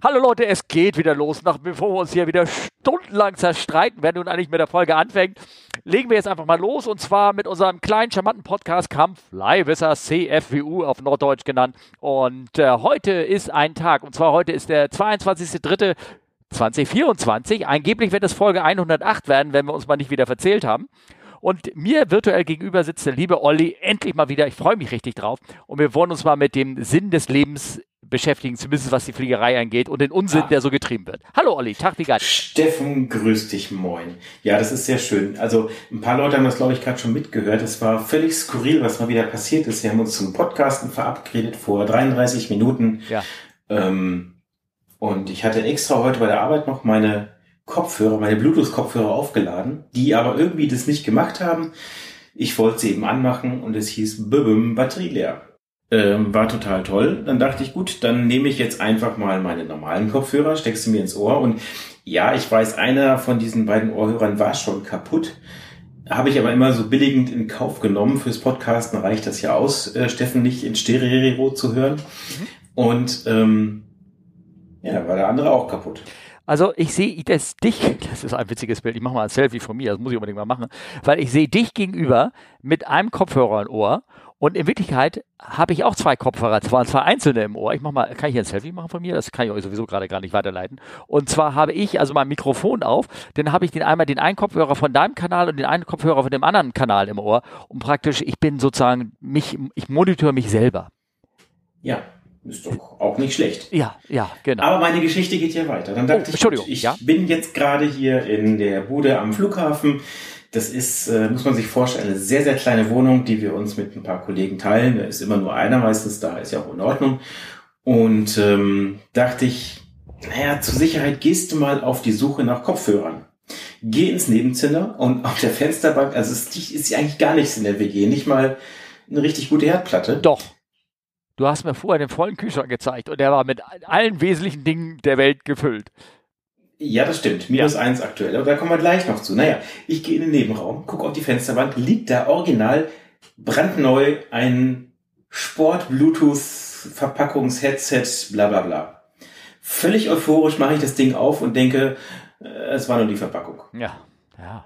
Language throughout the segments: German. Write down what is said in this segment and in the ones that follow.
Hallo Leute, es geht wieder los. Nach, bevor wir uns hier wieder stundenlang zerstreiten, wenn nun eigentlich mit der Folge anfängt, legen wir jetzt einfach mal los und zwar mit unserem kleinen, charmanten Podcast Kampf Flywisser CFWU auf Norddeutsch genannt. Und äh, heute ist ein Tag und zwar heute ist der 22.03.2024. Angeblich wird es Folge 108 werden, wenn wir uns mal nicht wieder verzählt haben. Und mir virtuell gegenüber sitzt der liebe Olli endlich mal wieder. Ich freue mich richtig drauf. Und wir wollen uns mal mit dem Sinn des Lebens beschäftigen, zumindest was die Fliegerei angeht und den Unsinn, ah. der so getrieben wird. Hallo Olli, Tag, wie geht's? Steffen, grüß dich, moin. Ja, das ist sehr schön. Also ein paar Leute haben das, glaube ich, gerade schon mitgehört. Es war völlig skurril, was mal wieder passiert ist. Wir haben uns zum Podcasten verabredet vor 33 Minuten. Ja. Ähm, und ich hatte extra heute bei der Arbeit noch meine Kopfhörer, meine Bluetooth-Kopfhörer aufgeladen, die aber irgendwie das nicht gemacht haben. Ich wollte sie eben anmachen und es hieß Bibim, Batterie leer. Ähm, war total toll. Dann dachte ich, gut, dann nehme ich jetzt einfach mal meine normalen Kopfhörer, steckst sie mir ins Ohr und ja, ich weiß, einer von diesen beiden Ohrhörern war schon kaputt. Habe ich aber immer so billigend in Kauf genommen. Fürs Podcasten reicht das ja aus, äh, Steffen nicht in Stereo zu hören. Mhm. Und ähm, ja, war der andere auch kaputt. Also ich sehe das dich, das ist ein witziges Bild, ich mache mal ein Selfie von mir, das muss ich unbedingt mal machen, weil ich sehe dich gegenüber mit einem Kopfhörer im Ohr und in Wirklichkeit habe ich auch zwei Kopfhörer, zwar zwei einzelne im Ohr. Ich mach mal, kann ich hier ein Selfie machen von mir? Das kann ich euch sowieso gerade gar nicht weiterleiten. Und zwar habe ich also mein Mikrofon auf, dann habe ich den einmal den einen Kopfhörer von deinem Kanal und den einen Kopfhörer von dem anderen Kanal im Ohr. Und praktisch, ich bin sozusagen mich, ich monitor mich selber. Ja, ist doch auch nicht schlecht. Ja, ja, genau. Aber meine Geschichte geht ja weiter. Dann dachte oh, ich, ich ja? bin jetzt gerade hier in der Bude am Flughafen das ist, äh, muss man sich vorstellen, eine sehr, sehr kleine Wohnung, die wir uns mit ein paar Kollegen teilen. Da ist immer nur einer meistens da, ist ja auch in Ordnung. Und ähm, dachte ich, naja, zur Sicherheit gehst du mal auf die Suche nach Kopfhörern. Geh ins Nebenzimmer und auf der Fensterbank, also es ist eigentlich gar nichts in der WG, nicht mal eine richtig gute Herdplatte. Doch. Du hast mir vorher den vollen Kühlschrank gezeigt und der war mit allen wesentlichen Dingen der Welt gefüllt. Ja, das stimmt. Minus ja. eins aktuell. Aber da kommen wir gleich noch zu. Naja, ich gehe in den Nebenraum, gucke auf die Fensterbank, liegt da original brandneu ein Sport-Bluetooth-Verpackungs-Headset, bla bla bla. Völlig euphorisch mache ich das Ding auf und denke, äh, es war nur die Verpackung. Ja, ja.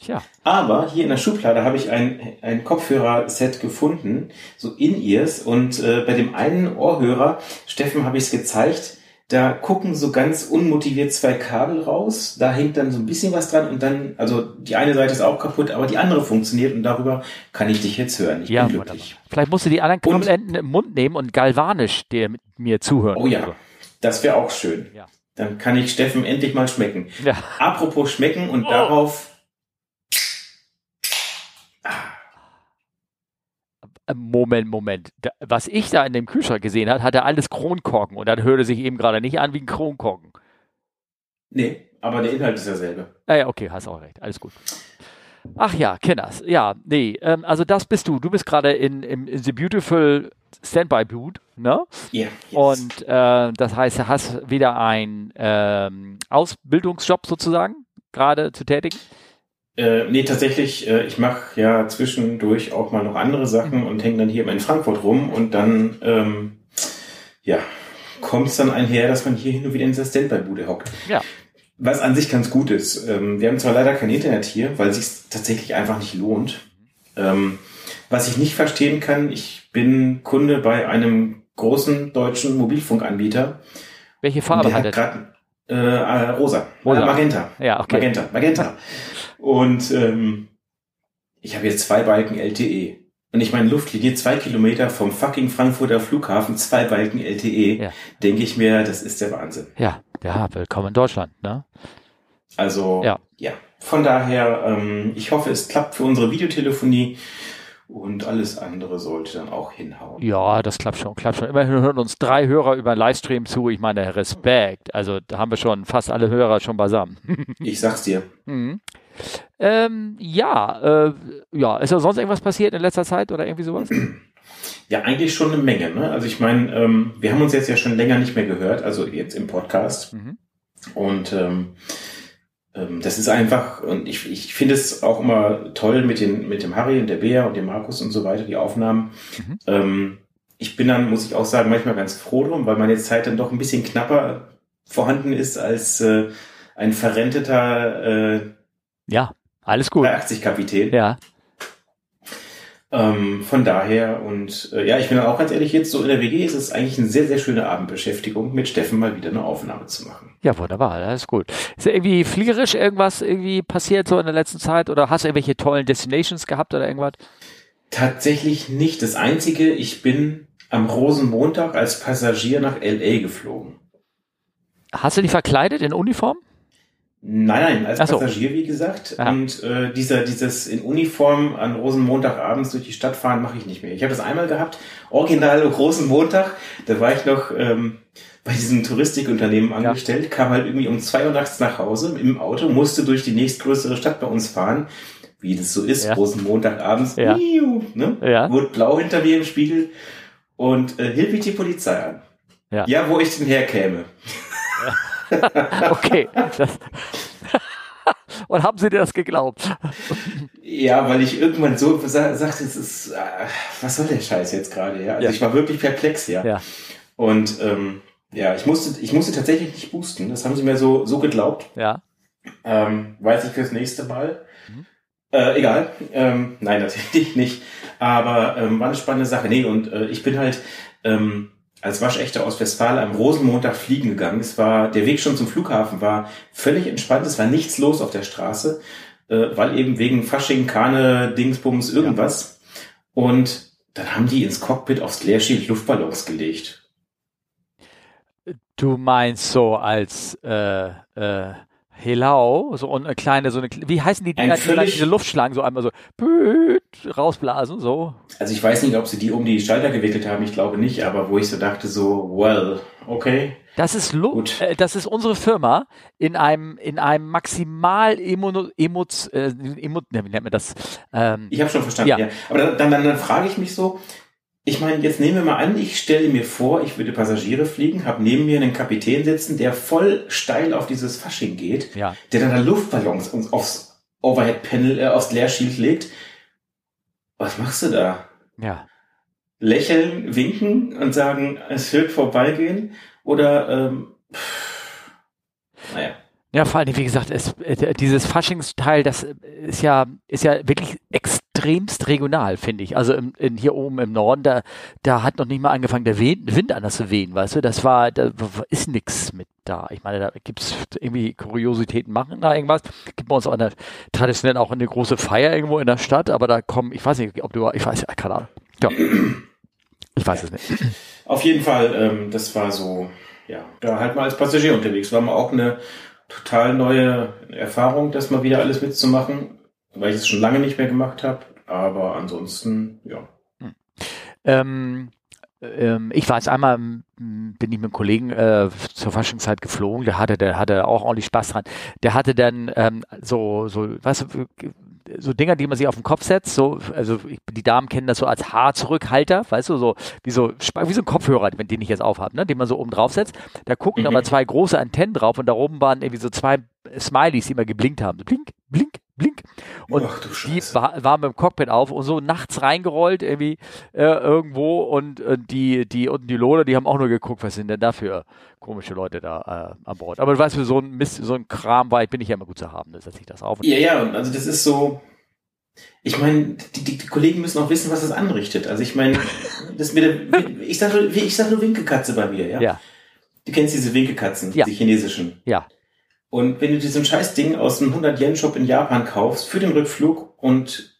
Tja. Aber hier in der Schublade habe ich ein, ein Kopfhörerset gefunden, so In-Ears. Und äh, bei dem einen Ohrhörer, Steffen habe ich es gezeigt, da gucken so ganz unmotiviert zwei Kabel raus, da hängt dann so ein bisschen was dran und dann, also die eine Seite ist auch kaputt, aber die andere funktioniert und darüber kann ich dich jetzt hören. Ich ja, bin glücklich. Wunderbar. Vielleicht musst du die anderen Kabelenden im Mund nehmen und galvanisch dir mit mir zuhören. Oh ja, das wäre auch schön. Ja. Dann kann ich Steffen endlich mal schmecken. Ja. Apropos schmecken und oh. darauf Moment, Moment. was ich da in dem Kühlschrank gesehen habe, hatte alles Kronkorken und dann hörte sich eben gerade nicht an wie ein Kronkorken. Nee, aber der Inhalt ist derselbe. Ah ja, okay, hast auch recht. Alles gut. Ach ja, Kenners. Ja, nee, ähm, also das bist du. Du bist gerade in, in, in The Beautiful Standby Boot, ne? Ja. Yeah, yes. Und äh, das heißt, du hast wieder einen ähm, Ausbildungsjob sozusagen gerade zu tätigen? Äh, nee, tatsächlich, äh, ich mache ja zwischendurch auch mal noch andere Sachen und hänge dann hier in Frankfurt rum und dann, ähm, ja, kommt es dann einher, dass man hier hin und wieder in der Standby-Bude hockt. Ja. Was an sich ganz gut ist. Ähm, wir haben zwar leider kein Internet hier, weil es sich tatsächlich einfach nicht lohnt. Ähm, was ich nicht verstehen kann, ich bin Kunde bei einem großen deutschen Mobilfunkanbieter. Welche Farbe hat er? Äh, äh, rosa. rosa. Magenta. Ja, okay. Magenta. Magenta. Und ähm, ich habe jetzt zwei Balken LTE. Und ich meine, Luftlinie zwei Kilometer vom fucking Frankfurter Flughafen, zwei Balken LTE, ja. denke ich mir, das ist der Wahnsinn. Ja, ja, willkommen in Deutschland, ne? Also, ja. ja. Von daher, ähm, ich hoffe, es klappt für unsere Videotelefonie. Und alles andere sollte dann auch hinhauen. Ja, das klappt schon, klappt schon. Immerhin hören uns drei Hörer über Livestream zu. Ich meine, Respekt. Also da haben wir schon fast alle Hörer schon beisammen. ich sag's dir. Mhm. Ähm, ja, äh, ja, ist da sonst irgendwas passiert in letzter Zeit oder irgendwie sowas? Ja, eigentlich schon eine Menge. Ne? Also ich meine, ähm, wir haben uns jetzt ja schon länger nicht mehr gehört, also jetzt im Podcast. Mhm. Und ähm, ähm, das ist einfach, und ich, ich finde es auch immer toll mit, den, mit dem Harry und der Bea und dem Markus und so weiter, die Aufnahmen. Mhm. Ähm, ich bin dann, muss ich auch sagen, manchmal ganz froh drum, weil meine Zeit dann doch ein bisschen knapper vorhanden ist als äh, ein verrenteter äh, ja, alles gut. 80-Kapitän. Ja. Ähm, von daher und äh, ja, ich bin auch ganz ehrlich, jetzt so in der WG ist es eigentlich eine sehr, sehr schöne Abendbeschäftigung, mit Steffen mal wieder eine Aufnahme zu machen. Ja, wunderbar, das ist gut. Ist ja irgendwie fliegerisch irgendwas irgendwie passiert so in der letzten Zeit oder hast du irgendwelche tollen Destinations gehabt oder irgendwas? Tatsächlich nicht. Das Einzige, ich bin am Rosenmontag als Passagier nach LA geflogen. Hast du dich verkleidet in Uniform? Nein, nein, als so. Passagier, wie gesagt. Aha. Und äh, dieser, dieses in Uniform an Rosenmontagabends durch die Stadt fahren mache ich nicht mehr. Ich habe das einmal gehabt, original Rosenmontag, da war ich noch ähm, bei diesem Touristikunternehmen angestellt, ja. kam halt irgendwie um zwei Uhr nachts nach Hause im Auto, musste durch die nächstgrößere Stadt bei uns fahren, wie das so ist, ja. Rosenmontagabends, ja. ne? ja. wurde blau hinter mir im Spiegel und äh, hielt mich die Polizei an. Ja, ja wo ich denn herkäme. Ja. okay. Und haben sie dir das geglaubt? Ja, weil ich irgendwann so sagte, es ist, äh, was soll der Scheiß jetzt gerade? Ja? Also ja. ich war wirklich perplex, ja. ja. Und ähm, ja, ich musste, ich musste tatsächlich nicht boosten. Das haben sie mir so, so geglaubt. Ja. Ähm, weiß ich fürs nächste Mal. Mhm. Äh, egal. Ähm, nein, natürlich nicht. Aber ähm, war eine spannende Sache. Nee, und äh, ich bin halt ähm, als Waschechter aus Westfalen am Rosenmontag fliegen gegangen. Es war, der Weg schon zum Flughafen war völlig entspannt. Es war nichts los auf der Straße, äh, weil eben wegen Fasching, Kane, Dingsbums, irgendwas. Ja. Und dann haben die ins Cockpit aufs Leerschild Luftballons gelegt. Du meinst so als äh, äh, Helau, so eine kleine, so eine, wie heißen die Dinger, die diese Luftschlangen so einmal so büt, rausblasen, so? Also ich weiß nicht, ob sie die um die Schalter gewickelt haben, ich glaube nicht, aber wo ich so dachte, so, well, okay. Das ist Lu äh, das ist unsere Firma in einem in einem maximal emo, emo, äh, emo wie nennt man das? Ähm, ich habe schon verstanden, ja. ja. Aber dann, dann, dann frage ich mich so, ich meine, jetzt nehmen wir mal an, ich stelle mir vor, ich würde Passagiere fliegen, habe neben mir einen Kapitän sitzen, der voll steil auf dieses Fasching geht, ja. der dann da Luftballons aufs Overhead-Panel, äh, aufs Leerschild legt. Was machst du da? Ja. Lächeln, winken und sagen, es wird vorbeigehen? Oder, ähm, pff. Ja, vor allem, wie gesagt, es, äh, dieses Faschingsteil, das ist ja, ist ja wirklich extremst regional, finde ich. Also im, in, hier oben im Norden, da, da hat noch nicht mal angefangen, der Wind, Wind anders zu wehen, weißt du? Das war, da ist nix mit da. Ich meine, da gibt's irgendwie Kuriositäten, machen da irgendwas. Gibt bei uns auch eine, traditionell auch eine große Feier irgendwo in der Stadt, aber da kommen, ich weiß nicht, ob du, ich weiß, keine Ahnung. Ja. Ich weiß es nicht. Auf jeden Fall, ähm, das war so, ja, da halt mal als Passagier unterwegs. War mal auch eine total neue Erfahrung, das mal wieder alles mitzumachen, weil ich es schon lange nicht mehr gemacht habe. Aber ansonsten, ja. Hm. Ähm, ähm, ich war jetzt einmal, bin ich mit einem Kollegen äh, zur Faschingszeit geflogen, der hatte, der hatte auch ordentlich Spaß dran. Der hatte dann ähm, so, so, du, so Dinger, die man sich auf den Kopf setzt, so, also die Damen kennen das so als Haarzurückhalter, weißt du, so wie so, wie so ein Kopfhörer, wenn den ich jetzt aufhabe, ne, den man so oben drauf setzt. Da gucken mhm. aber zwei große Antennen drauf und da oben waren irgendwie so zwei Smileys, die immer geblinkt haben. So blink, blink, blink. Und Ach, die war, waren beim Cockpit auf und so nachts reingerollt irgendwie äh, irgendwo und äh, die, die unten die Loder, die haben auch nur geguckt, was sind denn da für komische Leute da äh, an Bord. Aber du weißt, für so ein Mist, so ein Kram war ich, bin ich ja immer gut zu haben, da setze ich das auf. Ja, ja, also das ist so, ich meine, die, die, die, Kollegen müssen auch wissen, was das anrichtet. Also ich meine, das mit der, ich sag, ich sag nur Winkekatze bei mir, ja? Ja. Du kennst diese Winkekatzen, ja. die chinesischen. Ja. Und wenn du diesen Scheißding aus einem 100-Yen-Shop in Japan kaufst für den Rückflug und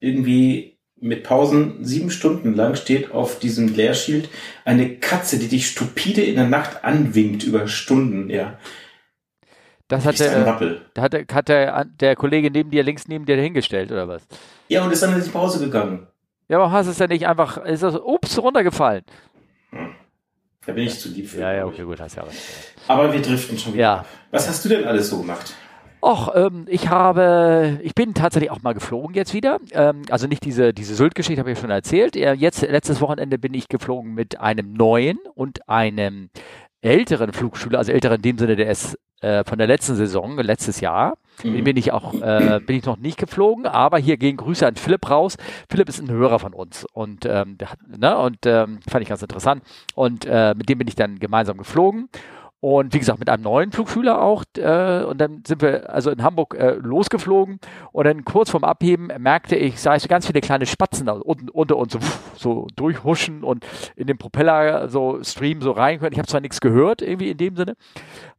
irgendwie mit Pausen sieben Stunden lang steht auf diesem Leerschild eine Katze, die dich stupide in der Nacht anwinkt über Stunden, ja. Das hat der, da hat, der, hat der, der Kollege neben dir, links neben dir hingestellt, oder was? Ja, und ist dann in die Pause gegangen. Ja, aber hast du es ja nicht einfach, ist das, ups, runtergefallen. Da bin ich zu lieb für. Ja, ja, okay, gut, hast ja recht. Aber wir driften schon wieder. Ja. Was hast du denn alles so gemacht? Och, ähm, ich habe, ich bin tatsächlich auch mal geflogen jetzt wieder. Ähm, also nicht diese, diese Sylt-Geschichte habe ich schon erzählt. Jetzt, letztes Wochenende bin ich geflogen mit einem neuen und einem älteren Flugschüler, also älteren in dem Sinne, der ist äh, von der letzten Saison, letztes Jahr. Mhm. Bin ich auch, äh, bin ich noch nicht geflogen, aber hier gehen Grüße an Philipp raus. Philipp ist ein Hörer von uns und ähm, der hat, ne, und ähm, fand ich ganz interessant. Und äh, mit dem bin ich dann gemeinsam geflogen. Und wie gesagt, mit einem neuen Flugschüler auch. Äh, und dann sind wir also in Hamburg äh, losgeflogen. Und dann kurz vorm Abheben merkte ich, sah ich so ganz viele kleine Spatzen da unten unter uns so, so durchhuschen und in den Propeller so Stream so rein können. Ich habe zwar nichts gehört, irgendwie in dem Sinne.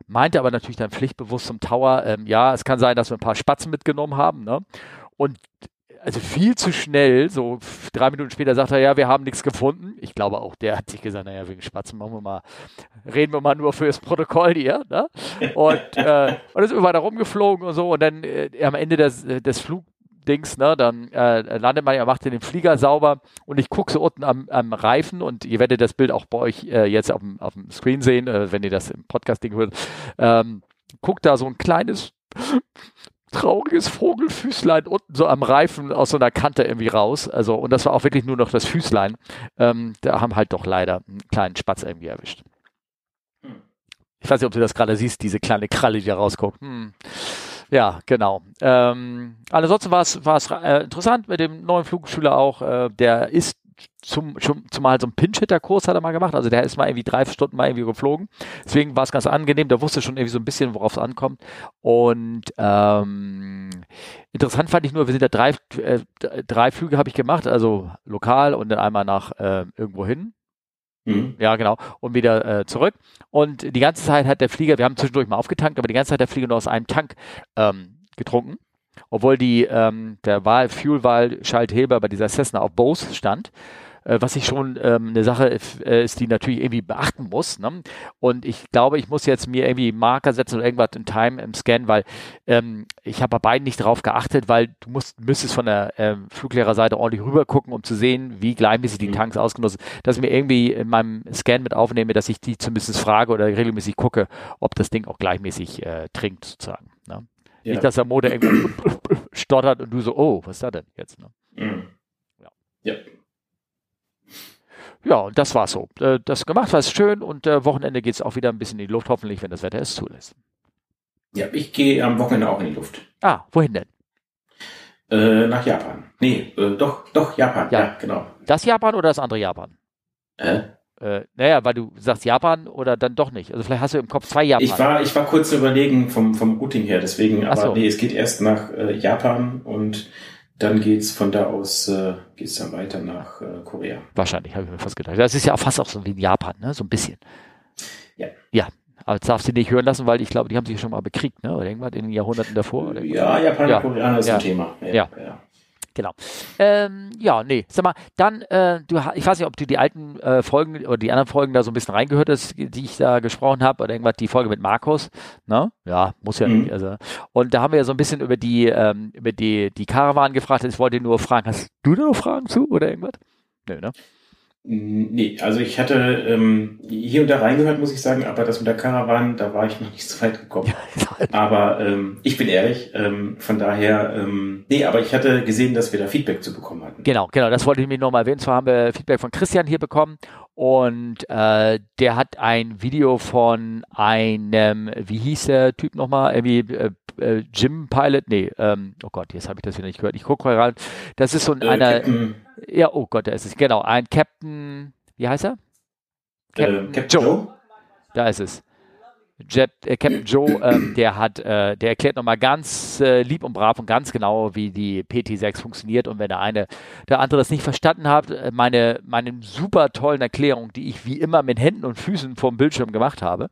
Meinte aber natürlich dann pflichtbewusst zum Tower, ähm, ja, es kann sein, dass wir ein paar Spatzen mitgenommen haben. Ne? Und also viel zu schnell, so drei Minuten später sagt er, ja, wir haben nichts gefunden. Ich glaube auch, der hat sich gesagt, naja, wegen Spatzen machen wir mal, reden wir mal nur für das Protokoll hier. Ne? Und, äh, und sind wir weiter rumgeflogen und so. Und dann äh, am Ende des, des Flugdings, ne, dann äh, landet man, er macht den Flieger sauber und ich gucke so unten am, am Reifen und ihr werdet das Bild auch bei euch äh, jetzt auf dem, auf dem Screen sehen, äh, wenn ihr das im Podcast-Ding hört. Ähm, guckt da so ein kleines trauriges Vogelfüßlein unten so am Reifen aus so einer Kante irgendwie raus. Also, und das war auch wirklich nur noch das Füßlein. Ähm, da haben halt doch leider einen kleinen Spatz irgendwie erwischt. Ich weiß nicht, ob du das gerade siehst, diese kleine Kralle, die da rausguckt. Hm. Ja, genau. Ähm, ansonsten war es äh, interessant mit dem neuen Flugschüler auch. Äh, der ist zum, zum, zumal so ein Pinch-Hitter-Kurs hat er mal gemacht. Also der ist mal irgendwie drei Stunden mal irgendwie geflogen. Deswegen war es ganz angenehm. Der wusste schon irgendwie so ein bisschen, worauf es ankommt. Und ähm, interessant fand ich nur, wir sind da drei, äh, drei Flüge habe ich gemacht, also lokal und dann einmal nach äh, irgendwo hin. Mhm. Ja, genau. Und wieder äh, zurück. Und die ganze Zeit hat der Flieger, wir haben zwischendurch mal aufgetankt, aber die ganze Zeit hat der Flieger nur aus einem Tank ähm, getrunken obwohl die, ähm, der Wahl, Fuelwahl-Schaltheber bei dieser Cessna auf Bose stand äh, was ich schon ähm, eine Sache äh, ist, die natürlich irgendwie beachten muss. Ne? Und ich glaube, ich muss jetzt mir irgendwie Marker setzen oder irgendwas in Time im Scan, weil ähm, ich habe bei beiden nicht darauf geachtet, weil du musst, müsstest von der ähm, Fluglehrerseite ordentlich rüber gucken, um zu sehen, wie gleichmäßig die mhm. Tanks ausgenutzt sind, dass ich mir irgendwie in meinem Scan mit aufnehme, dass ich die zumindest frage oder regelmäßig gucke, ob das Ding auch gleichmäßig äh, trinkt sozusagen. Ja. Nicht, dass der Motor irgendwie stottert und du so, oh, was ist da denn jetzt? Ne? Mhm. Ja. ja. Ja, und das war so. Äh, das gemacht war es schön und äh, Wochenende geht es auch wieder ein bisschen in die Luft, hoffentlich, wenn das Wetter es zulässt. Ja, ich gehe am Wochenende auch in die Luft. Ah, wohin denn? Äh, nach Japan. Nee, äh, doch, doch, Japan, ja. ja. genau. Das Japan oder das andere Japan? Äh? Äh, naja, weil du sagst Japan oder dann doch nicht. Also vielleicht hast du im Kopf zwei Japan. Ich war, ich war kurz zu überlegen vom, vom Routing her, deswegen, aber so. nee, es geht erst nach äh, Japan und dann geht's von da aus, äh, geht's dann weiter nach äh, Korea. Wahrscheinlich, habe ich mir fast gedacht. Das ist ja auch fast auch so wie in Japan, ne? So ein bisschen. Ja. Ja. Aber das darfst du nicht hören lassen, weil ich glaube, die haben sich schon mal bekriegt, ne? Oder irgendwas in den Jahrhunderten davor. Ja, Japan ja. Koreaner ist ja. ein Thema. ja. ja. ja. Genau. Ähm, ja, nee, sag mal, dann, äh, du, ich weiß nicht, ob du die alten äh, Folgen oder die anderen Folgen da so ein bisschen reingehört hast, die ich da gesprochen habe, oder irgendwas, die Folge mit Markus, ne? Ja, muss ja mhm. nicht. Also. Und da haben wir ja so ein bisschen über die, ähm, über die, die Karawan gefragt. Ich wollte nur fragen, hast du da noch Fragen zu oder irgendwas? Nö, ne? Nee, also ich hatte ähm, hier und da reingehört, muss ich sagen, aber das mit der Karawan, da war ich noch nicht so weit gekommen. aber ähm, ich bin ehrlich, ähm, von daher, ähm, nee, aber ich hatte gesehen, dass wir da Feedback zu bekommen hatten. Genau, genau, das wollte ich mir nochmal erwähnen. Zwar haben wir Feedback von Christian hier bekommen und äh, der hat ein Video von einem, wie hieß der Typ nochmal, irgendwie äh, äh, Jim Pilot, nee, ähm, oh Gott, jetzt habe ich das wieder nicht gehört. Ich gucke mal rein. Das ist so ein, äh, einer, Captain. ja, oh Gott, da ist es, genau, ein Captain, wie heißt er? Captain, Captain Joe. Joe. Da ist es. Jet, äh, Captain Joe, ähm, der hat, äh, der erklärt nochmal ganz äh, lieb und brav und ganz genau, wie die PT6 funktioniert. Und wenn der eine, der andere das nicht verstanden hat, äh, meine, meine super tollen Erklärung, die ich wie immer mit Händen und Füßen vom Bildschirm gemacht habe,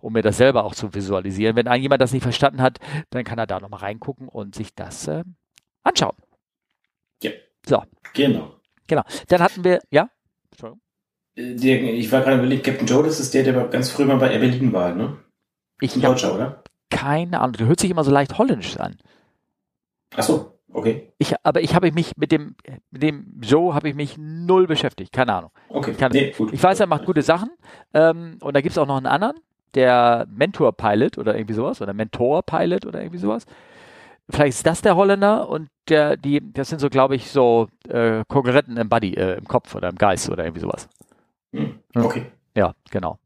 um mir das selber auch zu visualisieren. Wenn ein jemand das nicht verstanden hat, dann kann er da nochmal reingucken und sich das äh, anschauen. Ja. So. Genau. Genau. Dann hatten wir, ja? Der, ich war gerade überlegt, Captain Joe, das ist der, der ganz früher mal bei Air Berlin war, ne? Ich Ein Deutscher, oder? Keine Ahnung. Der hört sich immer so leicht holländisch an. Ach so, okay. Ich, aber ich habe mich mit dem, mit dem Joe habe ich mich null beschäftigt. Keine Ahnung. Okay. Ich, nee, gut. ich weiß, er macht gute Sachen. Ähm, und da gibt es auch noch einen anderen, der Mentor-Pilot oder irgendwie sowas. Oder Mentor-Pilot oder irgendwie sowas. Vielleicht ist das der Holländer und der, die, das sind so, glaube ich, so äh, Konkurrenten im Buddy, äh, im Kopf oder im Geist oder irgendwie sowas. Hm, okay. Ja, genau.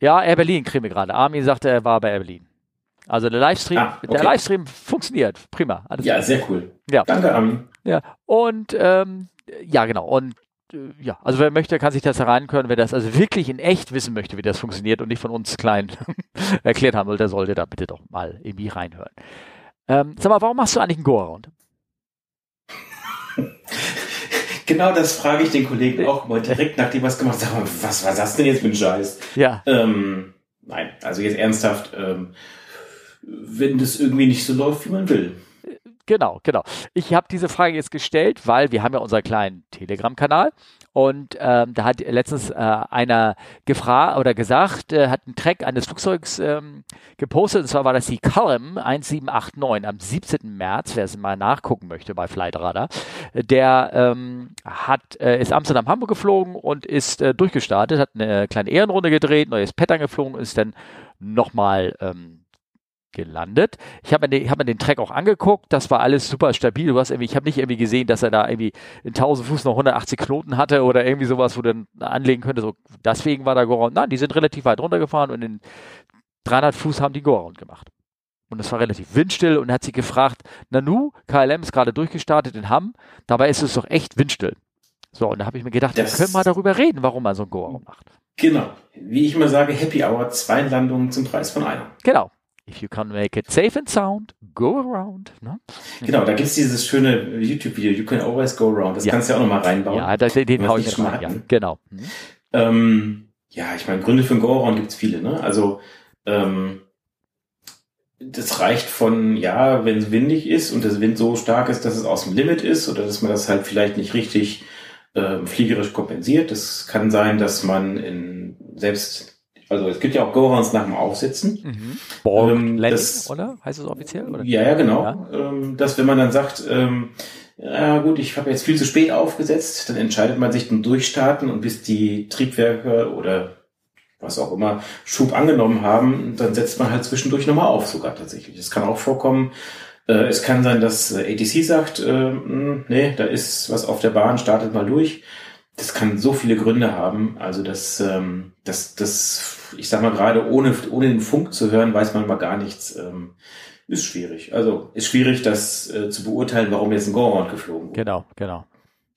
Ja, Air Berlin kriegen wir gerade. Armin sagte, er war bei Air Berlin. Also der Livestream, ah, okay. der Livestream funktioniert prima. Alles ja, sehr cool. Ja. Danke, Armin. Ja, und ähm, ja, genau. Und äh, ja, also wer möchte, kann sich das hereinkönnen. Wer das also wirklich in echt wissen möchte, wie das funktioniert und nicht von uns klein erklärt haben will, der sollte da bitte doch mal irgendwie reinhören. Ähm, sag mal, warum machst du eigentlich einen Go-Around? Genau das frage ich den Kollegen auch mal direkt, nachdem was gemacht haben. Was war das denn jetzt mit Scheiß? Ja. Ähm, nein, also jetzt ernsthaft, ähm, wenn das irgendwie nicht so läuft, wie man will. Genau, genau. Ich habe diese Frage jetzt gestellt, weil wir haben ja unseren kleinen Telegram-Kanal und ähm, da hat letztens äh, einer gefragt oder gesagt, äh, hat einen Track eines Flugzeugs ähm, gepostet, und zwar war das die Column 1789 am 17. März, wer es mal nachgucken möchte bei Flightradar. Der ähm, hat, äh, ist Amsterdam-Hamburg geflogen und ist äh, durchgestartet, hat eine kleine Ehrenrunde gedreht, neues Pattern geflogen, ist dann nochmal ähm, gelandet. Ich habe mir, den, hab mir den Track auch angeguckt, das war alles super stabil. Du hast irgendwie, ich habe nicht irgendwie gesehen, dass er da irgendwie in 1000 Fuß noch 180 Knoten hatte oder irgendwie sowas, wo du dann anlegen könnte. So, deswegen war da Go-Round. Nein, die sind relativ weit runtergefahren und in 300 Fuß haben die Go-Round gemacht. Und es war relativ windstill und hat sich gefragt, Nanu, KLM ist gerade durchgestartet in Hamm, dabei ist es doch echt windstill. So, und da habe ich mir gedacht, das wir können mal darüber reden, warum man so ein Go-Round macht. Genau. Wie ich immer sage, Happy Hour, zwei Landungen zum Preis von einer. Genau. If you can make it safe and sound, go around. Ne? Genau, da gibt es dieses schöne YouTube-Video, You can always go around. Das ja. kannst du ja auch nochmal reinbauen. Ja, das, den hau ich schon mal Ja, genau. Ähm, ja, ich meine, Gründe für ein Go-Around gibt es viele. Ne? Also ähm, das reicht von, ja, wenn es windig ist und der Wind so stark ist, dass es aus dem Limit ist oder dass man das halt vielleicht nicht richtig ähm, fliegerisch kompensiert. Das kann sein, dass man in selbst also es gibt ja auch Go-Rounds nach dem Aufsitzen. Mhm. Borg ähm, das, oder? Heißt es offiziell? Oder? Ja, ja, genau. Ja. Ähm, dass wenn man dann sagt, ähm, ja gut, ich habe jetzt viel zu spät aufgesetzt, dann entscheidet man sich zum Durchstarten und bis die Triebwerke oder was auch immer Schub angenommen haben, dann setzt man halt zwischendurch nochmal auf sogar tatsächlich. Es kann auch vorkommen, äh, es kann sein, dass äh, ATC sagt, äh, nee, da ist was auf der Bahn, startet mal durch. Das kann so viele Gründe haben. Also das, ähm, das, das ich sag mal gerade ohne, ohne den Funk zu hören, weiß man mal gar nichts. Ähm, ist schwierig. Also ist schwierig, das äh, zu beurteilen, warum jetzt ein Go-Around geflogen wurde. Genau, genau.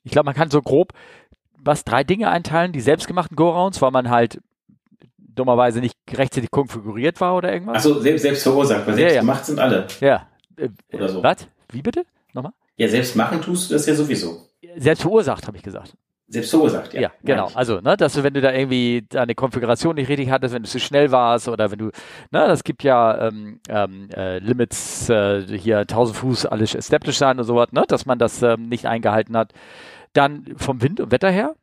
Ich glaube, man kann so grob was drei Dinge einteilen, die selbstgemachten Go-Rounds, weil man halt dummerweise nicht rechtzeitig konfiguriert war oder irgendwas. Achso, selbst, selbst verursacht, weil selbst ja, ja. gemacht sind alle. Ja. Äh, oder so. Was? Wie bitte? Nochmal? Ja, selbst machen tust du das ja sowieso. Selbst verursacht, habe ich gesagt. Selbst verursacht, ja. Ja, genau. Also, ne, dass du, wenn du da irgendwie deine Konfiguration nicht richtig hattest, wenn du zu schnell warst oder wenn du, ne, das gibt ja ähm, ähm, äh, Limits, äh, hier 1000 Fuß alles established sein und sowas, ne, dass man das ähm, nicht eingehalten hat. Dann vom Wind und Wetter her.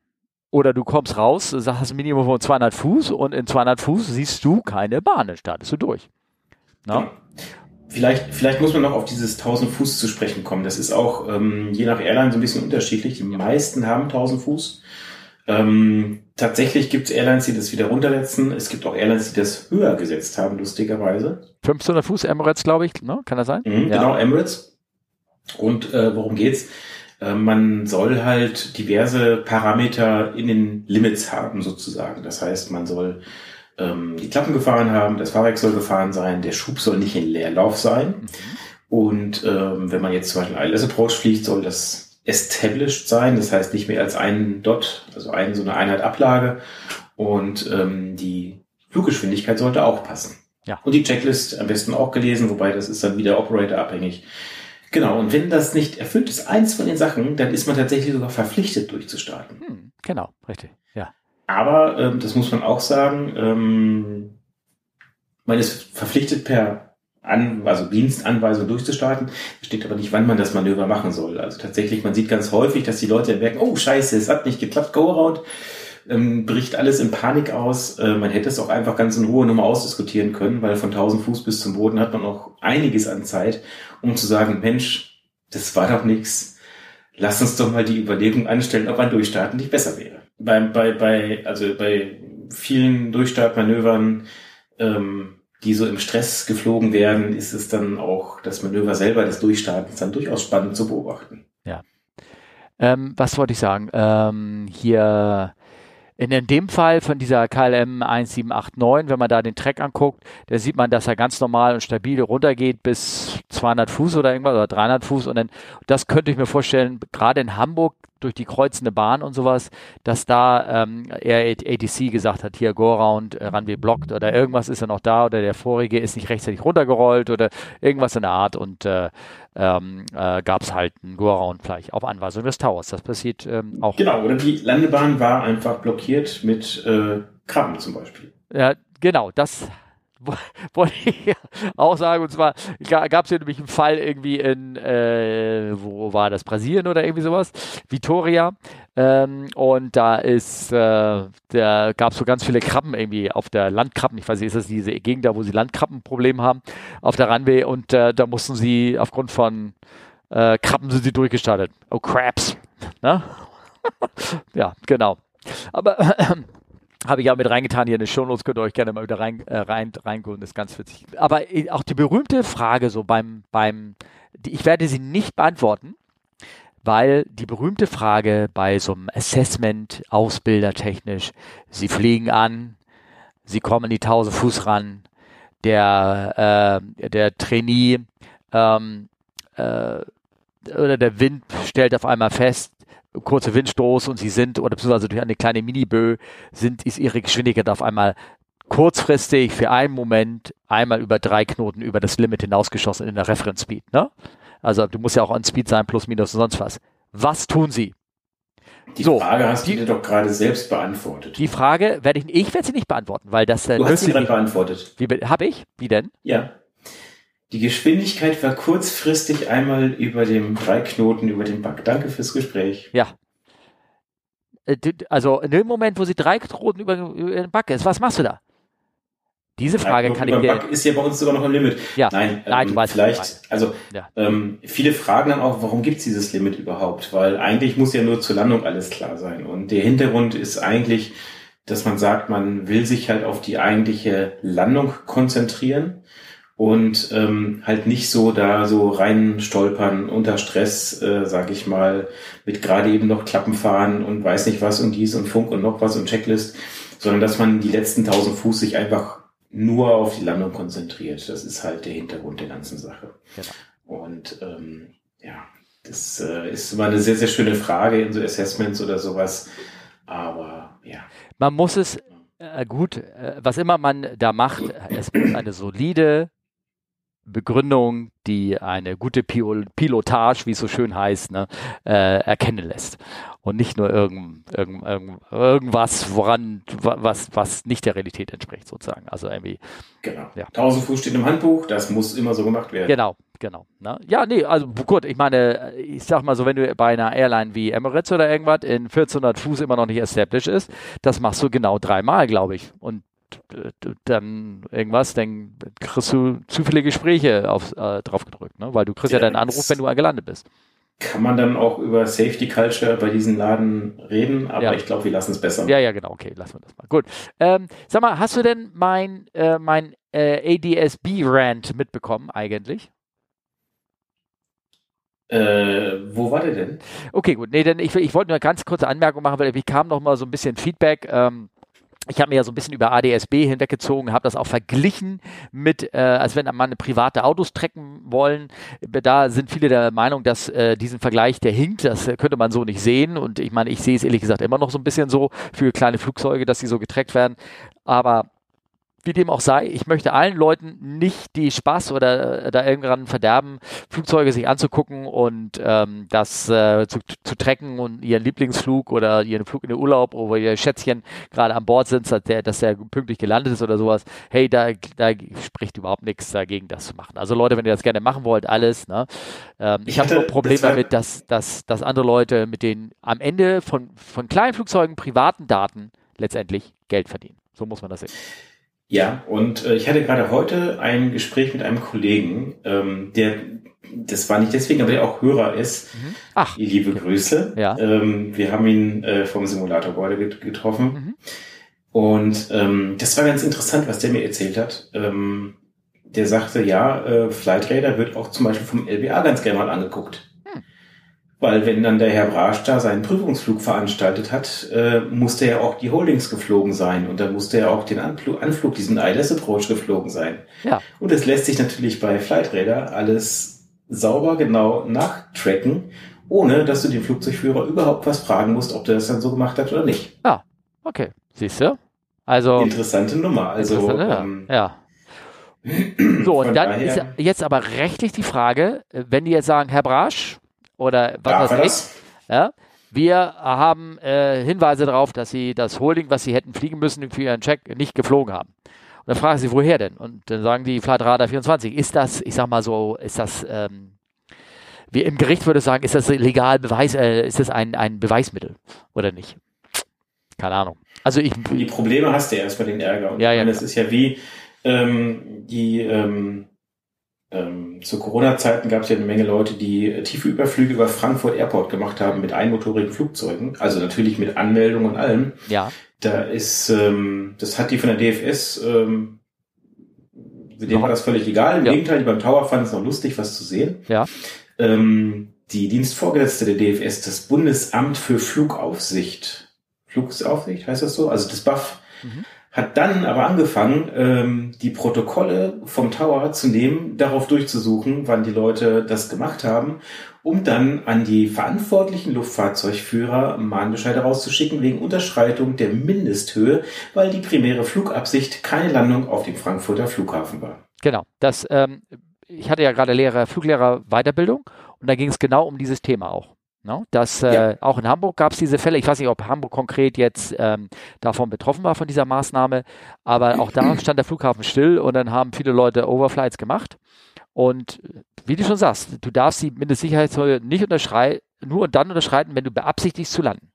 Oder du kommst raus, hast ein Minimum von 200 Fuß und in 200 Fuß siehst du keine Bahn, dann startest du durch. Ne? Vielleicht, vielleicht muss man noch auf dieses 1000 Fuß zu sprechen kommen. Das ist auch ähm, je nach Airline so ein bisschen unterschiedlich. Die meisten haben 1000 Fuß. Ähm, tatsächlich gibt es Airlines, die das wieder runtersetzen. Es gibt auch Airlines, die das höher gesetzt haben, lustigerweise. 1500 Fuß Emirates, glaube ich, ne? Kann das sein? Mhm, ja. Genau, Emirates. Und äh, worum geht's? Äh, man soll halt diverse Parameter in den Limits haben, sozusagen. Das heißt, man soll ähm, die Klappen gefahren haben, das Fahrwerk soll gefahren sein, der Schub soll nicht in Leerlauf sein. Mhm. Und ähm, wenn man jetzt zum Beispiel ILS Approach fliegt, soll das established sein, das heißt nicht mehr als ein Dot, also ein, so eine Einheit Ablage. Und ähm, die Fluggeschwindigkeit sollte auch passen. Ja. Und die Checklist am besten auch gelesen, wobei das ist dann wieder Operator abhängig. Genau, und wenn das nicht erfüllt ist, eins von den Sachen, dann ist man tatsächlich sogar verpflichtet durchzustarten. Hm, genau, richtig, ja. Aber ähm, das muss man auch sagen, ähm, man ist verpflichtet per An also Dienstanweisung durchzustarten. Steht aber nicht, wann man das Manöver machen soll. Also tatsächlich, man sieht ganz häufig, dass die Leute merken, oh scheiße, es hat nicht geklappt, go around, ähm, bricht alles in Panik aus. Äh, man hätte es auch einfach ganz in Ruhe nochmal ausdiskutieren können, weil von 1000 Fuß bis zum Boden hat man noch einiges an Zeit, um zu sagen, Mensch, das war doch nichts. Lass uns doch mal die Überlegung anstellen, ob ein Durchstarten nicht besser wäre bei, bei, bei, also bei vielen Durchstartmanövern, ähm, die so im Stress geflogen werden, ist es dann auch das Manöver selber des Durchstartens dann durchaus spannend zu beobachten. Ja. Ähm, was wollte ich sagen? Ähm, hier in, in dem Fall von dieser KLM 1789, wenn man da den Track anguckt, da sieht man, dass er ganz normal und stabil runtergeht bis 200 Fuß oder irgendwas oder 300 Fuß und dann, das könnte ich mir vorstellen, gerade in Hamburg durch die kreuzende Bahn und sowas, dass da ähm, er ATC gesagt hat, hier Go-Round, äh, Runway blockt oder irgendwas ist ja noch da oder der vorige ist nicht rechtzeitig runtergerollt oder irgendwas in der Art und äh, ähm, äh, gab es halt einen Go-Around vielleicht auf Anweisung des Towers. Das passiert ähm, auch. Genau, oder die Landebahn war einfach blockiert mit äh, Krabben zum Beispiel. Ja, genau, das wollte ich auch sagen. Und zwar gab es hier nämlich einen Fall irgendwie in, äh, wo war das, Brasilien oder irgendwie sowas, Vitoria. Ähm, und da ist, äh, da gab es so ganz viele Krabben irgendwie auf der Landkrabben. Ich weiß nicht, ist das diese Gegend da, wo sie Landkrabbenproblem haben, auf der Runway. Und äh, da mussten sie aufgrund von äh, Krabben sind sie durchgestartet. Oh, Crabs. Ne? ja, genau. Aber habe ich ja mit reingetan hier in den Shownotes, könnt ihr euch gerne mal wieder rein, äh, rein, reingucken, das ist ganz witzig. Aber äh, auch die berühmte Frage so beim, beim, die, ich werde sie nicht beantworten, weil die berühmte Frage bei so einem Assessment, ausbildertechnisch, sie fliegen an, sie kommen die 1000 Fuß ran, der, äh, der Trainee ähm, äh, oder der Wind stellt auf einmal fest, kurze Windstoß und sie sind, oder beziehungsweise durch eine kleine Minibö, sind, ist ihre Geschwindigkeit auf einmal kurzfristig für einen Moment einmal über drei Knoten über das Limit hinausgeschossen in der Reference Speed. Ne? Also du musst ja auch on Speed sein, plus, minus und sonst was. Was tun sie? Die so, Frage hast die, du dir doch gerade selbst beantwortet. Die Frage werde ich, ich werde sie nicht beantworten, weil das. Äh, du hast sie gerade beantwortet. Wie, hab ich? Wie denn? Ja. Die Geschwindigkeit war kurzfristig einmal über dem Dreiknoten über dem Bug. Danke fürs Gespräch. Ja. Äh, also in dem Moment, wo sie drei Knoten über, den Bug ist, was machst du da? Diese Frage kann ich dir. Bug ist ja bei uns sogar noch ein Limit. Ja. Nein, Nein ähm, weißt vielleicht. Also ja. ähm, viele fragen dann auch, warum gibt es dieses Limit überhaupt? Weil eigentlich muss ja nur zur Landung alles klar sein. Und der Hintergrund ist eigentlich, dass man sagt, man will sich halt auf die eigentliche Landung konzentrieren und ähm, halt nicht so da so rein stolpern unter Stress, äh, sag ich mal, mit gerade eben noch Klappen fahren und weiß nicht was und dies und Funk und noch was und Checklist, sondern dass man die letzten tausend Fuß sich einfach nur auf die Landung konzentriert. Das ist halt der Hintergrund der ganzen Sache. Genau. Und ähm, ja, das äh, ist immer eine sehr, sehr schöne Frage in so Assessments oder sowas. Aber ja. Man muss es äh, gut, äh, was immer man da macht, es muss eine solide Begründung, die eine gute Pilotage, wie es so schön heißt, ne, äh, erkennen lässt. Und nicht nur irgend, irgend, irgend, irgendwas, woran, was, was nicht der Realität entspricht, sozusagen. Also irgendwie. Genau. Ja. 1000 Fuß steht im Handbuch, das muss immer so gemacht werden. Genau, genau. Ne? Ja, nee, also gut, ich meine, ich sag mal so, wenn du bei einer Airline wie Emirates oder irgendwas in 1400 Fuß immer noch nicht established ist, das machst du genau dreimal, glaube ich. Und dann irgendwas, dann kriegst du zu viele Gespräche auf, äh, drauf gedrückt, ne? weil du kriegst ja, ja deinen Anruf, wenn du gelandet bist. Kann man dann auch über Safety Culture bei diesen Laden reden, aber ja. ich glaube, wir lassen es besser. Ja, ja, genau, okay, lassen wir das mal. Gut. Ähm, sag mal, hast du denn mein, äh, mein äh, ADSB-Rant mitbekommen eigentlich? Äh, wo war der denn? Okay, gut. Nee, denn ich, ich wollte nur eine ganz kurze Anmerkung machen, weil ich kam noch mal so ein bisschen Feedback. Ähm, ich habe mir ja so ein bisschen über ADSB hinweggezogen, habe das auch verglichen mit, äh, als wenn man private Autos trecken wollen. Da sind viele der Meinung, dass äh, diesen Vergleich, der hinkt, das könnte man so nicht sehen. Und ich meine, ich sehe es ehrlich gesagt immer noch so ein bisschen so für kleine Flugzeuge, dass sie so getrackt werden. Aber wie dem auch sei, ich möchte allen Leuten nicht die Spaß oder äh, da irgendwann verderben, Flugzeuge sich anzugucken und ähm, das äh, zu, zu tracken und ihren Lieblingsflug oder ihren Flug in den Urlaub, wo ihr Schätzchen gerade an Bord sind, dass der, dass der pünktlich gelandet ist oder sowas. Hey, da, da spricht überhaupt nichts dagegen, das zu machen. Also Leute, wenn ihr das gerne machen wollt, alles. Ne? Ähm, ich, ich habe nur ein Problem damit, dass, dass, dass andere Leute mit den am Ende von, von kleinen Flugzeugen privaten Daten letztendlich Geld verdienen. So muss man das sehen. Ja, und äh, ich hatte gerade heute ein Gespräch mit einem Kollegen, ähm, der, das war nicht deswegen, aber der auch Hörer ist. Mhm. Ach. Liebe Grüße. Ja. Ähm, wir haben ihn äh, vom Simulator Gebäude getroffen. Mhm. Und ähm, das war ganz interessant, was der mir erzählt hat. Ähm, der sagte, ja, äh, Flight Radar wird auch zum Beispiel vom LBA ganz gerne mal angeguckt. Weil wenn dann der Herr Brasch da seinen Prüfungsflug veranstaltet hat, äh, musste er auch die Holdings geflogen sein und dann musste er auch den Anflug, Anflug diesen ILS Approach geflogen sein. Ja. Und es lässt sich natürlich bei Flightradar alles sauber genau nachtracken, ohne dass du den Flugzeugführer überhaupt was fragen musst, ob der das dann so gemacht hat oder nicht. Ah, okay. Siehst du? Also. Interessante Nummer. Also, interessante, ähm, ja. So, und dann ist jetzt aber rechtlich die Frage, wenn die jetzt sagen, Herr Brasch, oder was weiß ich. Ja? Wir haben äh, Hinweise darauf, dass sie das Holding, was sie hätten fliegen müssen für ihren Check, nicht geflogen haben. Und dann fragen sie, woher denn? Und dann sagen die Flight Radar 24, ist das, ich sag mal so, ist das, ähm, wie im Gericht würde sagen, ist das legal Beweis, äh, ist das ein, ein Beweismittel oder nicht? Keine Ahnung. Also ich. Die Probleme hast du erst bei den Ärger. Und ja, ja. Das ist ja wie ähm, die ähm, ähm, zu Corona-Zeiten gab es ja eine Menge Leute, die tiefe Überflüge über Frankfurt Airport gemacht haben mit einmotorigen Flugzeugen, also natürlich mit Anmeldung und allem. Ja. Da ist, ähm, das hat die von der DFS, ähm, dem war das völlig egal. Im ja. Gegenteil, die beim Tower fanden es noch lustig, was zu sehen. Ja. Ähm, die Dienstvorgesetzte der DFS, das Bundesamt für Flugaufsicht, Flugaufsicht heißt das so, also das BAF, mhm hat dann aber angefangen, ähm, die Protokolle vom Tower zu nehmen, darauf durchzusuchen, wann die Leute das gemacht haben, um dann an die verantwortlichen Luftfahrzeugführer Mahnbescheide rauszuschicken wegen Unterschreitung der Mindesthöhe, weil die primäre Flugabsicht keine Landung auf dem Frankfurter Flughafen war. Genau, das, ähm, ich hatte ja gerade Lehrer, Fluglehrer Weiterbildung und da ging es genau um dieses Thema auch. No, ne? dass äh, ja. auch in Hamburg gab es diese Fälle. Ich weiß nicht, ob Hamburg konkret jetzt ähm, davon betroffen war von dieser Maßnahme, aber auch da stand der Flughafen still und dann haben viele Leute Overflights gemacht. Und wie du schon sagst, du darfst die Mindestsicherheitshöhe nicht unterschreiten, nur dann unterschreiten, wenn du beabsichtigst zu landen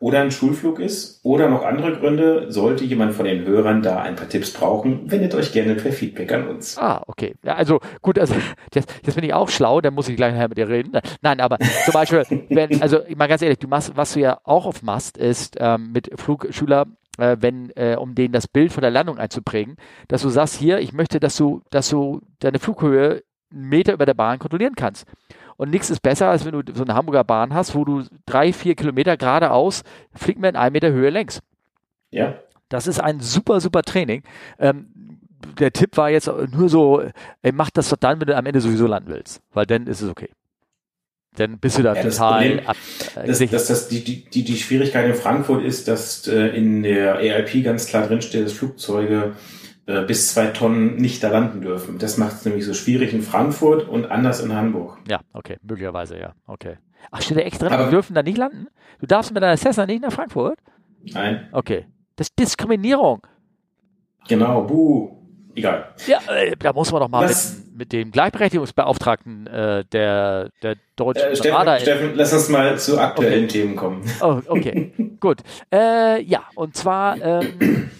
oder ein Schulflug ist oder noch andere Gründe, sollte jemand von den Hörern da ein paar Tipps brauchen, wendet euch gerne per Feedback an uns. Ah, okay. Ja, also gut, also jetzt, jetzt bin ich auch schlau, dann muss ich gleich nachher mit dir reden. Nein, aber zum Beispiel, wenn, also mal ganz ehrlich, du machst, was du ja auch oft machst, ist ähm, mit Flugschüler äh, wenn, äh, um denen das Bild von der Landung einzuprägen, dass du sagst, hier, ich möchte, dass du, dass du deine Flughöhe einen Meter über der Bahn kontrollieren kannst. Und nichts ist besser, als wenn du so eine Hamburger Bahn hast, wo du drei, vier Kilometer geradeaus fliegt man in einem Meter Höhe längs. Ja. Das ist ein super, super Training. Ähm, der Tipp war jetzt nur so, ey, mach das doch dann, wenn du am Ende sowieso landen willst, weil dann ist es okay. Dann bist du da ja, total das ab, äh, das, das, das, die, die, die Schwierigkeit in Frankfurt ist, dass äh, in der EIP ganz klar drinsteht, dass Flugzeuge äh, bis zwei Tonnen nicht da landen dürfen. Das macht es nämlich so schwierig in Frankfurt und anders in Hamburg. Ja, okay, möglicherweise, ja, okay. Ach, steht da extra drin, wir dürfen da nicht landen? Du darfst mit deiner Cessna nicht nach Frankfurt? Nein. Okay. Das ist Diskriminierung. Genau, buh. Egal. Ja, äh, da muss man doch mal mit, mit, dem Gleichberechtigungsbeauftragten äh, der, der deutschen äh, Steffen, Steffen, lass uns mal zu aktuellen okay. Themen kommen. Oh, okay, gut. Äh, ja, und zwar ähm,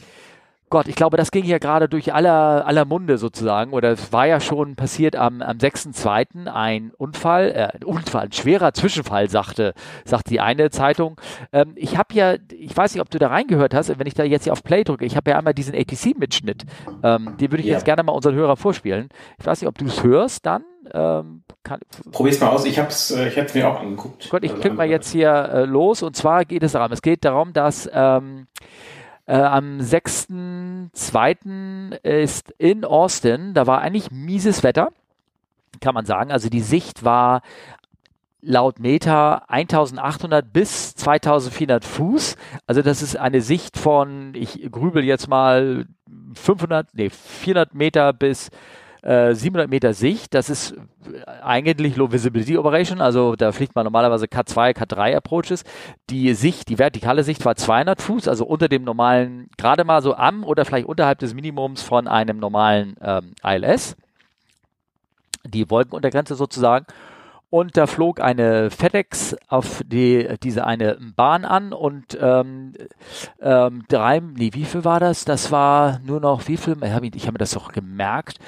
Gott, ich glaube, das ging hier gerade durch aller, aller Munde sozusagen. Oder es war ja schon passiert am, am 6.2. ein Unfall, äh, ein Unfall, ein schwerer Zwischenfall, sagte, sagte die eine Zeitung. Ähm, ich habe ja, ich weiß nicht, ob du da reingehört hast, wenn ich da jetzt hier auf Play drücke, ich habe ja einmal diesen ATC-Mitschnitt. Ähm, den würde ich ja. jetzt gerne mal unseren Hörern vorspielen. Ich weiß nicht, ob du es hörst dann. Ähm, kann, Probier's mal aus, ich habe es äh, ich hab's mir auch angeguckt. Gott, ich also klicke mal jetzt hier äh, los und zwar geht es darum, es geht darum, dass ähm, äh, am 6.2. ist in Austin, da war eigentlich mieses Wetter, kann man sagen. Also die Sicht war laut Meta 1800 bis 2400 Fuß. Also das ist eine Sicht von, ich grübel jetzt mal 500, nee, 400 Meter bis 700 äh, Meter Sicht, das ist eigentlich Low Visibility Operation, also da fliegt man normalerweise K2, K3 Approaches. Die Sicht, die vertikale Sicht war 200 Fuß, also unter dem normalen, gerade mal so am oder vielleicht unterhalb des Minimums von einem normalen ähm, ILS. Die Wolkenuntergrenze sozusagen und da flog eine FedEx auf die, diese eine Bahn an und ähm, ähm, drei, nee, wie viel war das? Das war nur noch, wie viel? Ich habe hab mir das doch gemerkt.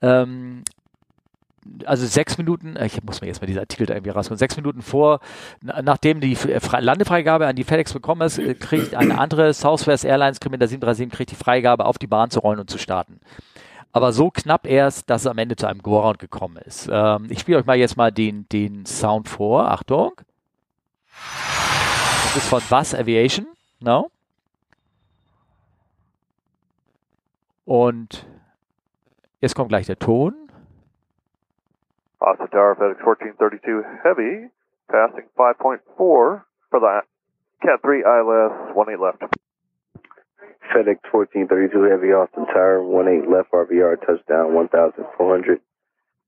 Ähm, also sechs Minuten, ich muss mir jetzt mal diesen Artikel da irgendwie rausholen, sechs Minuten vor, nachdem die Landefreigabe an die FedEx bekommen ist, äh, kriegt eine andere Southwest Airlines, Kilometer 737, kriegt die Freigabe auf die Bahn zu rollen und zu starten. Aber so knapp erst, dass es am Ende zu einem Go-Round gekommen ist. Ähm, ich spiele euch mal jetzt mal den, den Sound vor. Achtung. Das ist von Buzz Aviation. No? Und jetzt kommt gleich der Ton. Austin Tower, FedEx 1432 Heavy, passing 5.4 for the Cat 3 ILS 18 left. FedEx 1432 Heavy, Austin Tower, 18 left, RVR, touchdown 1400,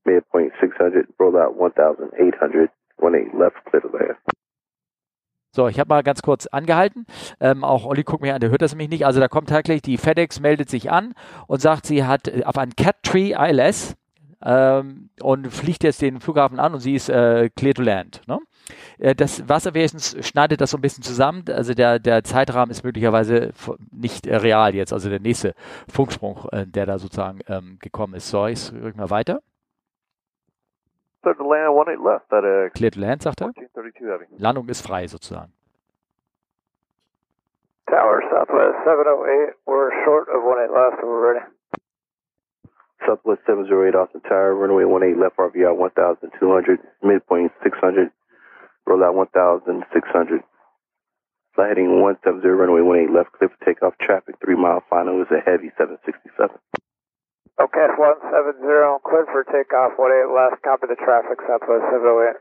midpoint 600, roll out 1800, 18 left, clear to land. So, ich habe mal ganz kurz angehalten. Ähm, auch Olli guckt mir an, der hört das nämlich nicht. Also da kommt tatsächlich, die FedEx meldet sich an und sagt, sie hat äh, auf ein Cat Tree ILS ähm, und fliegt jetzt den Flughafen an und sie ist äh, clear to land. Ne? Äh, das Wasserwesen schneidet das so ein bisschen zusammen. Also der, der Zeitrahmen ist möglicherweise nicht äh, real jetzt. Also der nächste Funksprung, äh, der da sozusagen ähm, gekommen ist. So, ich rück mal weiter. Clear to land, 18 left. That, uh, Clear to land, sagt er. 1432 Heavy. Landung ist frei sozusagen. Tower, Southwest 708. We're short of 18 left, and we're ready. Southwest 708 Austin Tower, runway 18 left, RVR 1200, midpoint 600, roll out 1600. Flight heading 170, runway 18 left, clear for takeoff, traffic 3 mile final is a heavy 767. Okay, 170, cleared for takeoff, 18 left, copy the traffic, Southwest 708.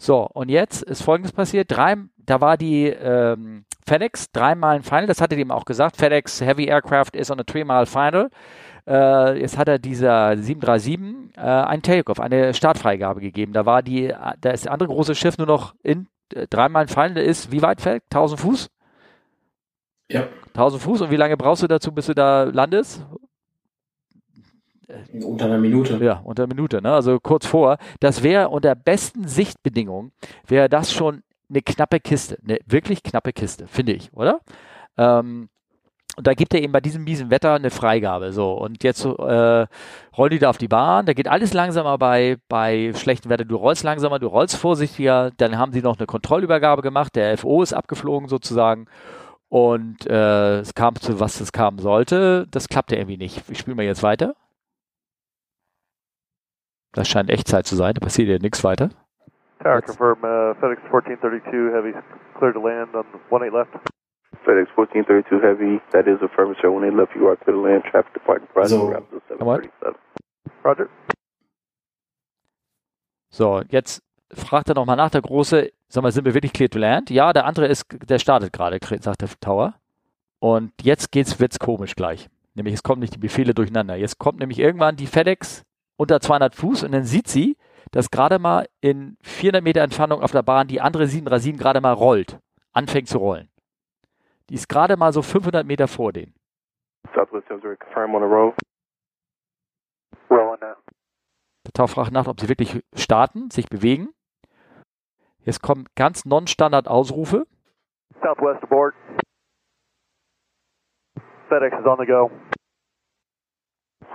So, und jetzt ist Folgendes passiert. Drei, da war die ähm, FedEx dreimal ein Final, das hatte ihm auch gesagt. FedEx Heavy Aircraft is on a three-mile final. Äh, jetzt hat er dieser 737 äh, einen Takeoff, eine Startfreigabe gegeben. Da war die, da ist das andere große Schiff nur noch in äh, dreimal der ist wie weit fällt? 1000 Fuß? Ja. 1000 Fuß und wie lange brauchst du dazu, bis du da landest? Unter einer Minute. Ja, unter einer Minute, ne? also kurz vor. Das wäre unter besten Sichtbedingungen, wäre das schon eine knappe Kiste, eine wirklich knappe Kiste, finde ich, oder? Ähm, da gibt er eben bei diesem miesen Wetter eine Freigabe. So, und jetzt äh, rollen die da auf die Bahn, da geht alles langsamer bei, bei schlechtem Wetter. Du rollst langsamer, du rollst vorsichtiger, dann haben sie noch eine Kontrollübergabe gemacht, der FO ist abgeflogen sozusagen. Und äh, es kam zu was es kam sollte. Das klappte irgendwie nicht. Ich spiele mal jetzt weiter. Das scheint Echtzeit zu sein, da passiert ja nichts weiter. Tower, confirm uh, FedEx 1432 Heavy, clear to land on 18 left. FedEx 1432 Heavy, that is affirmative, sir. 18 left, you are clear to land, traffic price, So- Rapids 737. Roger. So, jetzt fragt er nochmal nach, der Große, sag mal, sind wir wirklich clear to land? Ja, der andere ist, der startet gerade, sagt der Tower. Und jetzt geht's, wird's komisch gleich. Nämlich, es kommen nicht die Befehle durcheinander. Jetzt kommt nämlich irgendwann die FedEx unter 200 Fuß und dann sieht sie, dass gerade mal in 400 Meter Entfernung auf der Bahn die andere 737 gerade mal rollt, anfängt zu rollen. Die ist gerade mal so 500 Meter vor denen. Southwest 708, confirm on the road. Rolling now. Der Tau fragt nach, ob sie wirklich starten, sich bewegen. Jetzt kommen ganz non-standard Ausrufe. Southwest aboard. FedEx is on the go.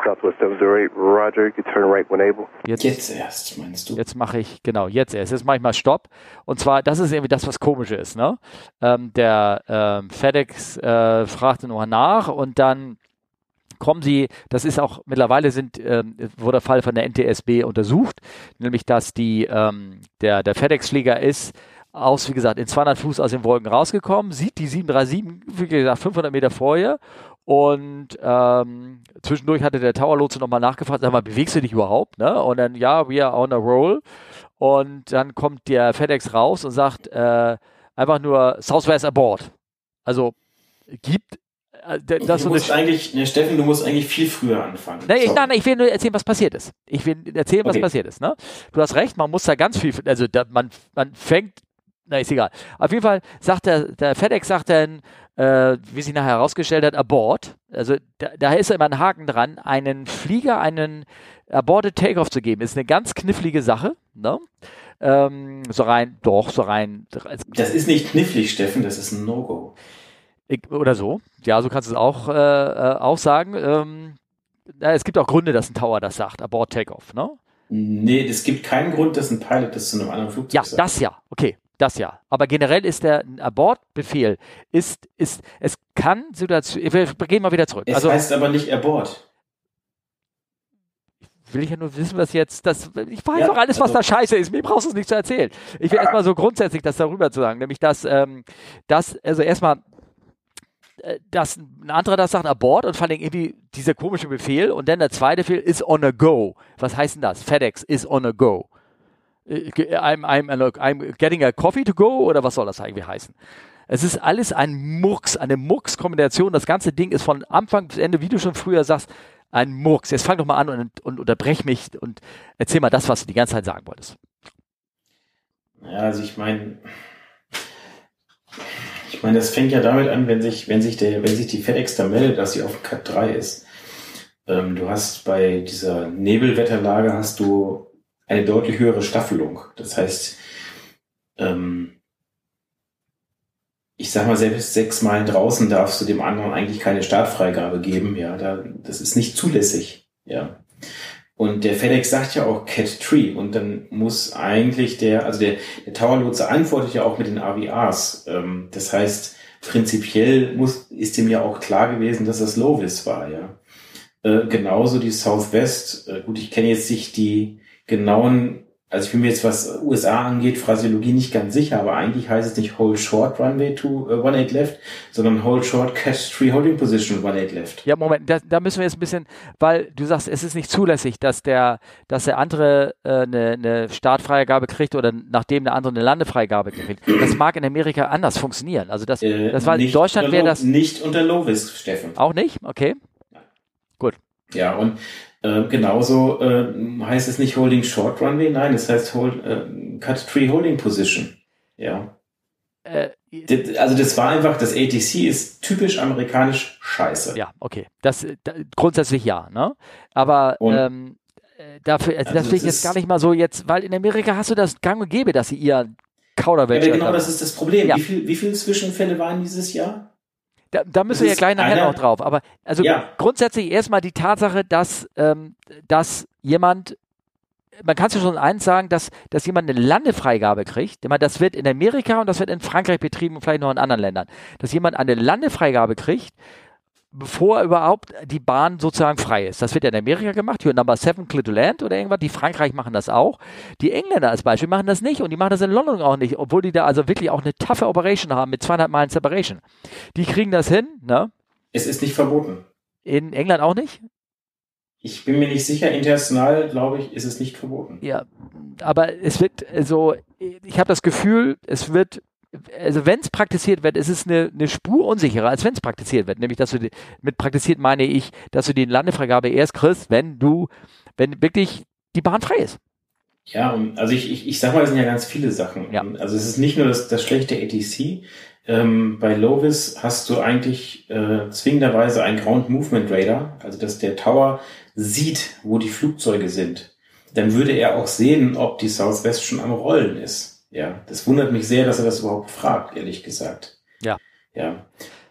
Southwest 708, Roger, you can turn right when able. Jetzt, Jetzt erst, meinst du? jetzt mache ich, genau, jetzt erst. Jetzt mache ich mal Stopp. Und zwar, das ist irgendwie das, was komisch ist. Ne? Ähm, der ähm, FedEx äh, fragte noch nach und dann kommen sie, das ist auch mittlerweile sind, ähm, wurde der Fall von der NTSB untersucht, nämlich dass die, ähm, der, der FedEx-Flieger ist aus, wie gesagt, in 200 Fuß aus den Wolken rausgekommen, sieht die 737, wie gesagt, 500 Meter vorher und ähm, zwischendurch hatte der Tower-Lotse nochmal nachgefragt, sag mal, bewegst du dich überhaupt? Ne? Und dann, ja, we are on a roll. Und dann kommt der FedEx raus und sagt äh, einfach nur Southwest aboard. Also gibt äh, das du musst eigentlich, ne, Steffen, du musst eigentlich viel früher anfangen. Nein, ich, nein, nein, ich will nur erzählen, was passiert ist. Ich will erzählen, was Okay. passiert ist. Ne? Du hast recht, man muss da ganz viel, also da, man, man fängt, na ist egal. Auf jeden Fall sagt der, der FedEx sagt dann, äh, wie sich nachher herausgestellt hat, abort. Also da, da ist immer ein Haken dran, einen Flieger einen aborted Takeoff zu geben, ist eine ganz knifflige Sache. Ne? Ähm, so rein, doch, so rein, Das ist nicht knifflig, Steffen, das ist ein No-Go. oder so. Ja, so kannst du es auch, äh, äh, auch sagen. Ähm, es gibt auch Gründe, dass ein Tower das sagt, abort Takeoff. Ne? Nee, es gibt keinen Grund, dass ein Pilot das zu einem anderen Flugzeug Ja, sagt. das ja, okay, das ja. Aber generell ist der Abortbefehl, ist, ist, es kann Situation, wir gehen mal wieder zurück. Es Also, heißt aber nicht Abort. will ich ja nur wissen, was jetzt, das, ich weiß ja, doch alles, was also, da scheiße ist. Mir brauchst du es nicht zu erzählen. Ich will erstmal so grundsätzlich das darüber zu sagen, nämlich, dass, ähm, dass, also erstmal, äh, dass ein anderer das sagt, Abort und vor allem irgendwie dieser komische Befehl und dann der zweite Befehl ist on a go. Was heißt denn das? FedEx is on a go. I'm, I'm, I'm getting a coffee to go oder was soll das eigentlich heißen? Es ist alles ein Murks, eine Murks-Kombination. Das ganze Ding ist von Anfang bis Ende, wie du schon früher sagst, ein Murks. Jetzt fang doch mal an und, und unterbrech mich und erzähl mal das, was du die ganze Zeit sagen wolltest. Ja, also ich meine, ich meine, das fängt ja damit an, wenn sich, wenn sich der, wenn sich die FedEx da meldet, dass sie auf Cut 3 ist. Ähm, du hast bei dieser Nebelwetterlage hast du eine deutlich höhere Staffelung. Das heißt, ähm, ich sag mal, selbst sechs Meilen draußen darfst du dem anderen eigentlich keine Startfreigabe geben. Ja, da, das ist nicht zulässig. Ja. Und der FedEx sagt ja auch Cat Tree und dann muss eigentlich der, also der, der Tower-Lotse antwortet ja auch mit den AVRs. Ähm, das heißt, prinzipiell muss, ist dem ja auch klar gewesen, dass das Lovis war, ja. Äh, genauso die Southwest, äh, gut, ich kenne jetzt nicht die genauen also ich bin mir jetzt, was USA angeht, Phrasiologie nicht ganz sicher, aber eigentlich heißt es nicht Hold Short Runway to uh, One Eight Left, sondern Hold Short Catch Tree Holding Position One Eight Left. Ja, Moment, da, da, müssen wir jetzt ein bisschen, weil du sagst, es ist nicht zulässig, dass der, dass der andere äh, eine, eine Startfreigabe kriegt oder nachdem der andere eine Landefreigabe kriegt. Das mag in Amerika anders funktionieren. Also das, äh, das war in Deutschland wäre das nicht unter Lovis, Steffen. Auch nicht, okay. Gut. Ja, und äh, genauso äh, heißt es nicht Holding Short Runway, nein, es heißt hold, äh, Cut Tree Holding Position. Ja. Äh, also das war einfach, das ATC ist typisch amerikanisch scheiße. Ja, okay. Das da, grundsätzlich ja, ne? Aber Und, ähm, äh, dafür, also, also das will ich jetzt gar nicht mal so jetzt, weil in Amerika hast du das gang und gäbe, dass sie ihr Kauderwelsch. Ja, genau, das ist das Problem. Ja. Wie, viel, wie viele Zwischenfälle waren dieses Jahr? Da, da müssen wir ja gleich nachher noch drauf. Aber also ja. grundsätzlich erstmal die Tatsache, dass, ähm, dass jemand, man kann es ja schon eins sagen, dass, dass jemand eine Landefreigabe kriegt. Meine, das wird in Amerika und das wird in Frankreich betrieben und vielleicht noch in anderen Ländern. Dass jemand eine Landefreigabe kriegt, bevor überhaupt die Bahn sozusagen frei ist. Das wird ja in Amerika gemacht, hier Number 7 Clear to Land oder irgendwas. Die Frankreich machen das auch. Die Engländer als Beispiel machen das nicht und die machen das in London auch nicht, obwohl die da also wirklich auch eine taffe Operation haben mit zweieinhalb Meilen Separation. Die kriegen das hin, ne? Es ist nicht verboten. In England auch nicht? Ich bin mir nicht sicher, international, glaube ich, ist es nicht verboten. Ja, aber es wird so, ich habe das Gefühl, es wird also wenn es praktiziert wird, ist es eine, eine Spur unsicherer, als wenn es praktiziert wird. Nämlich, dass du die, mit praktiziert meine ich, dass du die Landefreigabe erst kriegst, wenn du, wenn wirklich die Bahn frei ist. Ja, also ich, ich, ich sag mal, es sind ja ganz viele Sachen. Ja. Also es ist nicht nur das, das schlechte ATC. Ähm, bei Lovis hast du eigentlich äh, zwingenderweise ein Ground Movement Radar, also dass der Tower sieht, wo die Flugzeuge sind. Dann würde er auch sehen, ob die Southwest schon am Rollen ist. Ja, das wundert mich sehr, dass er das überhaupt fragt, ehrlich gesagt. Ja. Ja.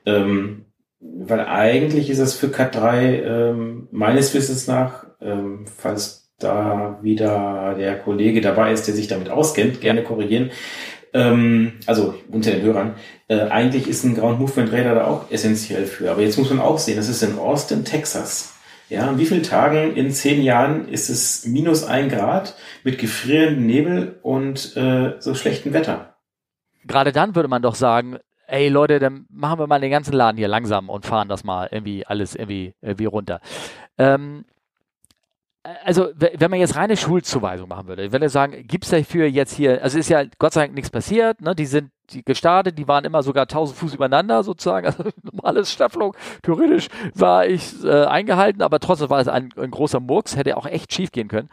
Ähm, weil eigentlich ist es für Cat 3 ähm, meines Wissens nach, ähm, falls da wieder der Kollege dabei ist, der sich damit auskennt, gerne korrigieren. Ähm, also unter den Hörern. Äh, eigentlich ist ein Ground Movement Radar da auch essentiell für. Aber jetzt muss man auch sehen, das ist in Austin, Texas. Ja, in wie vielen Tagen in zehn Jahren ist es minus ein Grad mit gefrierendem Nebel und äh, so schlechtem Wetter? Gerade dann würde man doch sagen, ey Leute, dann machen wir mal den ganzen Laden hier langsam und fahren das mal irgendwie alles irgendwie, irgendwie runter. Ähm, also wenn man jetzt reine Schulzuweisung machen würde, ich würde sagen, gibt es dafür jetzt hier, also ist ja Gott sei Dank nichts passiert, ne? die sind die gestartet, die waren immer sogar 1000 Fuß übereinander sozusagen, also normales Staffelung, theoretisch war ich äh, eingehalten, aber trotzdem war es ein, ein großer Murks, hätte auch echt schief gehen können.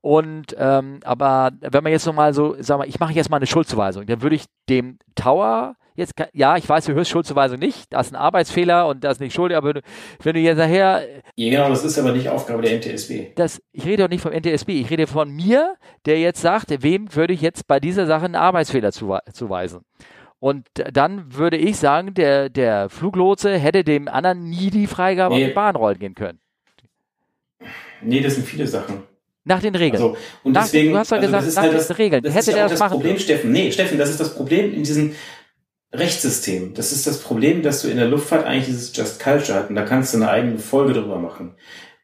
Und ähm, aber wenn man jetzt nochmal so, sag mal, ich mache jetzt mal eine Schuldzuweisung, dann würde ich dem Tower jetzt, ja, ich weiß, du hörst Schuldzuweisung nicht, da ist ein Arbeitsfehler und das ist nicht Schuld, aber wenn du jetzt nachher. Ja, genau, das ist aber nicht Aufgabe der NTSB. Das, ich rede doch nicht vom NTSB, ich rede von mir, der jetzt sagt, wem würde ich jetzt bei dieser Sache einen Arbeitsfehler zuweisen. Und dann würde ich sagen, der, der Fluglotse hätte dem anderen nie die Freigabe nee. auf die Bahn rollen gehen können. Nee, das sind viele Sachen. Nach den Regeln. Also, und nach, deswegen, du hast doch also gesagt, nach halt den Regeln. Das hätte ist ja das, das Problem, können. Steffen. Nee, Steffen, das ist das Problem in diesen Rechtssystem. Das ist das Problem, dass du in der Luftfahrt eigentlich dieses Just Culture hast und da kannst du eine eigene Folge drüber machen.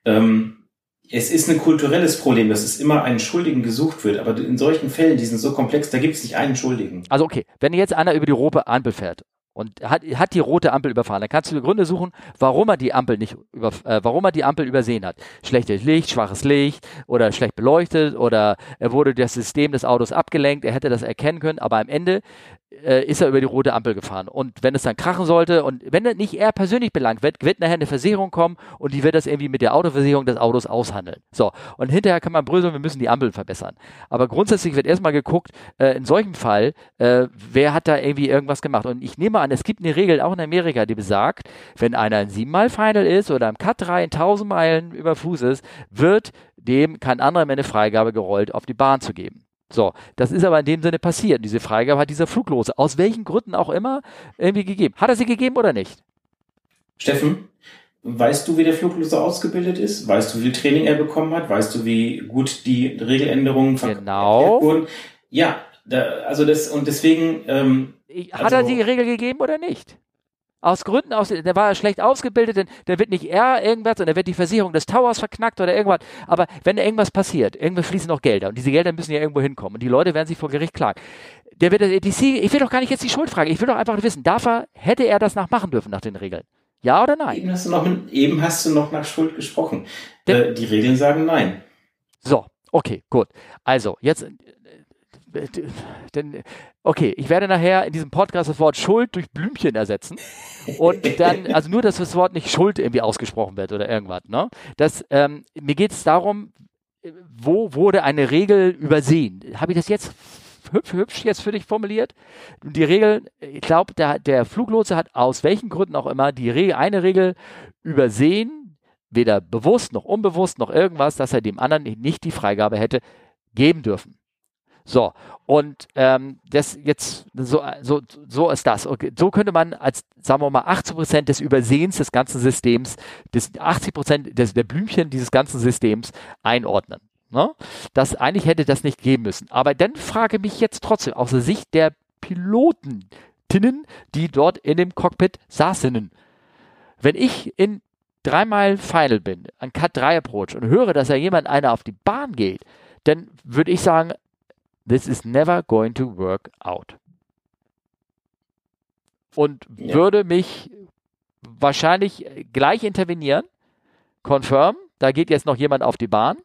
Ähm, es ist ein kulturelles Problem, dass es immer einen Schuldigen gesucht wird, aber in solchen Fällen, die sind so komplex, da gibt es nicht einen Schuldigen. Also okay, wenn jetzt einer über die rote Ampel fährt und hat, hat die rote Ampel überfahren. Dann kannst du Gründe suchen, warum er die Ampel nicht über, äh, warum er die Ampel übersehen hat. Schlechtes Licht, schwaches Licht oder schlecht beleuchtet oder er wurde das System des Autos abgelenkt, er hätte das erkennen können, aber am Ende äh, ist er über die rote Ampel gefahren. Und wenn es dann krachen sollte und wenn nicht er persönlich belangt wird, wird nachher eine Versicherung kommen und die wird das irgendwie mit der Autoversicherung des Autos aushandeln. So, und hinterher kann man bröseln, wir müssen die Ampeln verbessern. Aber grundsätzlich wird erstmal geguckt, äh, in solchem Fall, äh, wer hat da irgendwie irgendwas gemacht. Und ich nehme an, es gibt eine Regel auch in Amerika, die besagt, wenn einer ein 7-Mal-Final ist oder im Cut 3 in 1000 Meilen über Fuß ist, wird dem kein anderer mehr eine Freigabe gerollt, auf die Bahn zu geben. So, das ist aber in dem Sinne passiert. Diese Freigabe hat dieser Fluglose aus welchen Gründen auch immer irgendwie gegeben. Hat er sie gegeben oder nicht? Steffen, weißt du, wie der Fluglose ausgebildet ist? Weißt du, wie viel Training er bekommen hat? Weißt du, wie gut die Regeländerungen genau. wurden? Ja, da, also das und deswegen. Ähm, hat also, er die Regel gegeben oder nicht? Aus Gründen, aus, der war schlecht ausgebildet, denn der wird nicht er irgendwas, sondern wird die Versicherung des Towers verknackt oder irgendwas. Aber wenn irgendwas passiert, irgendwo fließen noch Gelder und diese Gelder müssen ja irgendwo hinkommen und die Leute werden sich vor Gericht klagen. Der wird, die, ich will doch gar nicht jetzt die Schuld fragen, ich will doch einfach wissen, darf er, hätte er das nachmachen dürfen nach den Regeln? Ja oder nein? Eben hast du noch, eben hast du noch nach Schuld gesprochen. Der, äh, die Regeln sagen nein. So, okay, gut. Also, jetzt denn, okay, ich werde nachher in diesem Podcast das Wort Schuld durch Blümchen ersetzen und dann, also nur, dass das Wort nicht Schuld irgendwie ausgesprochen wird oder irgendwas, ne? Das, ähm, mir geht es darum, wo wurde eine Regel übersehen? Habe ich das jetzt hübsch, hübsch jetzt für dich formuliert? Die Regel, ich glaube, der, der Fluglotse hat aus welchen Gründen auch immer die Regel, eine Regel übersehen, weder bewusst noch unbewusst noch irgendwas, dass er dem anderen nicht die Freigabe hätte geben dürfen. So, und ähm, das jetzt, so, so, so ist das. Okay. So könnte man als, sagen wir mal, 80 Prozent des Übersehens des ganzen Systems, des 80 Prozent der Blümchen dieses ganzen Systems einordnen. Ne? Das eigentlich hätte das nicht geben müssen. Aber dann frage mich jetzt trotzdem aus der Sicht der Pilotentinnen, die dort in dem Cockpit saßen. Wenn ich in dreimal Final bin, an Cut 3 Approach und höre, dass da jemand einer auf die Bahn geht, dann würde ich sagen, This is never going to work out. Und ja. würde mich wahrscheinlich gleich intervenieren, confirm, da geht jetzt noch jemand auf die Bahn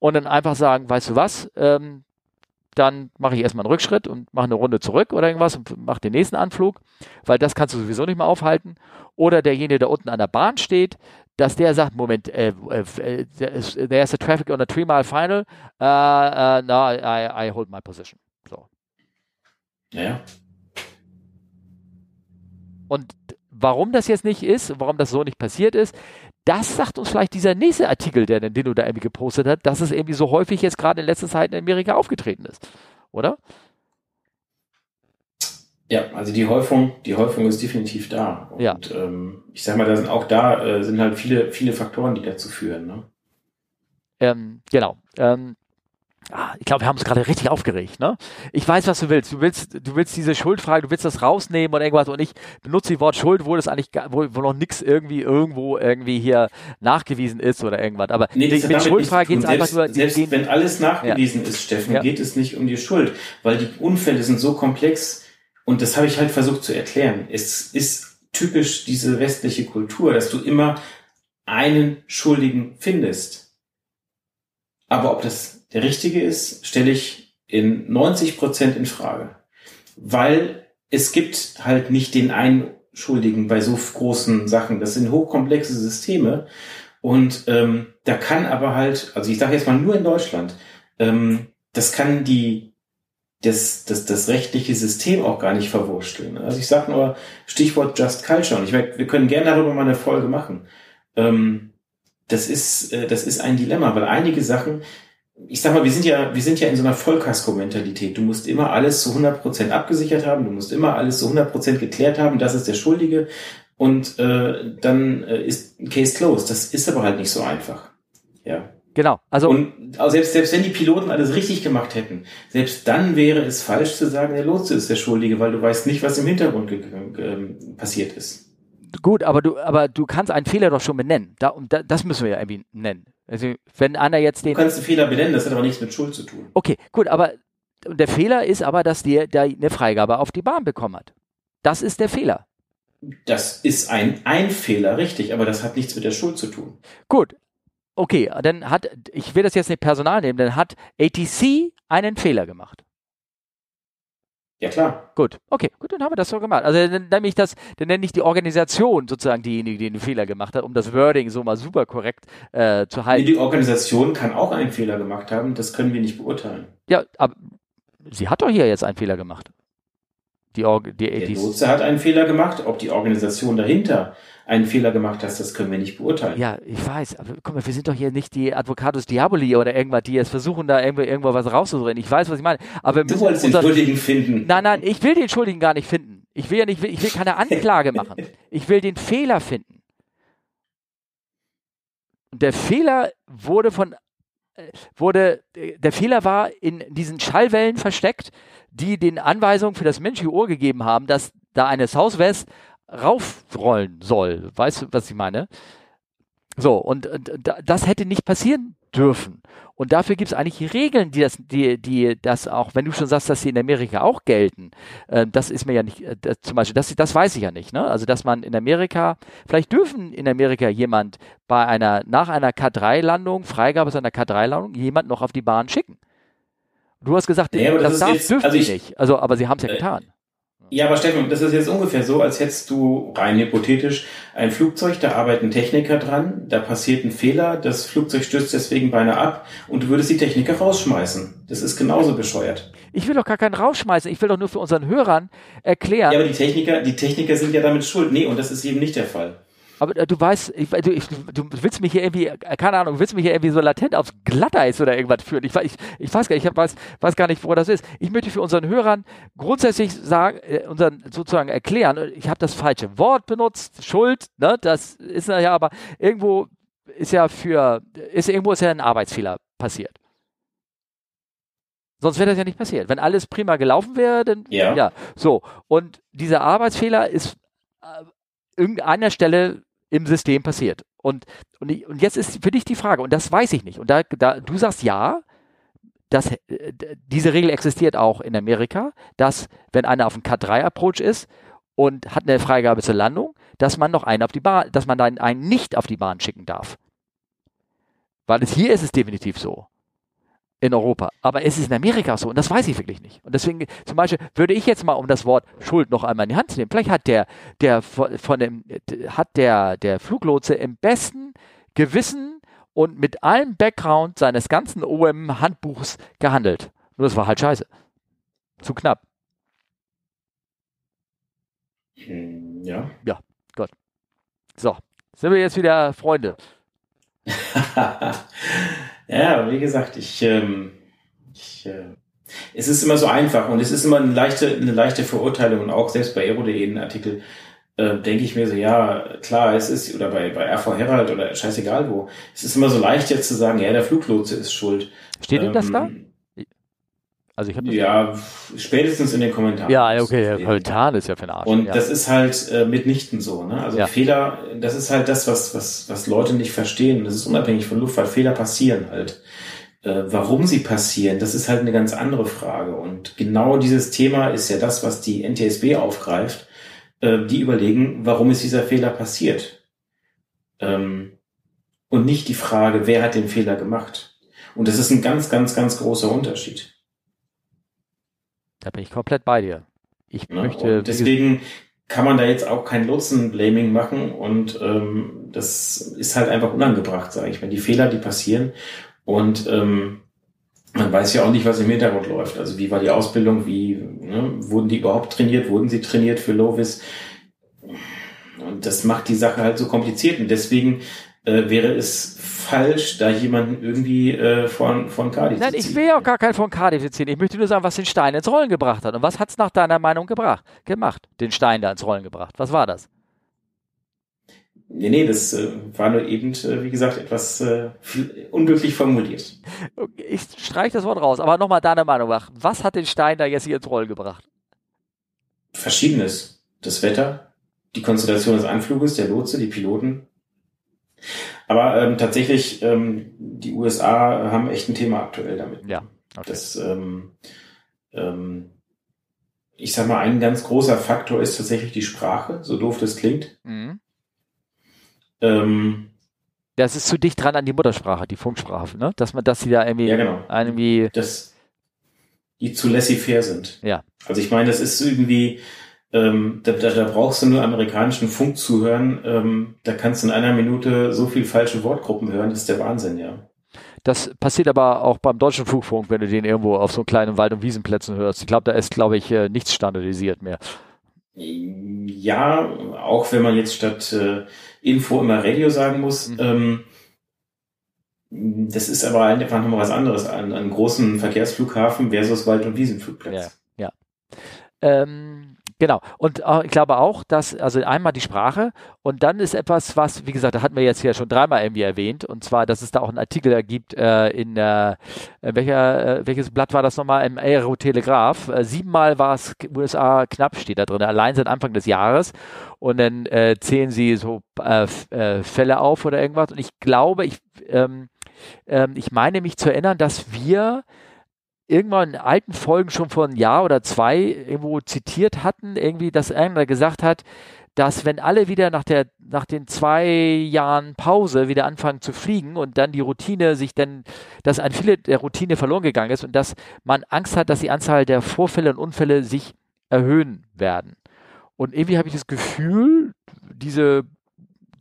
und dann einfach sagen, weißt du was, ähm, dann mache ich erstmal einen Rückschritt und mache eine Runde zurück oder irgendwas und mache den nächsten Anflug, weil das kannst du sowieso nicht mehr aufhalten. Oder derjenige, der unten an der Bahn steht, dass der sagt, Moment, äh, äh, there's a traffic on a three mile final, uh, uh, no, I, I hold my position. So. Ja. Und warum das jetzt nicht ist, warum das so nicht passiert ist, das sagt uns vielleicht dieser nächste Artikel, der, den du da irgendwie gepostet hast, dass es irgendwie so häufig jetzt gerade in letzter Zeit in Amerika aufgetreten ist. Oder? Ja, also die Häufung, die Häufung ist definitiv da. Und ja. ähm, ich sag mal, da sind auch da äh, sind halt viele, viele Faktoren, die dazu führen. Ne? Ähm, genau. Ähm, ah, ich glaube, wir haben uns gerade richtig aufgeregt, ne? Ich weiß, was du willst. Du willst, du willst diese Schuldfrage, du willst das rausnehmen oder irgendwas und ich benutze die Wort Schuld, wo das eigentlich, wo, wo noch nichts irgendwie irgendwo irgendwie hier nachgewiesen ist oder irgendwas. Aber nee, die, mit Schuldfrage geht es einfach nur. Selbst gehen, wenn alles nachgewiesen ja. ist, Steffen, ja. geht es nicht um die Schuld, weil die Unfälle sind so komplex und das habe ich halt versucht zu erklären. Es ist typisch diese westliche Kultur, dass du immer einen Schuldigen findest. Aber ob das der richtige ist, stelle ich in 90 Prozent in Frage. Weil es gibt halt nicht den einen Schuldigen bei so großen Sachen. Das sind hochkomplexe Systeme. Und ähm, da kann aber halt, also ich sage jetzt mal nur in Deutschland, ähm, das kann die das, das, das rechtliche System auch gar nicht verwurschteln. Also ich sage nur Stichwort Just Culture und ich werd, wir können gerne darüber mal eine Folge machen. Ähm, das ist, äh, das ist ein Dilemma, weil einige Sachen, ich sag mal, wir sind ja, wir sind ja in so einer Vollkasko-Mentalität. Du musst immer alles zu 100 Prozent abgesichert haben, du musst immer alles zu 100 Prozent geklärt haben, das ist der Schuldige und äh, dann äh, ist Case closed. Das ist aber halt nicht so einfach. Ja. Genau. Also und selbst, selbst wenn die Piloten alles richtig gemacht hätten, selbst dann wäre es falsch zu sagen, der Lotse ist der Schuldige, weil du weißt nicht, was im Hintergrund ähm, passiert ist. Gut, aber du, aber du kannst einen Fehler doch schon benennen. Da, und da, das müssen wir ja irgendwie nennen. Also, wenn einer jetzt den. Du kannst einen Fehler benennen, das hat aber nichts mit Schuld zu tun. Okay, gut, aber der Fehler ist aber, dass der, der eine Freigabe auf die Bahn bekommen hat. Das ist der Fehler. Das ist ein, ein Fehler, richtig, aber das hat nichts mit der Schuld zu tun. Gut. Okay, dann hat, ich will das jetzt nicht Personal nehmen, dann hat ATC einen Fehler gemacht. Ja, klar. Gut, okay, gut, dann haben wir das so gemacht. Also dann nenne ich das, dann nenne ich die Organisation sozusagen diejenige, die den Fehler gemacht hat, um das Wording so mal super korrekt äh, zu halten. Die Organisation kann auch einen Fehler gemacht haben, das können wir nicht beurteilen. Ja, aber sie hat doch hier jetzt einen Fehler gemacht. Die, Org die Der Nutzer hat einen Fehler gemacht, ob die Organisation dahinter einen Fehler gemacht hat, das können wir nicht beurteilen. Ja, ich weiß, aber guck mal, wir sind doch hier nicht die Advocatus Diaboli oder irgendwas, die jetzt versuchen, da irgendwo, irgendwo was rauszudrehen. Ich weiß, was ich meine. Aber du wolltest den Schuldigen finden. Nein, nein, ich will den Schuldigen gar nicht finden. Ich will ja nicht, ich will keine Anklage machen. Ich will den Fehler finden. Und der Fehler wurde von wurde, der Fehler war in diesen Schallwellen versteckt, die den Anweisungen für das menschliche Ohr gegeben haben, dass da eine Southwest raufrollen soll. Weißt du, was ich meine? So, und, und das hätte nicht passieren dürfen. Und dafür gibt es eigentlich Regeln, die das, die, die das auch, wenn du schon sagst, dass sie in Amerika auch gelten, äh, das ist mir ja nicht, äh, das, zum Beispiel, das, das weiß ich ja nicht, ne? Also, dass man in Amerika, vielleicht dürfen in Amerika jemand bei einer, nach einer K3-Landung, Freigabe seiner K3-Landung, jemand noch auf die Bahn schicken. Du hast gesagt, ja, das, das darf, jetzt, dürfen also ich, nicht. Also, aber sie haben es ja äh, getan. Ja, aber Steffen, das ist jetzt ungefähr so, als hättest du rein hypothetisch ein Flugzeug, da arbeiten Techniker dran, da passiert ein Fehler, das Flugzeug stürzt deswegen beinahe ab und du würdest die Techniker rausschmeißen. Das ist genauso bescheuert. Ich will doch gar keinen rausschmeißen, ich will doch nur für unseren Hörern erklären. Ja, aber die Techniker, die Techniker sind ja damit schuld. Nee, und das ist eben nicht der Fall. Aber äh, du weißt, ich, du, ich, du willst mich hier irgendwie, äh, keine Ahnung, willst mich hier irgendwie so latent aufs Glatteis oder irgendwas führen. Ich, ich, ich weiß gar nicht, ich weiß, weiß gar nicht, wo das ist. Ich möchte für unseren Hörern grundsätzlich sagen, äh, unseren sozusagen erklären, ich habe das falsche Wort benutzt, Schuld, ne, das ist ja aber irgendwo ist ja für, ist irgendwo ist ja ein Arbeitsfehler passiert. Sonst wäre das ja nicht passiert. Wenn alles prima gelaufen wäre, dann Ja. ja. So. Und dieser Arbeitsfehler ist äh, irgendeiner Stelle im System passiert. Und, und, ich, und jetzt ist für dich die Frage, und das weiß ich nicht. Und da, da du sagst ja, dass äh, diese Regel existiert auch in Amerika, dass wenn einer auf dem K3-Approach ist und hat eine Freigabe zur Landung, dass man noch einen auf die Bahn, dass man dann einen nicht auf die Bahn schicken darf. Weil es hier ist es definitiv so. In Europa. Aber es ist in Amerika so und das weiß ich wirklich nicht. Und deswegen, zum Beispiel, würde ich jetzt mal, um das Wort Schuld noch einmal in die Hand zu nehmen, vielleicht hat der, der von, dem, hat der, der Fluglotse im besten Gewissen und mit allem Background seines ganzen OM-Handbuchs gehandelt. Nur das war halt scheiße. Zu knapp. Hm, Ja. So, sind wir jetzt wieder Freunde. ja, wie gesagt, ich, ähm, ich äh, es ist immer so einfach und es ist immer eine leichte, eine leichte Verurteilung und auch selbst bei Aero.de in Artikel äh, denke ich mir so, ja, klar, es ist, oder bei, bei RV Herald oder scheißegal wo, es ist immer so leicht jetzt zu sagen, ja, der Fluglotse ist schuld. Steht denn das da? Also ich habe Ja, spätestens in den Kommentaren. Ja, okay, der Kommentar ist ja für den Arsch. Und ja. das ist halt äh, mitnichten so. Ne? Also Ja. Fehler, das ist halt das, was, was, was Leute nicht verstehen. Das ist unabhängig von Luftfahrt. Fehler passieren halt. Äh, warum sie passieren, das ist halt eine ganz andere Frage. Und genau dieses Thema ist ja das, was die NTSB aufgreift. Äh, die überlegen, warum ist dieser Fehler passiert? Ähm, und nicht die Frage, wer hat den Fehler gemacht? Und das ist ein ganz, ganz, ganz großer Unterschied. Da bin ich komplett bei dir. Ich Ne? möchte. deswegen kann man da jetzt auch kein Lotsen-Blaming machen und ähm, das ist halt einfach unangebracht, sage ich mal. Die Fehler, die passieren und ähm, man weiß ja auch nicht, was im Hintergrund läuft. Also wie war die Ausbildung, wie ne, wurden die überhaupt trainiert, wurden sie trainiert für Lovis? Und das macht die Sache halt so kompliziert und deswegen äh, wäre es falsch, da jemanden irgendwie äh, von, von Cardi Nein, zu ich ziehen. will ja auch gar keinen von Cardiff ziehen. Ich möchte nur sagen, was den Stein ins Rollen gebracht hat. Und was hat es nach deiner Meinung gebracht, gemacht? Den Stein da ins Rollen gebracht. Was war das? Nee, nee, das äh, war nur eben, äh, wie gesagt, etwas äh, unglücklich formuliert. Ich streiche das Wort raus, aber nochmal deine Meinung nach. Was hat den Stein da jetzt hier ins Rollen gebracht? Verschiedenes. Das Wetter, die Konstellation des Anfluges, der Lotse, die Piloten. Aber ähm, tatsächlich, ähm, die USA haben echt ein Thema aktuell damit. Ja. Okay. Das, ähm, ähm, ich sag mal, ein ganz großer Faktor ist tatsächlich die Sprache, so doof das klingt. Mhm. Ähm, Das ist zu dicht dran an die Muttersprache, die Funksprache, ne? Dass man, dass sie da irgendwie, Ja, genau. irgendwie, dass die zu laissez-faire sind. ja, Also ich meine, das ist irgendwie, ähm, da, da, da brauchst du nur amerikanischen Funk zuhören, ähm, da kannst du in einer Minute so viel falsche Wortgruppen hören, das ist der Wahnsinn, ja. Das passiert aber auch beim deutschen Flugfunk, wenn du den irgendwo auf so kleinen Wald- und Wiesenplätzen hörst. Ich glaube, da ist, glaube ich, äh, nichts standardisiert mehr. Ja, auch wenn man jetzt statt äh, Info immer Radio sagen muss, Mhm. ähm, das ist aber einfach nochmal was anderes an einem großen Verkehrsflughafen versus Wald- und Wiesenflugplatz. Ähm, genau. Und äh, ich glaube auch, dass, also einmal die Sprache und dann ist etwas, was, wie gesagt, da hatten wir jetzt ja schon dreimal irgendwie erwähnt, und zwar, dass es da auch einen Artikel gibt äh, in äh, welcher, äh, welches Blatt war das nochmal? Im Aerotelegraph. Äh, siebenmal war es USA knapp, steht da drin, allein seit Anfang des Jahres. Und dann äh, zählen sie so Fälle auf oder irgendwas. Und ich glaube, ich, ähm, ähm, ich meine mich zu erinnern, dass wir irgendwann in alten Folgen schon vor einem Jahr oder zwei irgendwo zitiert hatten, irgendwie, dass einer gesagt hat, dass wenn alle wieder nach der nach den zwei Jahren Pause wieder anfangen zu fliegen und dann die Routine sich dann, dass ein viele der Routine verloren gegangen ist und dass man Angst hat, dass die Anzahl der Vorfälle und Unfälle sich erhöhen werden. Und irgendwie habe ich das Gefühl, diese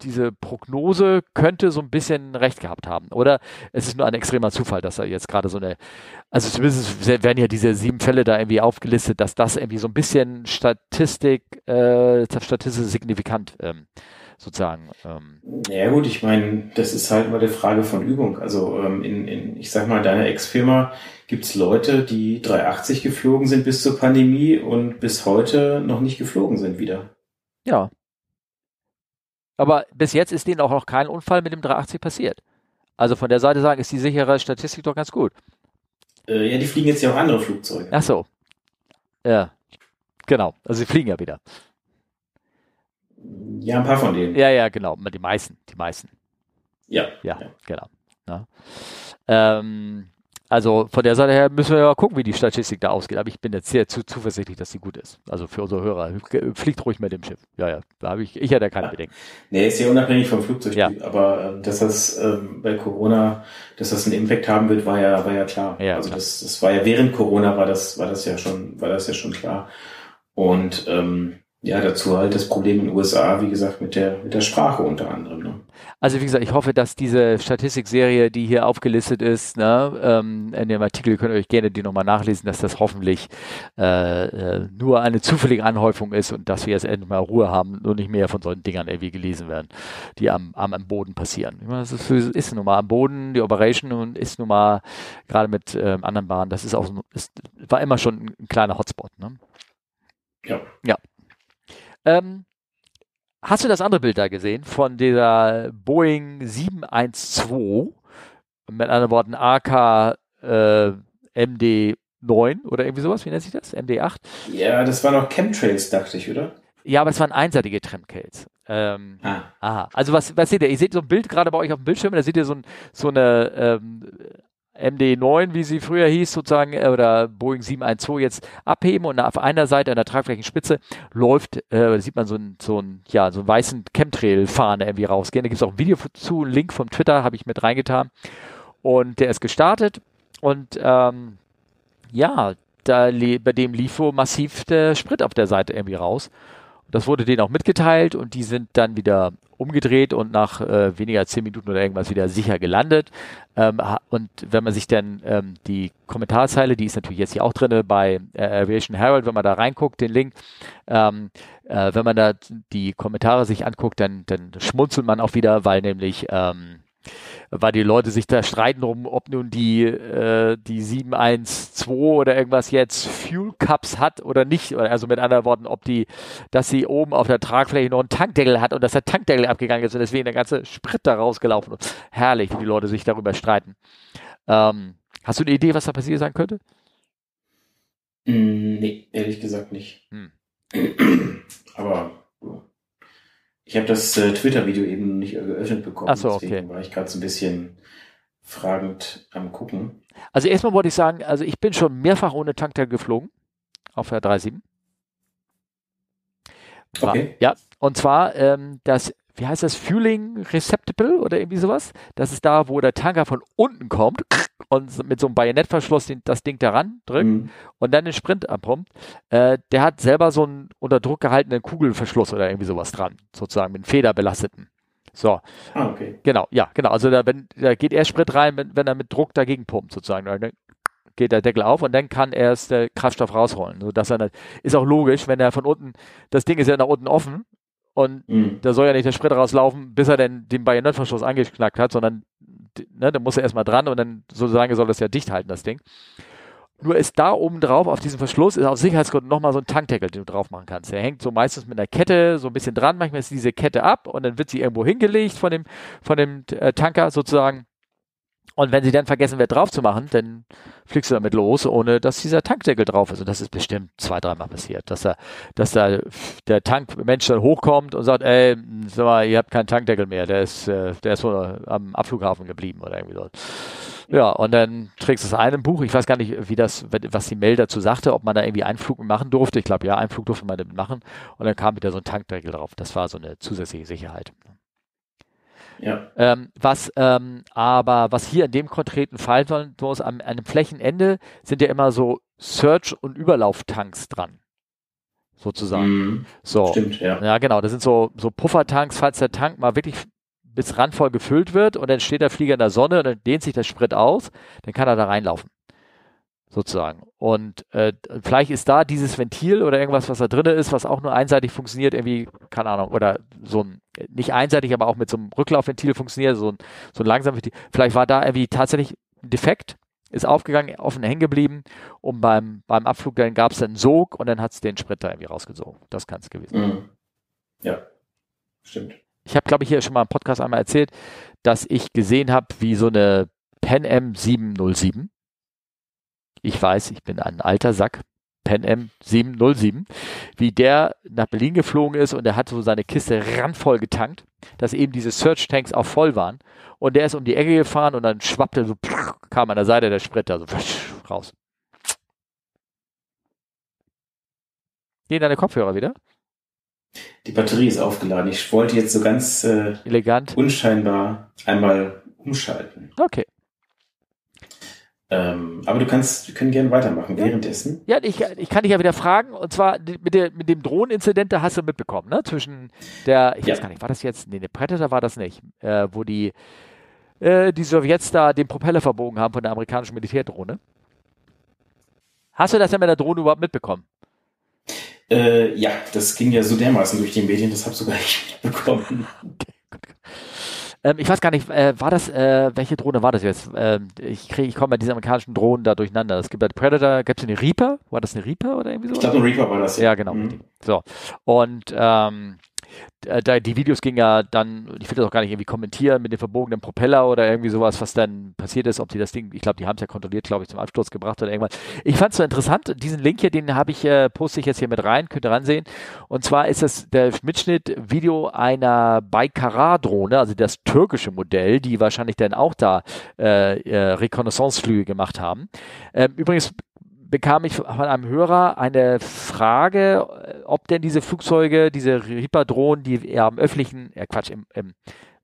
diese Prognose könnte so ein bisschen recht gehabt haben. Oder es ist nur ein extremer Zufall, dass er jetzt gerade so eine, also zumindest werden ja diese sieben Fälle da irgendwie aufgelistet, dass das irgendwie so ein bisschen Statistik, äh, statistisch signifikant ähm, sozusagen. Ähm, Ja gut, ich meine, das ist halt immer eine Frage von Übung. Also ähm, in, in, ich sag mal, in deiner Ex-Firma gibt's Leute, die 380 geflogen sind bis zur Pandemie und bis heute noch nicht geflogen sind wieder. ja. Aber bis jetzt ist denen auch noch kein Unfall mit dem 380 passiert. Also von der Seite sagen, ist die sichere Statistik doch ganz gut. Äh, ja, die fliegen jetzt ja auch andere Flugzeuge. Ach so. Ja. Genau. Also sie fliegen ja wieder. Ja, ein paar von denen. Ja, ja, genau. Die meisten. Die meisten. Ja. Ja, genau. Ja. Ähm, also von der Seite her müssen wir ja gucken, wie die Statistik da ausgeht. Aber ich bin jetzt sehr zu, zuversichtlich, dass sie gut ist. Also für unsere Hörer. Fliegt ruhig mit dem Schiff. Ja, ja. Da habe ich, ich hätte keine Ja. Bedenken. Nee, ist ja unabhängig vom Flugzeugtyp, Ja. aber ähm, dass das ähm, bei Corona, dass das einen Impact haben wird, war ja, war ja klar. Ja, also klar. das, das war ja während Corona war das, war das ja schon, war das ja schon klar. Und ähm, ja, dazu halt das Problem in den USA, wie gesagt, mit der, mit der Sprache unter anderem. Ne? Also wie gesagt, ich hoffe, dass diese Statistikserie, die hier aufgelistet ist, ne, ähm, in dem Artikel könnt ihr euch gerne die nochmal nachlesen, dass das hoffentlich äh, äh, nur eine zufällige Anhäufung ist und dass wir jetzt endlich mal Ruhe haben und nicht mehr von solchen Dingern irgendwie gelesen werden, die am, am, am Boden passieren. Ich meine, das ist, ist nun mal am Boden, die Operation und ist nun mal gerade mit ähm, anderen Bahnen, das ist auch ist, war immer schon ein kleiner Hotspot. Ne? Ja. Ja. Ähm, Hast du das andere Bild da gesehen von dieser Boeing 712 mit anderen Worten AK äh, MD9 oder irgendwie sowas? Wie nennt sich das? MD8? Ja, das war noch Chemtrails, dachte ich, oder? Ja, aber es waren einseitige Tramcales. Ähm, Ah. aha. Also was, was seht ihr? Ihr seht so ein Bild gerade bei euch auf dem Bildschirm, da seht ihr so, ein, so eine ähm, MD9, wie sie früher hieß, sozusagen, äh, oder Boeing 712 jetzt abheben und auf einer Seite an der Tragflächenspitze läuft, äh, sieht man so ein, so ja, so einen weißen Chemtrail-Fahne irgendwie rausgehen. Da gibt es auch ein Video zu, einen Link vom Twitter habe ich mit reingetan. Und der ist gestartet und ähm, ja, da bei dem lief wohl massiv der Sprit auf der Seite irgendwie raus. Das wurde denen auch mitgeteilt und die sind dann wieder umgedreht und nach äh, weniger als zehn Minuten oder irgendwas wieder sicher gelandet. Ähm, und wenn man sich dann ähm, die Kommentarzeile, die ist natürlich jetzt hier auch drinne bei äh, Aviation Herald, wenn man da reinguckt, den Link, ähm, äh, wenn man da die Kommentare sich anguckt, dann, dann schmunzelt man auch wieder, weil nämlich ähm, weil die Leute sich da streiten drum, ob nun die, äh, die 712 oder irgendwas jetzt Fuel Cups hat oder nicht. Also mit anderen Worten, ob die, dass sie oben auf der Tragfläche noch einen Tankdeckel hat und dass der Tankdeckel abgegangen ist und deswegen der ganze Sprit da rausgelaufen ist. Herrlich, wie die Leute sich darüber streiten. Ähm, hast du eine Idee, was da passiert sein könnte? Mm, nee, ehrlich gesagt nicht. Hm. Aber Ich habe das äh, Twitter-Video eben nicht geöffnet bekommen. Ach so, deswegen okay. war ich gerade so ein bisschen fragend am gucken. Also erstmal wollte ich sagen, also ich bin schon mehrfach ohne Tankdeckel geflogen auf der 37. War, Okay. Ja, und zwar ähm, das, wie heißt das, Fueling Receptacle oder irgendwie sowas? Das ist da, wo der Tanker von unten kommt und mit so einem Bajonettverschluss den, das Ding daran drückt Mhm. und dann den Sprint abpumpt. Äh, der hat selber so einen unter Druck gehaltenen Kugelverschluss oder irgendwie sowas dran, sozusagen mit einem federbelasteten. So, Ah, okay. Genau, ja, genau. Also da, wenn, da geht er Sprit rein, wenn, wenn er mit Druck dagegen pumpt, sozusagen. Dann geht der Deckel auf und dann kann er erst der Kraftstoff rausholen. So, dass er ist auch logisch, wenn er von unten, das Ding ist ja nach unten offen und Mhm. da soll ja nicht der Sprit rauslaufen, bis er denn den Bajonettverschluss angeknackt hat, sondern ne, dann muss er erstmal dran und dann sozusagen soll das ja dicht halten, das Ding. Nur ist da oben drauf, auf diesem Verschluss, ist aus Sicherheitsgründen nochmal so ein Tankdeckel, den du drauf machen kannst. Der hängt so meistens mit einer Kette so ein bisschen dran. Manchmal ist diese Kette ab und dann wird sie irgendwo hingelegt von dem, von dem äh, Tanker sozusagen. Und wenn sie dann vergessen wird drauf zu machen, dann fliegst du damit los, ohne dass dieser Tankdeckel drauf ist. Und das ist bestimmt zwei, dreimal passiert, dass da, dass da der Tankmensch dann hochkommt und sagt, ey, sag mal, ihr habt keinen Tankdeckel mehr, der ist, äh, der ist wohl am Abflughafen geblieben oder irgendwie so. Ja, und dann trägst du es ein im Buch. Ich weiß gar nicht, wie das, was die Mail dazu sagte, ob man da irgendwie einen Flug machen durfte. Ich glaube, ja, einen Flug durfte man damit machen. Und dann kam wieder so ein Tankdeckel drauf. Das war so eine zusätzliche Sicherheit. Ja. Ähm, was ähm, aber, was hier in dem konkreten Fall sein muss, am, an dem Flächenende sind ja immer so Search- und Überlauftanks dran. Sozusagen. Mhm. So. Stimmt, ja. Ja, genau. Das sind so, so Puffertanks, falls der Tank mal wirklich bis randvoll gefüllt wird und dann steht der Flieger in der Sonne und dann dehnt sich der Sprit aus, dann kann er da reinlaufen. Sozusagen. Und äh, vielleicht ist da dieses Ventil oder irgendwas, was da drin ist, was auch nur einseitig funktioniert, irgendwie, keine Ahnung, oder so ein, nicht einseitig, aber auch mit so einem Rücklaufventil funktioniert, so ein, so ein langsames Ventil. Vielleicht war da irgendwie tatsächlich ein Defekt, ist aufgegangen, offen hängen geblieben und beim, beim Abflug dann gab es einen Sog und dann hat es den Sprit da irgendwie rausgesogen. Das kann es gewesen sein. Mhm. Ja. Stimmt. Ich habe, glaube ich, hier schon mal im Podcast einmal erzählt, dass ich gesehen habe, wie so eine Pan M 707. Ich weiß, ich bin ein alter Sack. Pan M 707, wie der nach Berlin geflogen ist und er hat so seine Kiste randvoll getankt, dass eben diese Search Tanks auch voll waren und der ist um die Ecke gefahren und dann schwappte so, kam an der Seite der Sprit da so raus. Gehen deine Kopfhörer wieder? Die Batterie ist aufgeladen. Ich wollte jetzt so ganz äh, Elegant. unscheinbar einmal umschalten. Okay. Ähm, aber du kannst, wir können gerne weitermachen Ja. währenddessen. Ja, ich, ich kann dich ja wieder fragen, und zwar mit, der, mit dem Drohneninzident, da hast du mitbekommen, ne? Zwischen der, ich Ja. weiß gar nicht, war das jetzt, nee, der Predator war das nicht, äh, wo die, äh, die Sowjets da den Propeller verbogen haben von der amerikanischen Militärdrohne. Hast du das denn mit der Drohne überhaupt mitbekommen? Äh, ja, das ging ja so dermaßen durch die Medien, das habe sogar ich mitbekommen. Ähm, ich weiß gar nicht, äh, war das, äh, welche Drohne war das jetzt? Ähm, ich kriege, ich komme bei diesen amerikanischen Drohnen da durcheinander. Es gibt ja Predator, gibt es eine Reaper? War das eine Reaper oder irgendwie so? Ich glaube, ein Reaper war das. Ja, genau. Mhm. So. Und ähm, da, die Videos gingen ja dann, ich will das auch gar nicht irgendwie kommentieren, mit dem verbogenen Propeller oder irgendwie sowas, was dann passiert ist, ob die das Ding, ich glaube, die haben es ja kontrolliert, glaube ich, zum Absturz gebracht oder irgendwas. Ich fand es so interessant, diesen Link hier, den habe ich, äh, poste ich jetzt hier mit rein, könnt ihr ransehen. Und zwar ist das der Mitschnitt-Video einer Baykara-Drohne, also das türkische Modell, die wahrscheinlich dann auch da äh, äh, Reconnaissance-Flüge gemacht haben. Ähm, übrigens bekam ich von einem Hörer eine Frage, äh, ob denn diese Flugzeuge, diese Reaper-Drohnen, die eher im öffentlichen, ja Quatsch, im, im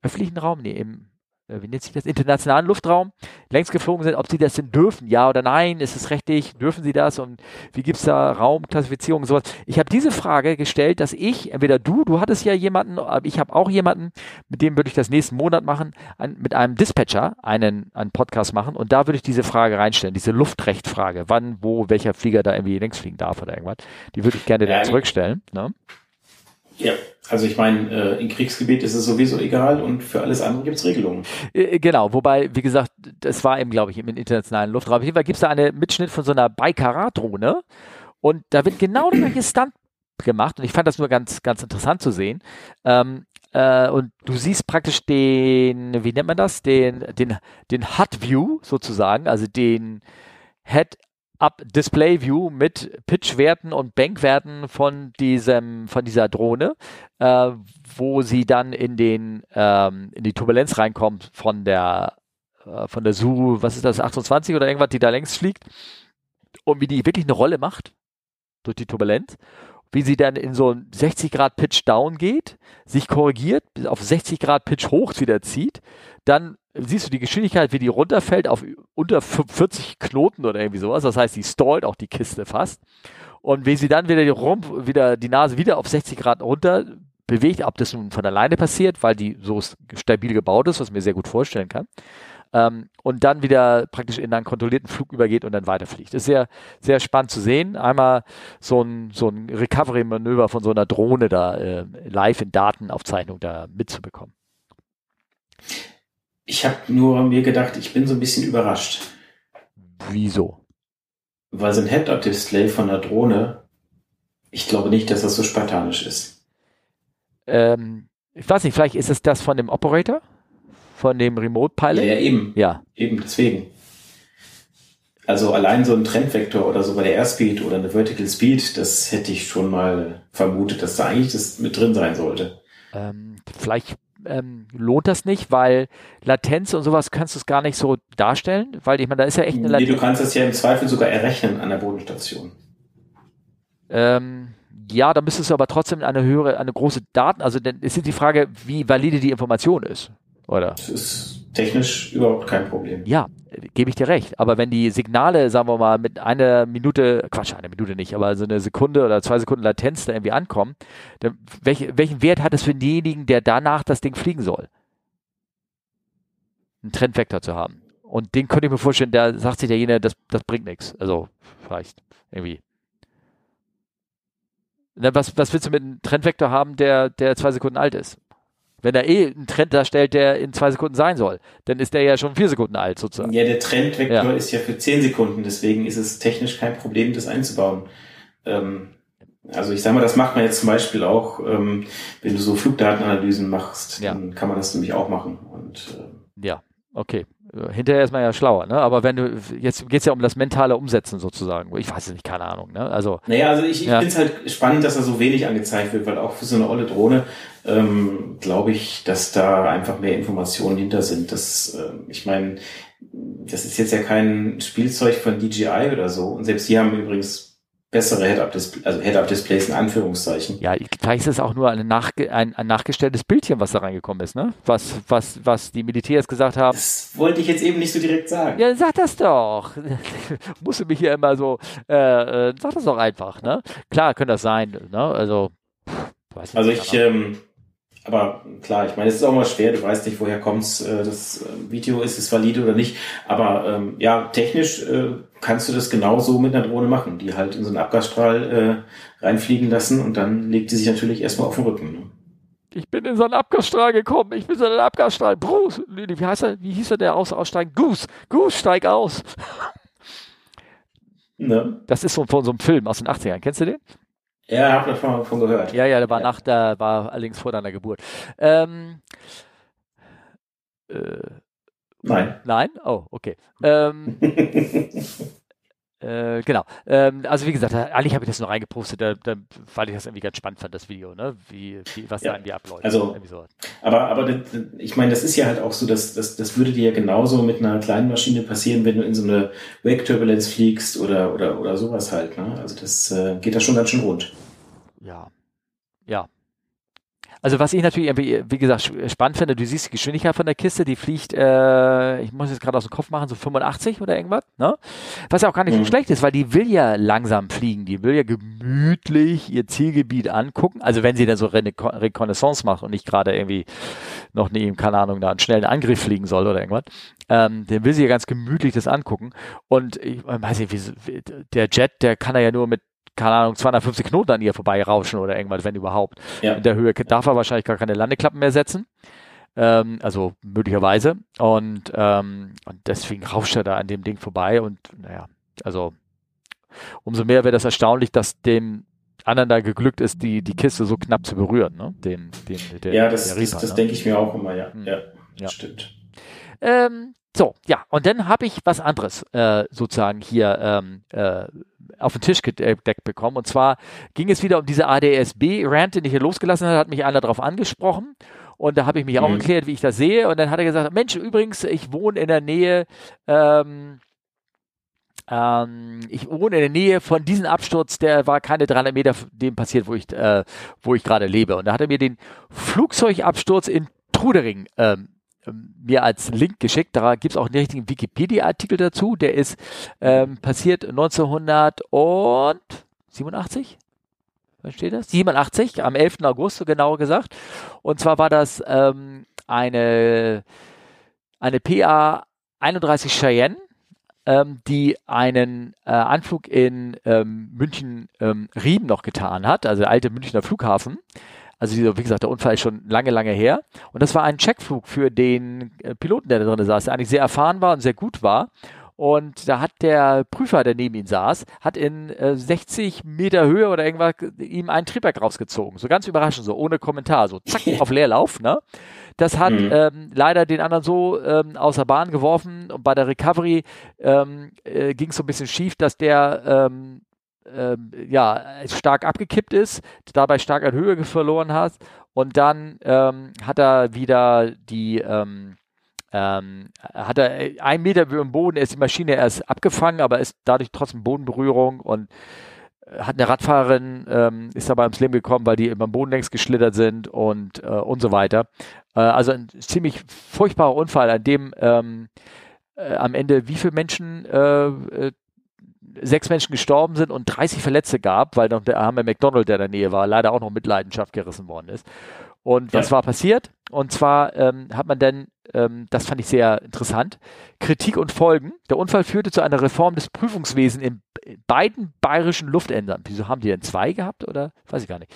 öffentlichen Raum, nee, im, äh, wie nennt sich das, internationalen Luftraum längst geflogen sind, ob sie das denn dürfen, ja oder nein, ist es rechtlich, dürfen sie das und wie gibt es da Raumklassifizierung und sowas. Ich habe diese Frage gestellt, dass ich, entweder du, du hattest ja jemanden, aber ich habe auch jemanden, mit dem würde ich das nächsten Monat machen, ein, mit einem Dispatcher einen, einen Podcast machen und da würde ich diese Frage reinstellen, diese Luftrechtfrage, wann, wo, welcher Flieger da irgendwie längs fliegen darf oder irgendwas. Die würde ich gerne Ja, dann zurückstellen. Ne? Ja, also ich meine, äh, im Kriegsgebiet ist es sowieso egal und für alles andere gibt es Regelungen. Äh, Genau, wobei, wie gesagt, das war eben, glaube ich, im internationalen Luftraum. Auf jeden Fall gibt es da einen Mitschnitt von so einer Baykara-Drohne und da wird genau der gleiche Stunt gemacht und ich fand das nur ganz, ganz interessant zu sehen. Ähm, äh, und du siehst praktisch den, wie nennt man das, den, den, den HUD-View sozusagen, also den Head ab Display View mit Pitch-Werten und Bankwerten von diesem, von dieser Drohne, äh, wo sie dann in den, ähm, in die Turbulenz reinkommt von der, äh, von der Su, was ist das, 28 oder irgendwas, die da längs fliegt und wie die wirklich eine Rolle macht durch die Turbulenz wie sie dann in so ein 60 Grad Pitch down geht, sich korrigiert, auf 60 Grad Pitch hoch wieder zieht, dann siehst du die Geschwindigkeit, wie die runterfällt auf unter 40 Knoten oder irgendwie sowas. Das heißt, die stallt auch die Kiste fast. Und wie sie dann wieder die Rumpf, wieder die Nase wieder auf 60 Grad runter bewegt, ob das nun von alleine passiert, weil die so stabil gebaut ist, was ich mir sehr gut vorstellen kann ähm, und dann wieder praktisch in einen kontrollierten Flug übergeht und dann weiterfliegt. Ist sehr, sehr spannend zu sehen. Einmal so ein, so ein Recovery-Manöver von so einer Drohne da äh, live in Datenaufzeichnung da mitzubekommen. Ich habe nur mir gedacht, ich bin so ein bisschen überrascht. Wieso? Weil so ein Head-Up-Display von der Drohne, ich glaube nicht, dass das so spartanisch ist. Ähm, ich weiß nicht, vielleicht ist es das von dem Operator? von dem Remote Pilot? Ja, ja, eben. Ja. Eben, deswegen. Also allein so ein Trendvektor oder so bei der Airspeed oder eine Vertical Speed, das hätte ich schon mal vermutet, dass da eigentlich das mit drin sein sollte. Ähm, vielleicht ähm, lohnt das nicht, weil Latenz und sowas kannst du es gar nicht so darstellen, weil ich meine, da ist ja echt eine Latenz. Nee, du kannst es ja im Zweifel sogar errechnen an der Bodenstation. Ähm, ja, da müsstest du aber trotzdem eine höhere, eine große Daten, also dann ist die Frage, wie valide die Information ist. Oder? Das ist technisch überhaupt kein Problem. Ja, gebe ich dir recht. Aber wenn die Signale, sagen wir mal, mit einer Minute, Quatsch, eine Minute nicht, aber so eine Sekunde oder zwei Sekunden Latenz da irgendwie ankommen, dann welch, welchen Wert hat es für denjenigen, der danach das Ding fliegen soll? Einen Trendvektor zu haben. Und den könnte ich mir vorstellen, da sagt sich derjenige, das, das bringt nichts. Also, vielleicht irgendwie. Was, was willst du mit einem Trendvektor haben, der, der zwei Sekunden alt ist? Wenn er eh einen Trend darstellt, der in zwei Sekunden sein soll, dann ist der ja schon vier Sekunden alt sozusagen. Ja, der Trendvektor ja. ist ja für zehn Sekunden, deswegen ist es technisch kein Problem, das einzubauen. Ähm, also ich sage mal, das macht man jetzt zum Beispiel auch, ähm, wenn du so Flugdatenanalysen machst, ja. dann kann man das nämlich auch machen. Und, äh, ja, okay. Äh, hinterher ist man ja schlauer, ne? Aber wenn du, jetzt geht es ja um das mentale Umsetzen sozusagen. Ich weiß es nicht, keine Ahnung, ne? Also. Naja, also ich, ich ja. finde es halt spannend, dass da so wenig angezeigt wird, weil auch für so eine olle Drohne ähm, glaube ich, dass da einfach mehr Informationen hinter sind. Das, äh, ich meine, das ist jetzt ja kein Spielzeug von DJI oder so. Und selbst die haben übrigens bessere Head-Up-Displays, also Head-Up-Displays in Anführungszeichen. Ja, vielleicht ist es auch nur ein, nachge ein, ein, nachgestelltes Bildchen, was da reingekommen ist, ne? Was, was, was die Militärs gesagt haben. Das wollte ich jetzt eben nicht so direkt sagen. Ja, sag das doch. Musst du mich hier immer so, äh, äh, sag das doch einfach, ne? Klar, könnte das sein, ne? Also, weiß nicht. Also ich, ähm, aber klar, ich meine, es ist auch mal schwer, du weißt nicht, woher kommt's, äh, das äh, Video ist es valide oder nicht. Aber ähm, ja, technisch äh, kannst du das genauso mit einer Drohne machen, die halt in so einen Abgasstrahl äh, reinfliegen lassen und dann legt die sich natürlich erstmal auf den Rücken. Ne? Ich bin in so einen Abgasstrahl gekommen, ich bin in so einen Abgasstrahl. Bruce, wie heißt er, wie hieß er der aus, aussteigen? Goose, Goose, steig aus. Ne? Das ist so von so einem Film aus den 80ern. Kennst du den? Ja, hab davon, davon gehört. Ja, ja, der war ja. nach, der war allerdings vor deiner Geburt. Ähm, äh, nein. Nein? Oh, okay. Ähm, Äh, genau. Ähm, also wie gesagt, eigentlich habe ich das nur reingepostet, da, da, weil ich das irgendwie ganz spannend fand, das Video, ne? Wie, wie was ja. da irgendwie abläuft. Also, so. aber, aber ich meine, das ist ja halt auch so, dass, dass das würde dir ja genauso mit einer kleinen Maschine passieren, wenn du in so eine Wake-Turbulenz fliegst oder, oder, oder sowas halt, ne? Also das äh, geht da schon ganz schön rund. Ja. Ja. Also was ich natürlich, wie gesagt, spannend finde, du siehst die Geschwindigkeit von der Kiste, die fliegt, äh, ich muss jetzt gerade aus dem Kopf machen, so 85 oder irgendwas, ne? Was ja auch gar nicht mhm. so schlecht ist, weil die will ja langsam fliegen, die will ja gemütlich ihr Zielgebiet angucken, also wenn sie dann so Reconnaissance macht und nicht gerade irgendwie noch neben, keine Ahnung, da einen schnellen Angriff fliegen soll oder irgendwas, ähm, dann will sie ja ganz gemütlich das angucken und ich weiß nicht, wie, der Jet, der kann er ja nur mit keine Ahnung, 250 Knoten an ihr vorbeirauschen oder irgendwas, wenn überhaupt. Ja. In der Höhe darf er wahrscheinlich gar keine Landeklappen mehr setzen. Ähm, also möglicherweise. Und, ähm, und deswegen rauscht er da an dem Ding vorbei. Und naja, also umso mehr wäre das erstaunlich, dass dem anderen da geglückt ist, die, die Kiste so knapp zu berühren. Ne? Den, den, der, ja, das, Reaper, das, das ne? denke ich mir auch immer, ja. Hm. Ja, ja. stimmt. Ähm, So, ja, und dann habe ich was anderes äh, sozusagen hier ähm, äh, auf den Tisch gedeckt bekommen. Und zwar ging es wieder um diese ADSB-Rant, den ich hier losgelassen habe, hat mich einer darauf angesprochen. Und da habe ich mich auch mhm. erklärt, wie ich das sehe. Und dann hat er gesagt, Mensch, übrigens, ich wohne in der Nähe, ähm, ähm, ich wohne in der Nähe von diesem Absturz, der war keine 300 Meter dem passiert, wo ich, äh, wo ich gerade lebe. Und da hat er mir den Flugzeugabsturz in Trudering ähm, mir als Link geschickt. Da gibt es auch einen richtigen Wikipedia-Artikel dazu. Der ist ähm, passiert 1987. Was steht das? 87, am 11. August, so genauer gesagt. Und zwar war das ähm, eine, eine PA 31 Cheyenne, ähm, die einen äh, Anflug in ähm, München ähm, noch getan hat, also der alte Münchner Flughafen. Also dieser, wie gesagt, der Unfall ist schon lange, lange her. Und das war ein Checkflug für den äh, Piloten, der da drin saß, der eigentlich sehr erfahren war und sehr gut war. Und da hat der Prüfer, der neben ihm saß, hat in äh, 60 Meter Höhe oder irgendwas ihm einen Triebwerk rausgezogen. So ganz überraschend, so ohne Kommentar, so zack, auf Leerlauf, ne? Das hat mhm. ähm, leider den anderen so ähm, aus der Bahn geworfen und bei der Recovery ähm, äh, ging es so ein bisschen schief, dass der ähm, ähm, ja, stark abgekippt ist, dabei stark an Höhe verloren hat und dann ähm, hat er wieder die ähm, ähm, hat er ein Meter über dem Boden, ist die Maschine erst abgefangen, aber ist dadurch trotzdem Bodenberührung und äh, hat eine Radfahrerin, ähm, ist dabei ums Leben gekommen, weil die über den Boden längs geschlittert sind und, äh, und so weiter. Äh, also ein ziemlich furchtbarer Unfall, an dem ähm, äh, am Ende wie viele Menschen äh, äh sechs Menschen gestorben sind und 30 Verletzte gab, weil noch der arme McDonald, der in der Nähe war, leider auch noch mit Leidenschaft gerissen worden ist. Und was ja. war passiert? Und zwar ähm, hat man dann, ähm, das fand ich sehr interessant, Kritik und Folgen. Der Unfall führte zu einer Reform des Prüfungswesens in beiden bayerischen Luftämtern. Wieso haben die denn zwei gehabt oder? Weiß ich gar nicht.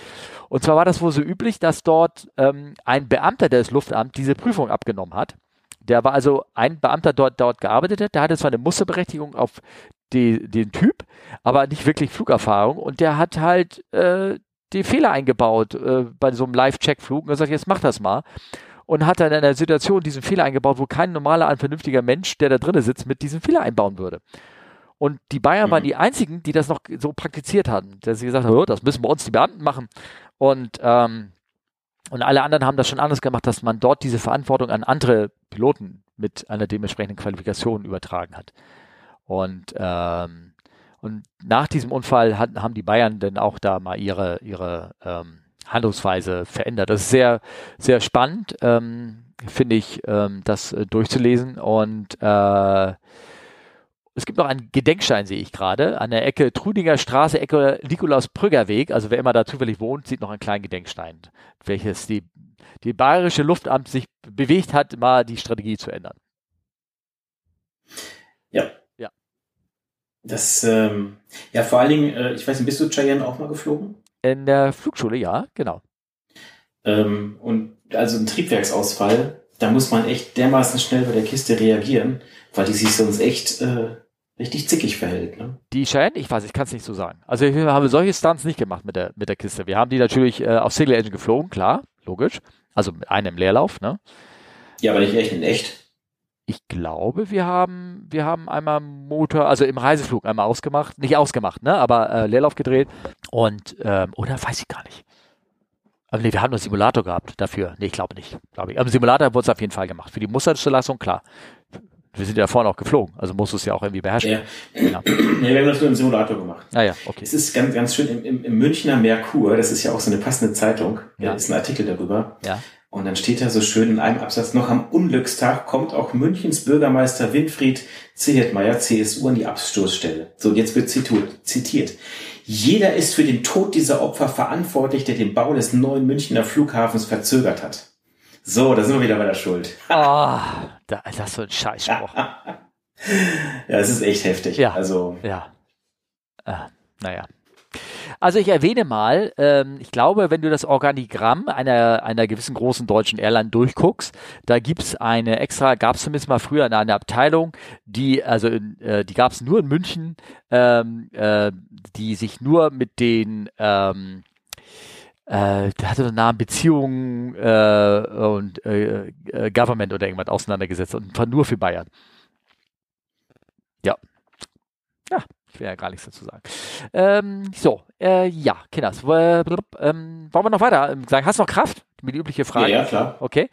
Und zwar war das wohl so üblich, dass dort ähm, ein Beamter des Luftamts diese Prüfung abgenommen hat. Der war also ein Beamter dort, dort gearbeitet hat. Der hatte zwar eine Musterberechtigung auf die, den Typ, aber nicht wirklich Flugerfahrung. Und der hat halt äh, die Fehler eingebaut äh, bei so einem Live-Check-Flug und gesagt, jetzt mach das mal. Und hat dann in einer Situation diesen Fehler eingebaut, wo kein normaler, ein vernünftiger Mensch, der da drinnen sitzt, mit diesem Fehler einbauen würde. Und die Bayern mhm. waren die einzigen, die das noch so praktiziert hatten. Dass sie gesagt haben, oh, das müssen wir uns die Beamten machen. Und, ähm, und alle anderen haben das schon anders gemacht, dass man dort diese Verantwortung an andere Piloten mit einer dementsprechenden Qualifikation übertragen hat. Und, ähm, und nach diesem Unfall hat, haben die Bayern dann auch da mal ihre, ihre ähm, Handlungsweise verändert. Das ist sehr, sehr spannend, ähm, finde ich, ähm, das äh, durchzulesen. Und äh, es gibt noch einen Gedenkstein, sehe ich gerade, an der Ecke Trudinger Straße, Ecke Nikolaus Prügger Weg. Also wer immer da zufällig wohnt, sieht noch einen kleinen Gedenkstein, welches die, die bayerische Luftamt sich bewegt hat, mal die Strategie zu ändern. Ja, das, ähm, ja, vor allen Dingen, äh, ich weiß nicht, bist du Cheyenne auch mal geflogen? In der Flugschule, ja, genau. Ähm, und also ein Triebwerksausfall, da muss man echt dermaßen schnell bei der Kiste reagieren, weil die sich sonst echt äh, richtig zickig verhält. Ne? Die Cheyenne, ich weiß, ich kann es nicht so sagen. Also wir haben solche Stunts nicht gemacht mit der, mit der Kiste. Wir haben die natürlich äh, auf Single Engine geflogen, klar, logisch. Also mit einem Leerlauf, ne? Ja, aber nicht echt in echt. Ich glaube, wir haben, wir haben einmal Motor, also im Reiseflug einmal ausgemacht, nicht ausgemacht, ne, aber äh, Leerlauf gedreht und ähm, oder weiß ich gar nicht. Aber nee, wir haben einen Simulator gehabt dafür. Nee, ich glaube nicht. Glaube ich. Aber Simulator wurde es auf jeden Fall gemacht. Für die Musterzulassung, klar. Wir sind ja vorhin auch geflogen, also musst du es ja auch irgendwie beherrschen. Ja. ja. ja wir haben das nur im Simulator gemacht. Ah ja, okay. Es ist ganz, ganz schön im, im, im Münchner Merkur, das ist ja auch so eine passende Zeitung, ja. da ist ein Artikel darüber. Ja. Und dann steht da so schön in einem Absatz, noch am Unglückstag kommt auch Münchens Bürgermeister Winfried Zehetmeier, CSU, an die Abstoßstelle. So, jetzt wird zitiert. Jeder ist für den Tod dieser Opfer verantwortlich, der den Bau des neuen Münchner Flughafens verzögert hat. So, da sind wir wieder bei der Schuld. Oh, da, das ist so ein Scheißspruch. ja, es ist echt heftig. Ja. Also. Ja. Äh, naja. Also ich erwähne mal, ähm, ich glaube, wenn du das Organigramm einer, einer gewissen großen deutschen Airline durchguckst, da gibt's eine extra, gab es zumindest mal früher eine, eine Abteilung, die, also in, äh, die gab es nur in München, ähm, äh, die sich nur mit den ähm, äh, der hatte einen Namen Beziehungen äh, und äh, äh, Government oder irgendwas auseinandergesetzt und war nur für Bayern. Will ja gar nichts dazu sagen. Ähm, so, äh, ja, Kinders, äh, ähm, wollen wir noch weiter sagen? Hast du noch Kraft? Die übliche Frage. Ja, ja klar. Okay.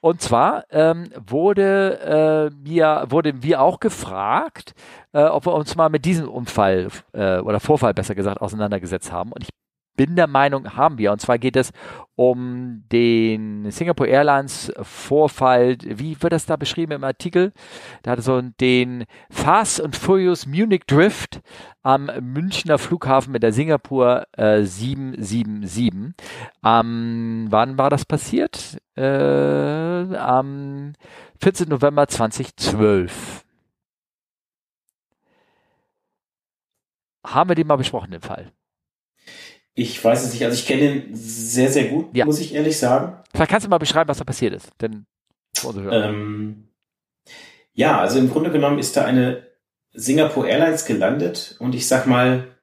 Und zwar ähm, wurde, äh, mir, wurden wir auch gefragt, äh, ob wir uns mal mit diesem Unfall äh, oder Vorfall besser gesagt auseinandergesetzt haben. Und ich bin der Meinung, haben wir. Und zwar geht es um den Singapore Airlines Vorfall. Wie wird das da beschrieben im Artikel? Da hat so den Fast and Furious Munich Drift am Münchner Flughafen mit der Singapur äh, 777. Ähm, wann war das passiert? Äh, am 14. November 2012. Haben wir den mal besprochen, den Fall? Ich weiß es nicht. Also ich kenne ihn sehr, sehr gut, ja. muss ich ehrlich sagen. Vielleicht kannst du mal beschreiben, was da passiert ist. Denn, ähm, ja, also im Grunde genommen ist da eine Singapore Airlines gelandet und ich sag mal,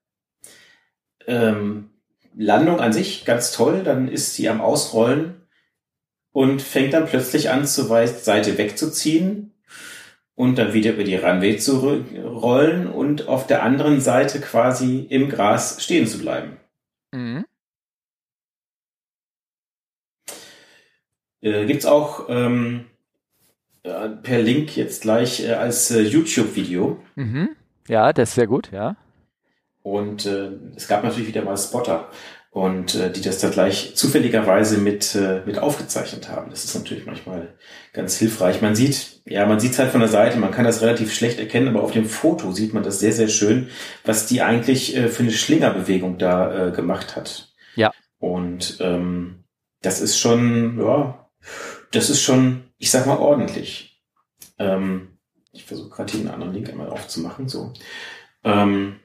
ähm, Landung an sich ganz toll, dann ist sie am Ausrollen und fängt dann plötzlich an, zur Seite wegzuziehen und dann wieder über die Runway zu rollen und auf der anderen Seite quasi im Gras stehen zu bleiben. Mhm. Äh, gibt's auch ähm, äh, per Link jetzt gleich äh, als äh, YouTube-Video. Mhm. Ja, das ist sehr gut, ja. Und äh, es gab natürlich wieder mal Spotter und äh, die das da gleich zufälligerweise mit äh, mit aufgezeichnet haben. Das ist natürlich manchmal ganz hilfreich. Man sieht, ja, man sieht es halt von der Seite, man kann das relativ schlecht erkennen, aber auf dem Foto sieht man das sehr sehr schön, was die eigentlich äh, für eine Schlingerbewegung da äh, gemacht hat. Ja. Und ähm, das ist schon, ja, das ist schon, ich sag mal ordentlich. Ähm, ich versuche gerade hier einen anderen Link einmal aufzumachen, so. Ähm,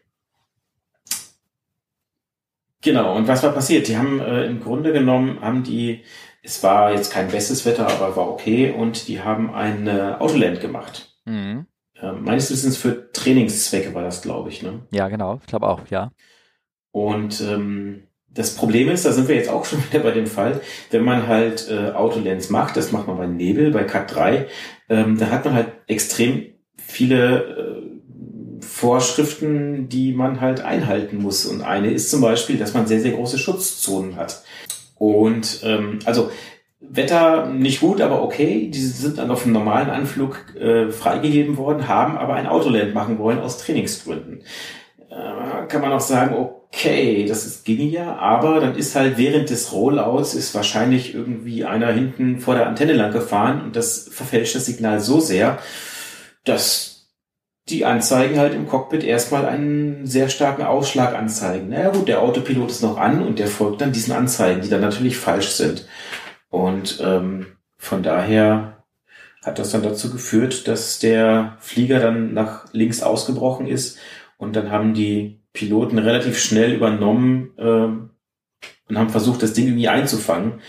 Genau, und was war passiert? Die haben äh, im Grunde genommen, haben die, es war jetzt kein bestes Wetter, aber war okay, und die haben ein äh, Autoland gemacht. Mhm. Äh, meines Wissens für Trainingszwecke war das, glaube ich, ne? Ja, genau, ich glaube auch, ja. Und ähm, das Problem ist, da sind wir jetzt auch schon wieder bei dem Fall, wenn man halt äh, Autolands macht, das macht man bei Nebel, bei Cut 3, ähm, da hat man halt extrem viele äh, Vorschriften, die man halt einhalten muss. Und eine ist zum Beispiel, dass man sehr, sehr große Schutzzonen hat. Und ähm, also Wetter nicht gut, aber okay. Die sind dann auf einem normalen Anflug äh, freigegeben worden, haben aber ein Autoland machen wollen aus Trainingsgründen. Äh, kann man auch sagen, okay, das ist, ging ja, aber dann ist halt während des Rollouts ist wahrscheinlich irgendwie einer hinten vor der Antenne lang gefahren und das verfälscht das Signal so sehr, dass die Anzeigen halt im Cockpit erstmal einen sehr starken Ausschlag anzeigen. Na gut, der Autopilot ist noch an und der folgt dann diesen Anzeigen, die dann natürlich falsch sind. Und ähm, von daher hat das dann dazu geführt, dass der Flieger dann nach links ausgebrochen ist und dann haben die Piloten relativ schnell übernommen ähm, und haben versucht, das Ding irgendwie einzufangen.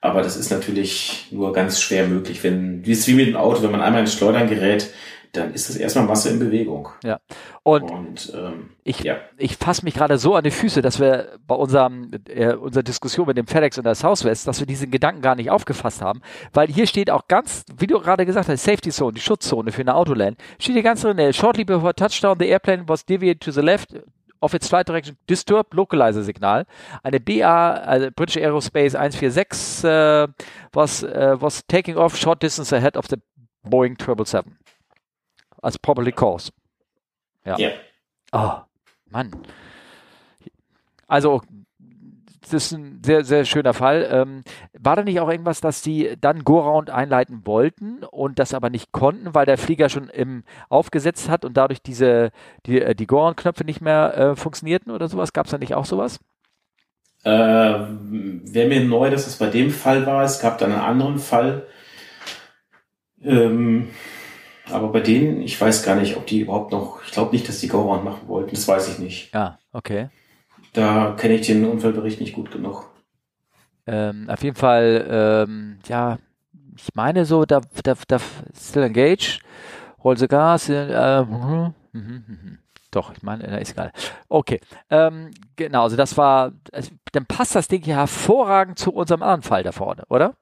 Aber das ist natürlich nur ganz schwer möglich, wenn, wie es wie mit dem Auto, wenn man einmal ins Schleudern gerät, dann ist das erstmal Masse in Bewegung. Ja. Und, und ähm, ich, ja. ich fasse mich gerade so an die Füße, dass wir bei unserem, äh, unserer Diskussion mit dem FedEx und der Southwest, dass wir diesen Gedanken gar nicht aufgefasst haben, weil hier steht auch ganz, wie du gerade gesagt hast, Safety Zone, die Schutzzone für eine Autoland, steht hier ganz drin, shortly before touchdown, the airplane was deviated to the left, of its flight direction disturbed localizer Signal. Eine BA, also British Aerospace 146, uh, was, uh, was taking off short distance ahead of the Boeing 777 als properly caused. Ja. ja. Oh, Mann. Also, das ist ein sehr, sehr schöner Fall. Ähm, war da nicht auch irgendwas, dass die dann Go-Round einleiten wollten und das aber nicht konnten, weil der Flieger schon im aufgesetzt hat und dadurch diese, die, äh, die Go-Round-Knöpfe nicht mehr äh, funktionierten oder sowas? Gab es da nicht auch sowas? Äh, Wäre mir neu, dass es bei dem Fall war. Es gab dann einen anderen Fall. Ähm, aber bei denen, ich weiß gar nicht, ob die überhaupt noch, ich glaube nicht, dass die Go-Round machen wollten, das weiß ich nicht. Ja, okay. Da kenne ich den Unfallbericht nicht gut genug. Ähm, auf jeden Fall, ähm, ja, ich meine so, da, da, da still engage, roll the gas, äh, mhm, mhm, mhm. Doch, ich meine, ist egal. Okay, ähm, genau, also das war, also, dann passt das Ding hier hervorragend zu unserem anderen Fall da vorne, oder?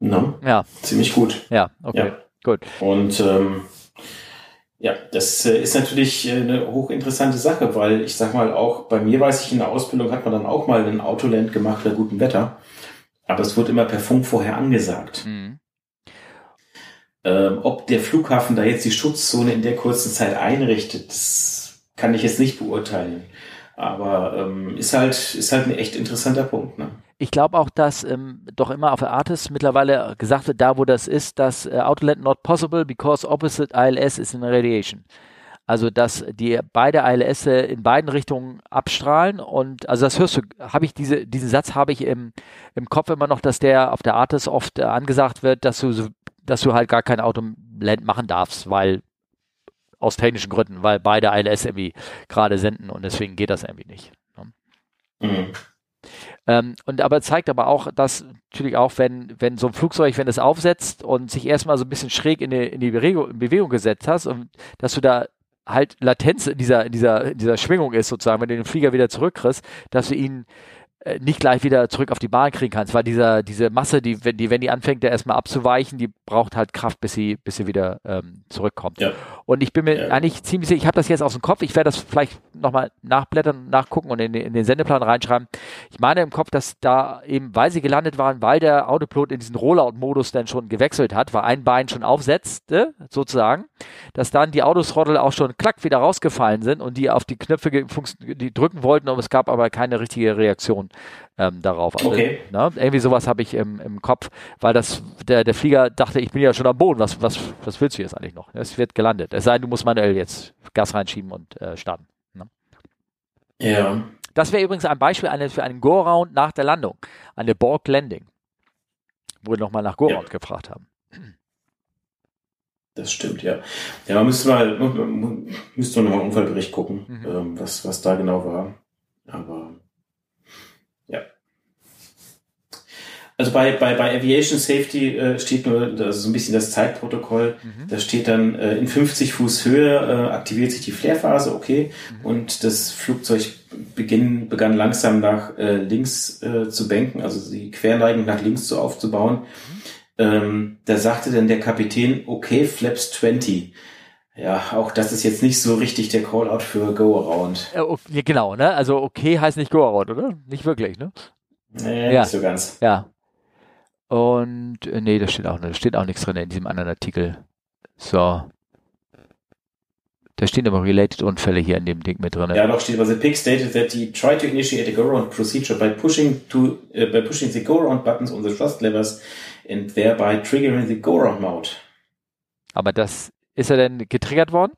Na, ja. Ziemlich gut. Ja, okay. Ja. Gut. Und ähm, Ja, das äh, ist natürlich äh, eine hochinteressante Sache, weil ich sag mal auch, bei mir weiß ich, in der Ausbildung hat man dann auch mal ein Autoland gemacht bei gutem Wetter. Aber es wurde immer per Funk vorher angesagt. Mhm. Ähm, ob der Flughafen da jetzt die Schutzzone in der kurzen Zeit einrichtet, das kann ich jetzt nicht beurteilen. Aber ähm, ist halt ist halt ein echt interessanter Punkt. Ne? Ich glaube auch, dass ähm, doch immer auf der Artis mittlerweile gesagt wird, da wo das ist, dass äh, Outlet not possible because opposite ILS is in radiation. Also dass die beide ILS in beiden Richtungen abstrahlen und also das hörst du, habe ich diese diesen Satz habe ich im, im Kopf immer noch, dass der auf der Artis oft äh, angesagt wird, dass du dass du halt gar kein Autoland machen darfst, weil aus technischen Gründen, weil beide ILS irgendwie gerade senden und deswegen geht das irgendwie nicht. Ne? Mhm. Ähm, und aber zeigt aber auch, dass natürlich auch, wenn, wenn so ein Flugzeug, wenn es aufsetzt und sich erstmal so ein bisschen schräg in die, in die Bewegung, in Bewegung gesetzt hast und dass du da halt Latenz in dieser, in dieser, in dieser Schwingung ist sozusagen, wenn du den Flieger wieder zurückkriegst, dass du ihn nicht gleich wieder zurück auf die Bahn kriegen kannst, weil dieser, diese Masse, die, wenn die, wenn die anfängt, ja erstmal abzuweichen, die braucht halt Kraft, bis sie, bis sie wieder ähm, zurückkommt. Ja. Und ich bin mir ja. eigentlich ziemlich sicher, ich habe das jetzt aus dem Kopf, ich werde das vielleicht nochmal nachblättern, nachgucken und in, in, den Sendeplan reinschreiben. Ich meine im Kopf, dass da eben, weil sie gelandet waren, weil der Autopilot in diesen Rollout-Modus dann schon gewechselt hat, weil ein Bein schon aufsetzte, sozusagen, dass dann die Autosrottel auch schon klack wieder rausgefallen sind und die auf die Knöpfe die drücken wollten, aber es gab aber keine richtige Reaktion ähm, darauf. Also, okay. Ne, irgendwie sowas habe ich im, im Kopf, weil das der, der Flieger dachte, ich bin ja schon am Boden, was, was, was willst du jetzt eigentlich noch? Es wird gelandet. Es sei denn, du musst manuell jetzt Gas reinschieben und äh, starten. Ne? Ja. Das wäre übrigens ein Beispiel eine, für einen Go-Round nach der Landung, eine Borg Landing, wo wir nochmal nach Go-Round ja. gefragt haben. Das stimmt, ja. Ja, man müsste mal, müsste noch mal einen Unfallbericht gucken, mhm. ähm, was, was da genau war. Aber Also bei, bei, bei Aviation Safety äh, steht nur das ist so ein bisschen das Zeitprotokoll. Mhm. Da steht dann äh, in 50 Fuß Höhe äh, aktiviert sich die Flare-Phase, okay. Mhm. Und das Flugzeug beginn, begann langsam nach äh, links äh, zu banken, also die Querneigung nach links so aufzubauen. Mhm. Ähm, da sagte dann der Kapitän, okay, Flaps 20. Ja, auch das ist jetzt nicht so richtig der Callout für Go-Around. Ja, genau, ne? Also okay heißt nicht Go-Around, oder? Nicht wirklich, ne? Nee, ja. nicht so ganz. Ja, und äh, nee, da steht auch, da steht auch nichts drin in diesem anderen Artikel. So. Da stehen aber related Unfälle hier in dem Ding mit drin. Ja, doch steht, aber the PIC stated that he tried to initiate a go-around procedure by pushing to uh, by pushing the go-around buttons on the thrust levers and thereby triggering the go-around mode. Aber das ist er denn getriggert worden?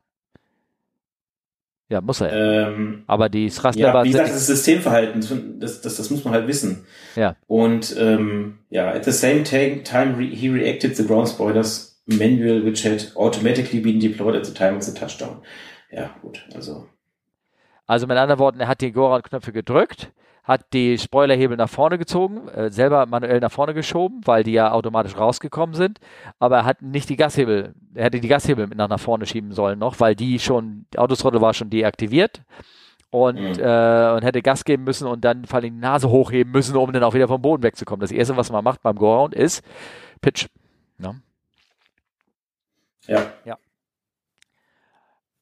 Ja, muss er. Ähm, aber die Thruster ja, Wie gesagt, das ist Systemverhalten, das, das, das muss man halt wissen. Ja. Und ähm, ja, at the same time he reacted the ground spoilers manual which had automatically been deployed at the time of the touchdown. Ja, gut, also. Also mit anderen Worten, er hat die Goran-Knöpfe gedrückt, hat die Spoilerhebel nach vorne gezogen, äh, selber manuell nach vorne geschoben, weil die ja automatisch rausgekommen sind, aber er hat nicht die Gashebel, er hätte die Gashebel mit nach vorne schieben sollen noch, weil die schon, die Autosrottel war schon deaktiviert und, mhm. äh, und hätte Gas geben müssen und dann vor allem die Nase hochheben müssen, um dann auch wieder vom Boden wegzukommen. Das erste, was man macht beim Go-Round ist Pitch. Ne? Ja. Ja.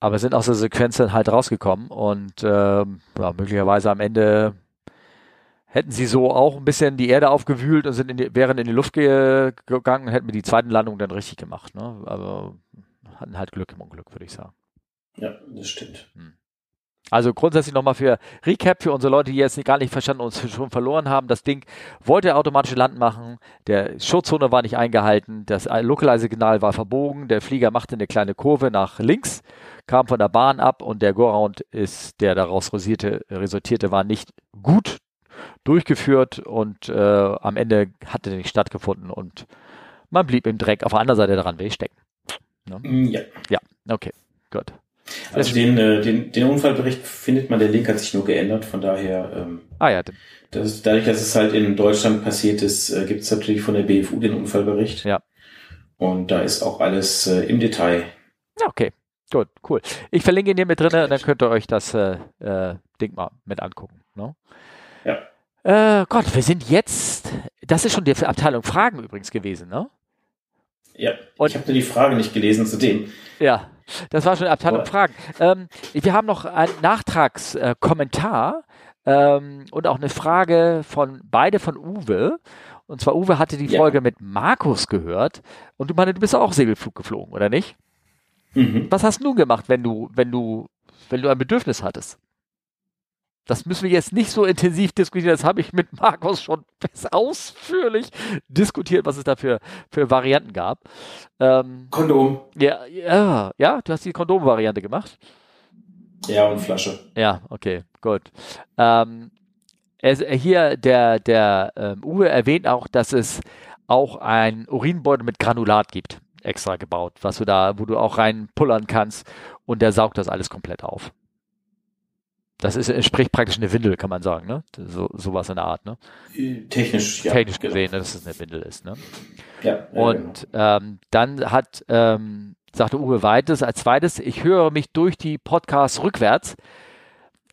Aber sind aus der Sequenz dann halt rausgekommen und ähm, ja, möglicherweise am Ende hätten sie so auch ein bisschen die Erde aufgewühlt und sind in die, wären in die Luft ge gegangen, hätten wir die zweiten Landung dann richtig gemacht. Ne? Aber hatten halt Glück im Unglück, würde ich sagen. Ja, das stimmt. Hm. Also grundsätzlich nochmal für Recap für unsere Leute, die jetzt gar nicht verstanden und uns schon verloren haben. Das Ding wollte automatische Land machen, der Schutzzone war nicht eingehalten, das Localize-Signal war verbogen, der Flieger machte eine kleine Kurve nach links, kam von der Bahn ab und der Go-Round ist, der daraus resultierte, resultierte, war nicht gut durchgeführt und äh, am Ende hatte der nicht stattgefunden und man blieb im Dreck auf der anderen Seite daran will ich stecken. Ne? Mm, ja. Ja, okay, gut. Also den, äh, den, den Unfallbericht findet man, der Link hat sich nur geändert, von daher. Ähm, ah ja. Das, dadurch, dass es halt in Deutschland passiert ist, äh, gibt es natürlich von der BFU den Unfallbericht. Ja. Und da ist auch alles äh, im Detail. Okay, gut, cool. Ich verlinke ihn hier mit drin, dann könnt ihr euch das äh, äh, Ding mal mit angucken. Ne? Äh, Gott, wir sind jetzt, das ist schon die Abteilung Fragen übrigens gewesen, ne? Ja, Und, ich habe nur die Frage nicht gelesen zu dem. Ja, das war schon Abteilung Fragen. Ähm, wir haben noch einen Nachtragskommentar äh, ähm, und auch eine Frage von beide von Uwe. Und zwar Uwe hatte die ja. Folge mit Markus gehört und du meine, du bist auch Segelflug geflogen, oder nicht? Mhm. Was hast du gemacht, wenn du, wenn du, wenn du ein Bedürfnis hattest? Das müssen wir jetzt nicht so intensiv diskutieren. Das habe ich mit Markus schon ausführlich diskutiert, was es da für, für Varianten gab. Ähm, Kondom. Ja, ja, ja, du hast die Kondom-Variante gemacht. Ja, und Flasche. Ja, okay, gut. Ähm, es, hier der, der ähm, Uwe erwähnt auch, dass es auch ein Urinbeutel mit Granulat gibt, extra gebaut, was du da, wo du auch reinpullern kannst und der saugt das alles komplett auf. Das ist, entspricht praktisch eine Windel, kann man sagen, ne? So, sowas in der Art, ne? Technisch, ja. Technisch genau. gesehen, dass es eine Windel ist, ne? Ja. Und genau. ähm, dann hat, ähm, sagte Uwe Weites als zweites, ich höre mich durch die Podcasts rückwärts.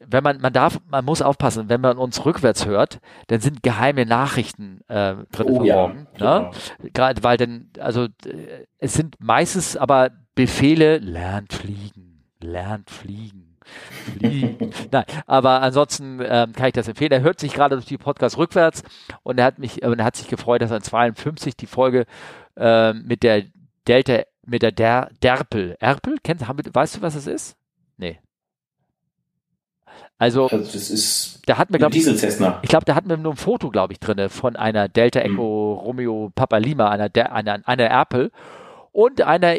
Wenn man, man darf, man muss aufpassen, wenn man uns rückwärts hört, dann sind geheime Nachrichten äh, drin oh, verborgen. Ja, ne? Genau. Gerade weil dann, also äh, es sind meistens aber Befehle, lernt fliegen, lernt Fliegen. Nein, aber ansonsten ähm, kann ich das empfehlen. Er hört sich gerade durch die Podcast rückwärts und er hat mich, äh, er hat sich gefreut, dass an 52 die Folge äh, mit der Delta, mit der Der, Derpel. Erpel? Kennst, haben, weißt du, was es ist? Nee. Also, also das ist da hatten wir, glaub, Diesel Cessna. Ich glaube, da hatten wir nur ein Foto, glaube ich, drin von einer Delta hm. Echo hm. Romeo Papa Lima, einer, einer, einer Erpel und einer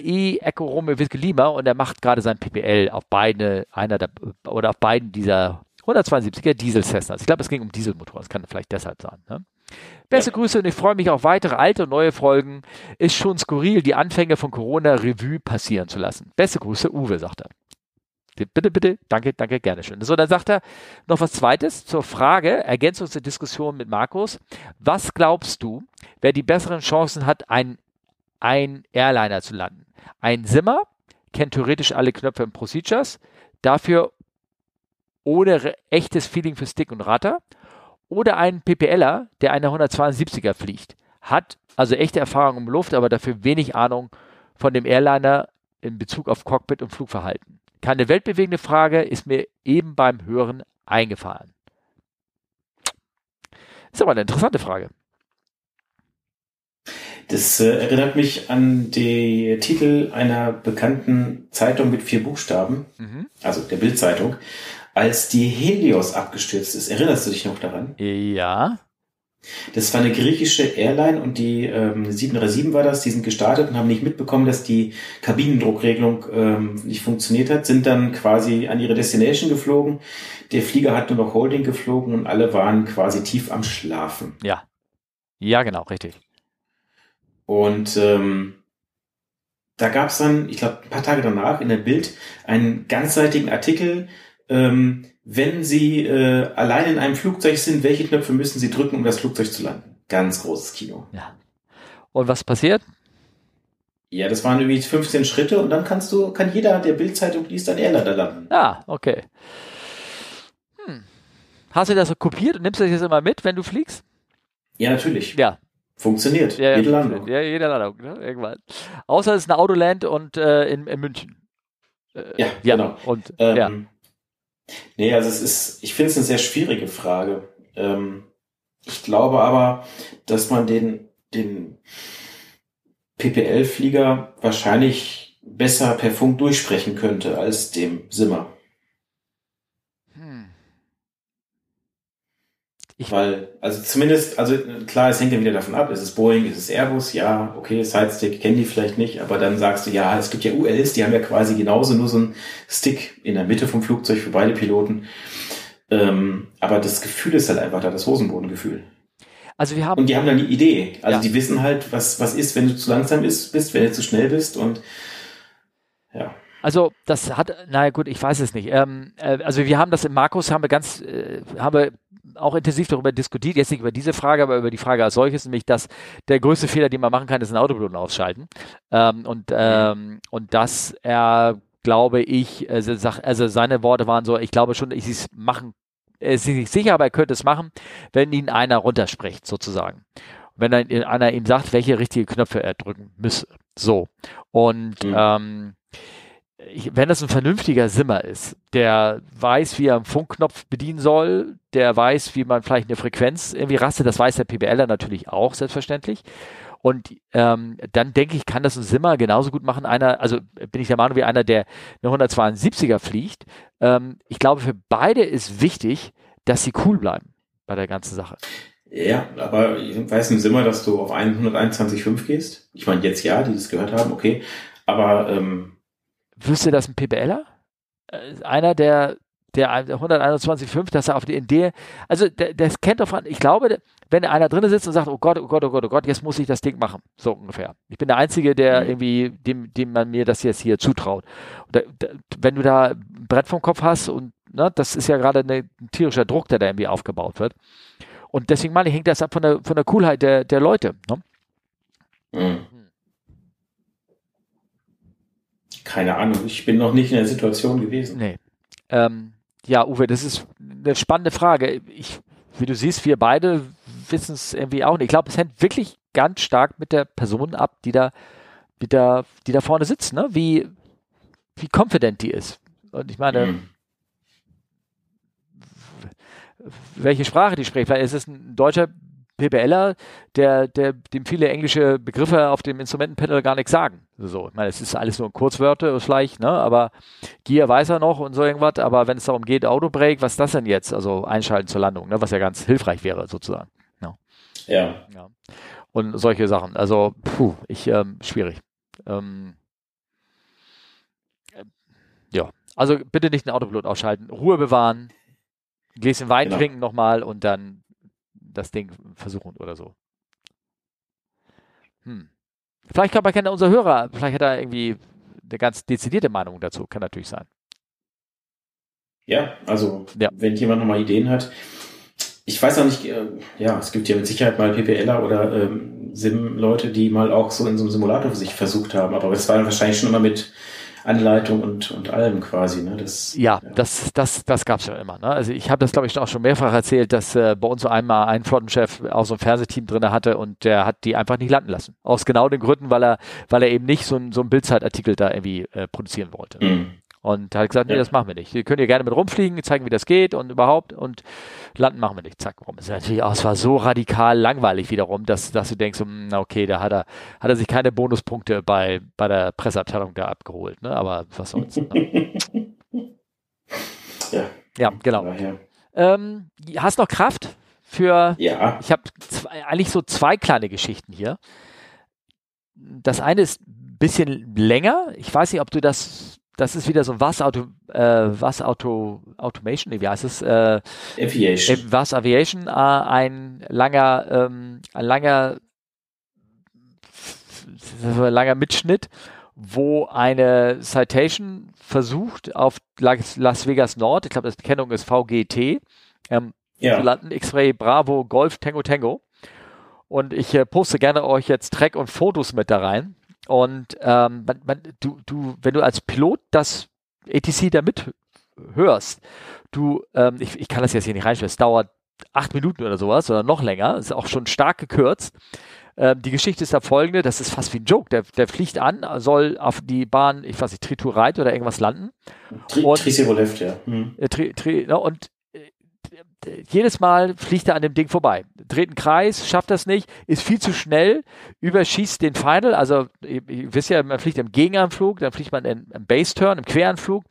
Romeo Whisky Lima und er macht gerade sein PPL auf beide, einer der, oder auf beiden dieser 172er Diesel Cessnas. Ich glaube, es ging um Dieselmotoren, das kann vielleicht deshalb sein. Ne? Beste ja. Grüße und ich freue mich auf weitere alte und neue Folgen. Ist schon skurril, die Anfänge von Corona Revue passieren zu lassen. Beste Grüße, Uwe, sagt er. Bitte, bitte, danke, danke, gerne schön. So, dann sagt er noch was Zweites zur Frage, Ergänzung zur Diskussion mit Markus. Was glaubst du, wer die besseren Chancen hat, ein ein Airliner zu landen. Ein Simmer kennt theoretisch alle Knöpfe und Procedures, dafür ohne echtes Feeling für Stick und Ratter. Oder ein PPLer, der eine 172er fliegt, hat also echte Erfahrung im Luft, aber dafür wenig Ahnung von dem Airliner in Bezug auf Cockpit und Flugverhalten. Keine weltbewegende Frage ist mir eben beim Hören eingefallen. Ist aber eine interessante Frage. Das äh, erinnert mich an die Titel einer bekannten Zeitung mit vier Buchstaben, mhm. also der Bildzeitung, als die Helios abgestürzt ist. Erinnerst du dich noch daran? Ja. Das war eine griechische Airline und die ähm, 737 war das, die sind gestartet und haben nicht mitbekommen, dass die Kabinendruckregelung ähm, nicht funktioniert hat, sind dann quasi an ihre Destination geflogen. Der Flieger hat nur noch Holding geflogen und alle waren quasi tief am Schlafen. Ja. Ja, genau, richtig. Und ähm, da gab es dann, ich glaube, ein paar Tage danach in der Bild einen ganzseitigen Artikel, ähm, wenn Sie äh, allein in einem Flugzeug sind, welche Knöpfe müssen Sie drücken, um das Flugzeug zu landen? Ganz großes Kino. Ja. Und was passiert? Ja, das waren irgendwie 15 Schritte und dann kannst du, kann jeder, der Bildzeitung liest, ein Airliner landen. Ah, okay. Hm. Hast du das so kopiert und nimmst das jetzt immer mit, wenn du fliegst? Ja, natürlich. Ja, Funktioniert. Ja, jede Landung. Ja, jede Landung. Ne? Irgendwann. Außer es ist ein Autoland und äh, in, in München. Äh, ja, ja, genau. Und, ähm, ja. Nee, also es ist, ich finde es eine sehr schwierige Frage. Ähm, ich glaube aber, dass man den, den PPL-Flieger wahrscheinlich besser per Funk durchsprechen könnte als dem Simmer. Ich Weil, also zumindest, also klar, es hängt ja wieder davon ab, ist es Boeing, ist es Airbus, ja, okay, Sidestick kennen die vielleicht nicht, aber dann sagst du, ja, es gibt ja ULs, die haben ja quasi genauso nur so einen Stick in der Mitte vom Flugzeug für beide Piloten. Ähm, aber das Gefühl ist halt einfach da, das Hosenbodengefühl. Also wir haben. Und die haben dann die Idee. Also ja. die wissen halt, was, was ist, wenn du zu langsam bist, bist, wenn du zu schnell bist und ja. Also das hat, naja gut, ich weiß es nicht. Ähm, äh, also wir haben das im Markus, haben wir ganz, äh, haben wir auch intensiv darüber diskutiert, jetzt nicht über diese Frage, aber über die Frage als solches, nämlich, dass der größte Fehler, den man machen kann, ist ein Autopiloten ausschalten. Ähm, und, ähm, und dass er, glaube ich, also, also seine Worte waren so, ich glaube schon, ich es machen, er ist sich nicht sicher, aber er könnte es machen, wenn ihn einer runterspricht, sozusagen. Wenn dann einer ihm sagt, welche richtige Knöpfe er drücken müsse. So. Und mhm. ähm, ich, wenn das ein vernünftiger Simmer ist, der weiß, wie er einen Funkknopf bedienen soll, der weiß, wie man vielleicht eine Frequenz irgendwie rastet, das weiß der PBLer natürlich auch, selbstverständlich. Und ähm, dann denke ich, kann das ein Simmer genauso gut machen. Einer, also bin ich der Meinung, wie einer, der eine 172er fliegt. Ähm, ich glaube, für beide ist wichtig, dass sie cool bleiben bei der ganzen Sache. Ja, aber ich weiß im Simmer, dass du auf 121,5 gehst. Ich meine, jetzt ja, die das gehört haben, okay. Aber ähm, Wüsste das ein PBLer? Äh, einer, der, der 121,5, dass er auf die, in der, also der, der kennt doch, ich glaube, wenn einer drinnen sitzt und sagt, oh Gott, oh Gott, oh Gott, oh Gott, jetzt muss ich das Ding machen, so ungefähr. Ich bin der Einzige, der mhm. irgendwie, dem, dem man mir das jetzt hier zutraut. Da, da, wenn du da ein Brett vom Kopf hast und ne, das ist ja gerade ein tierischer Druck, der da irgendwie aufgebaut wird. Und deswegen meine ich, hängt das ab von der, von der Coolheit der, der Leute. Ne? Mhm. Keine Ahnung, ich bin noch nicht in der Situation gewesen. Nee. Ähm, ja, Uwe, das ist eine spannende Frage. Ich, wie du siehst, wir beide wissen es irgendwie auch nicht. Ich glaube, es hängt wirklich ganz stark mit der Person ab, die da, die da, die da vorne sitzt, ne? Wie, wie confident die ist. Und ich meine, mhm. welche Sprache die spricht. Vielleicht ist es ein deutscher PBLer, der, der, dem viele englische Begriffe auf dem Instrumentenpanel gar nichts sagen. So, ich meine, es ist alles nur Kurzwörter vielleicht, ne, aber Gear weiß er noch und so irgendwas, aber wenn es darum geht, Autobreak, was ist das denn jetzt? Also einschalten zur Landung, ne, was ja ganz hilfreich wäre, sozusagen. Ja. Ja. ja. Und solche Sachen. Also, puh, ich, ähm, schwierig. Ähm, äh, ja. Also bitte nicht den Autopilot ausschalten, Ruhe bewahren, Gläschen Wein genau. trinken nochmal und dann das Ding versuchen oder so. Hm. Vielleicht kann man kennen unser Hörer, vielleicht hat er irgendwie eine ganz dezidierte Meinung dazu, kann natürlich sein. Ja, also ja. wenn jemand nochmal Ideen hat, ich weiß auch nicht, äh, ja, es gibt ja mit Sicherheit mal PPLer oder ähm, Sim-Leute, die mal auch so in so einem Simulator für sich versucht haben, aber es war wahrscheinlich schon immer mit Anleitung und, und allem quasi. Ne? Das, ja, ja, das, das, das gab es ja immer. Ne? Also ich habe das, glaube ich, auch schon mehrfach erzählt, dass äh, bei uns so einmal ein Flottenchef auch so ein Fernsehteam drin hatte und der hat die einfach nicht landen lassen. Aus genau den Gründen, weil er, weil er eben nicht so ein, so ein Bildzeitartikel da irgendwie äh, produzieren wollte. Mhm. Und hat gesagt, nee, das machen wir nicht. Wir können hier gerne mit rumfliegen, zeigen, wie das geht und überhaupt und landen machen wir nicht. Zack, rum. Es, natürlich auch, es war so radikal langweilig wiederum, dass, dass du denkst, hm, okay, da hat er, hat er sich keine Bonuspunkte bei, bei der Presseabteilung da abgeholt. Ne? Aber was soll's. Ne? ja. Ja, genau. Ähm, hast noch Kraft für. Ja. Ich habe eigentlich so zwei kleine Geschichten hier. Das eine ist ein bisschen länger. Ich weiß nicht, ob du das das ist wieder so ein Was-Auto, äh, Was-Auto, Automation, wie heißt es? Äh, Aviation. Was Aviation, äh, ein langer, ähm, ein langer, langer Mitschnitt, wo eine Citation versucht auf Las Vegas Nord, ich glaube, das Kennung ist VGT, ähm, ja. zu landen, X-Ray Bravo Golf Tango Tango. Und ich äh, poste gerne euch jetzt Track und Fotos mit da rein. Und ähm, man, man, du, du, wenn du als Pilot das ATC da mithörst, du, ähm, ich, ich kann das jetzt hier nicht reinstellen, es dauert acht Minuten oder sowas oder noch länger, ist auch schon stark gekürzt. Ähm, die Geschichte ist da folgende, das ist fast wie ein Joke. Der, der fliegt an, soll auf die Bahn, ich weiß nicht, Triturite oder irgendwas landen. Tri und, Trisivoleft, ja. Hm. Äh, tri, tri, ne, und jedes Mal fliegt er an dem Ding vorbei. Dreht einen Kreis, schafft das nicht, ist viel zu schnell, überschießt den Final. Also, ihr, wisst ja, man fliegt im Gegenanflug, dann fliegt man im Base-Turn, im Queranflug.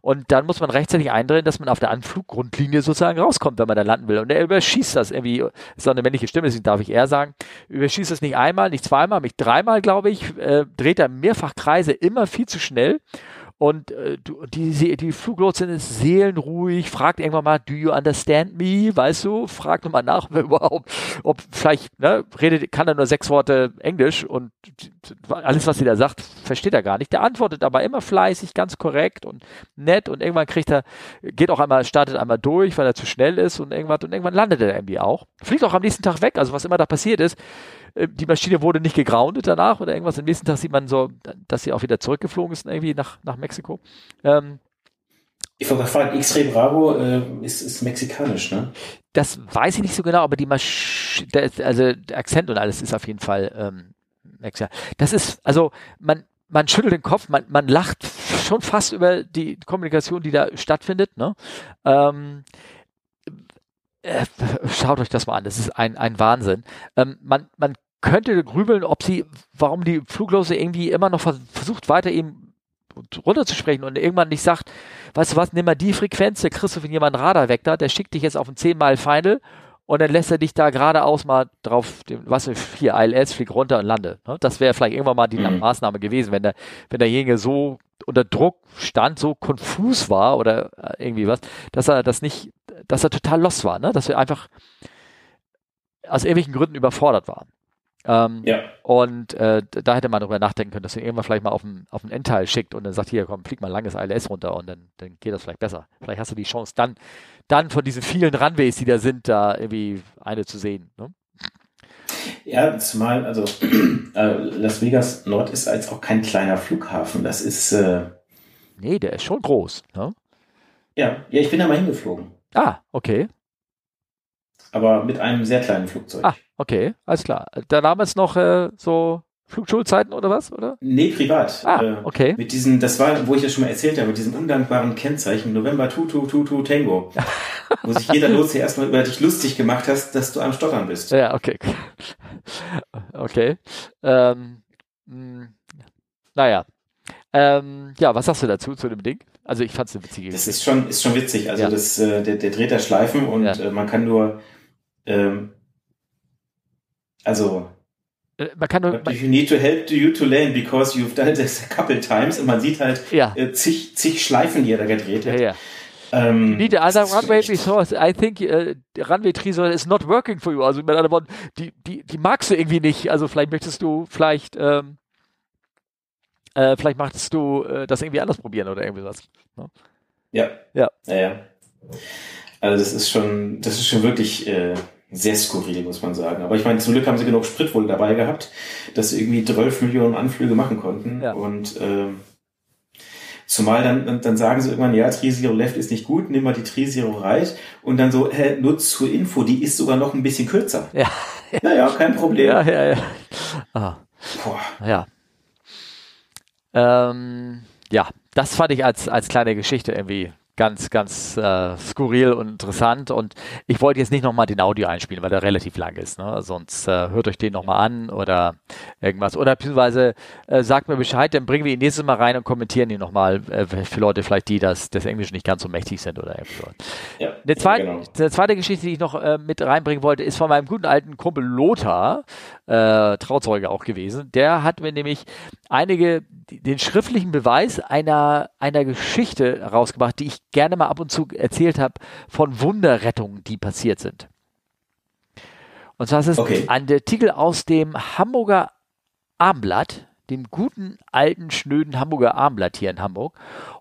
Und dann muss man rechtzeitig eindrehen, dass man auf der Anfluggrundlinie sozusagen rauskommt, wenn man da landen will. Und er überschießt das irgendwie, ist auch eine männliche Stimme, deswegen darf ich eher sagen, überschießt das nicht einmal, nicht zweimal, nicht dreimal, glaube ich, äh, dreht er mehrfach Kreise, immer viel zu schnell und äh, die, die Fluglotsin ist seelenruhig, fragt irgendwann mal, do you understand me? Weißt du, fragt nochmal nach, ob überhaupt, ob vielleicht, ne, redet, kann er nur sechs Worte Englisch und alles, was sie da sagt, versteht er gar nicht. Der antwortet aber immer fleißig, ganz korrekt und nett und irgendwann kriegt er, geht auch einmal, startet einmal durch, weil er zu schnell ist und irgendwann, und irgendwann landet er irgendwie auch. Fliegt auch am nächsten Tag weg, also was immer da passiert ist, die Maschine wurde nicht gegroundet danach oder irgendwas. Am nächsten Tag sieht man so, dass sie auch wieder zurückgeflogen ist irgendwie nach, nach Mexiko. Ähm, ich wollte fragen, X-Ray Bravo äh, ist, ist mexikanisch, ne? Das weiß ich nicht so genau, aber die Maschine, also der Akzent und alles ist auf jeden Fall ähm, mexikanisch. Das ist, also man, man schüttelt den Kopf, man, man lacht schon fast über die Kommunikation, die da stattfindet. Ne? Ähm, äh, schaut euch das mal an, das ist ein, ein Wahnsinn. Ähm, man, man könnte grübeln, ob sie, warum die Fluglose irgendwie immer noch versucht, weiter eben runterzusprechen und irgendwann nicht sagt, weißt du was, nimm mal die Frequenz, der kriegst du von jemandem Radar weg da, der schickt dich jetzt auf ein 10 Mile Final und dann lässt er dich da geradeaus mal drauf, was hier, ILS, flieg runter und lande. Ne? Das wäre vielleicht irgendwann mal die mhm. Maßnahme gewesen, wenn der, wenn derjenige so unter Druck stand, so konfus war oder äh, irgendwie was, dass er das nicht, dass er total los war, ne? dass er einfach aus irgendwelchen Gründen überfordert war. Ähm, ja. Und äh, da hätte man darüber nachdenken können, dass er irgendwann vielleicht mal auf den, auf den Endteil schickt und dann sagt, hier, komm, flieg mal langes ILS runter und dann, dann geht das vielleicht besser. Vielleicht hast du die Chance, dann, dann von diesen vielen Runways, die da sind, da irgendwie eine zu sehen. Ne? Ja, zumal, also äh, Las Vegas Nord ist als auch kein kleiner Flughafen. Das ist. Äh, nee, der ist schon groß. Ne? Ja, ja, ich bin da mal hingeflogen. Ah, okay. Aber mit einem sehr kleinen Flugzeug. Ah, okay, alles klar. Da damals noch äh, so Flugschulzeiten oder was, oder? Nee, privat. Ah, äh, okay. Mit diesem, das war, wo ich das schon mal erzählt habe, mit diesem undankbaren Kennzeichen November Tutu Tutu Tango. wo sich jeder los hier erstmal über dich lustig gemacht hast, dass du am Stottern bist. Ja, okay. Okay. Ähm, mh, hm, naja. Ähm, ja, was sagst du dazu, zu dem Ding? Also ich fand es eine witzige Das ist schon, ist schon witzig. Also ja. das, äh, der, der dreht da Schleifen und ja. äh, man kann nur ähm, also äh, man kann nur, you need to help you to land because you've done this a couple times und man sieht halt ja. äh, zig, zig Schleifen, die er da gedreht hat. Ja, ja. You need another runway resource. I think uh, runway resource is not working for you. Also mit anderen Worten, die, die, die magst du irgendwie nicht. Also vielleicht möchtest du vielleicht, ähm, äh, vielleicht möchtest du äh, das irgendwie anders probieren oder irgendwie was. Ne? Ja. Ja. Ja, ja. Also das ist schon, das ist schon wirklich äh, sehr skurril, muss man sagen. Aber ich meine, zum Glück haben sie genug Sprit wohl dabei gehabt, dass sie irgendwie 12 Millionen Anflüge machen konnten. Ja. Und ähm, zumal dann, dann sagen sie irgendwann, ja, Tri Zero Left ist nicht gut, nimm mal die Tri Zero Right. Und dann so, hä, nur zur Info, die ist sogar noch ein bisschen kürzer. Ja. Naja, kein Problem. Ja, ja, ja. Ah. Boah. Ja. Ähm, ja, das fand ich als, als kleine Geschichte irgendwie ganz, ganz äh, skurril und interessant. Und ich wollte jetzt nicht nochmal den Audio einspielen, weil der relativ lang ist. Ne? Sonst äh, hört euch den nochmal an oder irgendwas. Oder beziehungsweise äh, sagt mir Bescheid, dann bringen wir ihn nächstes Mal rein und kommentieren ihn nochmal äh, für Leute vielleicht, die das, das Englisch nicht ganz so mächtig sind oder irgendwas. Ja, eine, zweite, genau. eine zweite Geschichte, die ich noch äh, mit reinbringen wollte, ist von meinem guten alten Kumpel Lothar, äh, Trauzeuge auch gewesen. Der hat mir nämlich einige, den schriftlichen Beweis einer, einer Geschichte rausgebracht, die ich gerne mal ab und zu erzählt habe, von Wunderrettungen, die passiert sind. Und zwar ist es okay. ein Artikel aus dem Hamburger Abendblatt, dem guten alten schnöden Hamburger Abendblatt hier in Hamburg.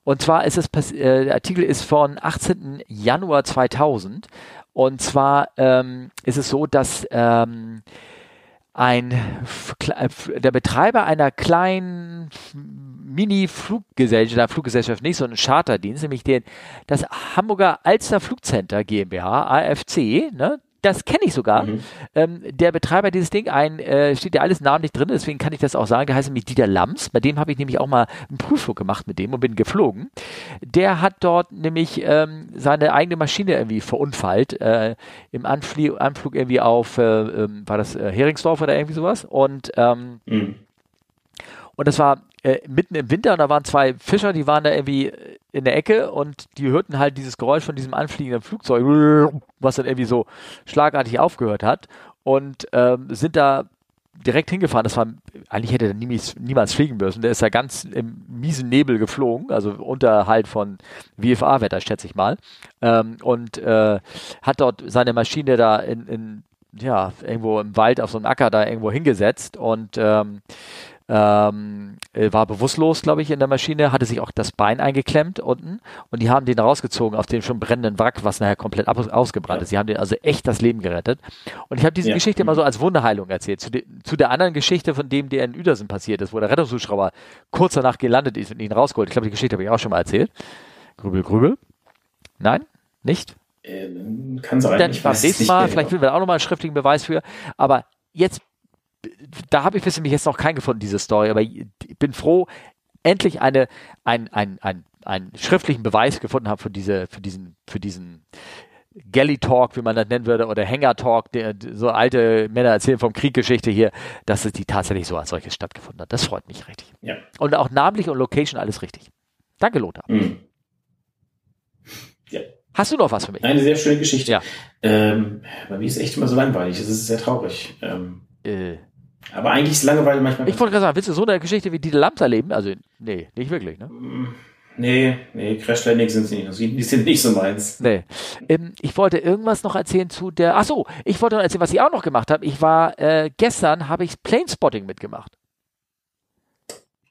Und zwar ist es äh, der Artikel ist von 18. Januar 2000. Und zwar ähm, ist es so, dass ähm, ein der Betreiber einer kleinen Mini-Fluggesellschaft, Fluggesellschaft nicht, so ein Charterdienst, nämlich den, das Hamburger Alster Flugcenter GmbH, AFC, ne, das kenne ich sogar. Mhm. Ähm, der Betreiber dieses Ding, ein, äh, steht ja alles namentlich drin, deswegen kann ich das auch sagen. Der heißt nämlich Dieter Lams. Bei dem habe ich nämlich auch mal einen Prüfflug gemacht mit dem und bin geflogen. Der hat dort nämlich ähm, seine eigene Maschine irgendwie verunfallt äh, im Anflie Anflug irgendwie auf, äh, ähm, war das äh, Heringsdorf oder irgendwie sowas. Und ähm, mhm. Und das war äh, mitten im Winter und da waren zwei Fischer, die waren da irgendwie in der Ecke und die hörten halt dieses Geräusch von diesem anfliegenden Flugzeug, was dann irgendwie so schlagartig aufgehört hat und ähm, sind da direkt hingefahren. Das war, eigentlich hätte er niemals, niemals fliegen müssen. Der ist ja ganz im miesen Nebel geflogen, also unterhalb von VFA-Wetter, schätze ich mal. Ähm, und äh, hat dort seine Maschine da in, in, ja, irgendwo im Wald auf so einem Acker da irgendwo hingesetzt und ähm, ähm, äh, war bewusstlos, glaube ich, in der Maschine, hatte sich auch das Bein eingeklemmt unten und die haben den rausgezogen auf dem schon brennenden Wrack, was nachher komplett ausgebrannt ja. ist. Sie haben den also echt das Leben gerettet. Und ich habe diese ja. Geschichte immer so als Wunderheilung erzählt. Zu, de, zu, der anderen Geschichte, von dem, der in Uedersen passiert ist, wo der Rettungshubschrauber kurz danach gelandet ist und ihn rausgeholt. Ich glaube, die Geschichte habe ich auch schon mal erzählt. Grübel, grübel. Nein? Nicht? Äh, kann sein. Dann beim nächsten Mal, vielleicht finden wir auch nochmal einen schriftlichen Beweis für. Aber jetzt da habe ich für mich jetzt noch keinen gefunden, diese Story, aber ich bin froh, endlich eine, ein, ein, ein, einen schriftlichen Beweis gefunden habe für diese, für diesen, für diesen Galley Talk, wie man das nennen würde, oder Hänger Talk, der, so alte Männer erzählen vom Krieggeschichte hier, dass es die tatsächlich so als solches stattgefunden hat. Das freut mich richtig. Ja. Und auch namentlich und Location alles richtig. Danke, Lothar. Mhm. Ja. Hast du noch was für mich? Eine sehr schöne Geschichte. Ja. Ähm, bei mir ist es echt immer so langweilig. Es ist sehr traurig. Ähm, äh. Aber eigentlich ist Langeweile manchmal. Ich wollte gerade sagen, willst du so eine Geschichte wie die Lamps erleben? Also, nee, nicht wirklich, ne? Mm. Nee, nee, Crash Landing sind sie nicht. Die sind nicht so meins. Nee. Ähm, ich wollte irgendwas noch erzählen zu der. Ach so, ich wollte noch erzählen, was ich auch noch gemacht habe. Ich war äh, gestern habe ich Planespotting mitgemacht.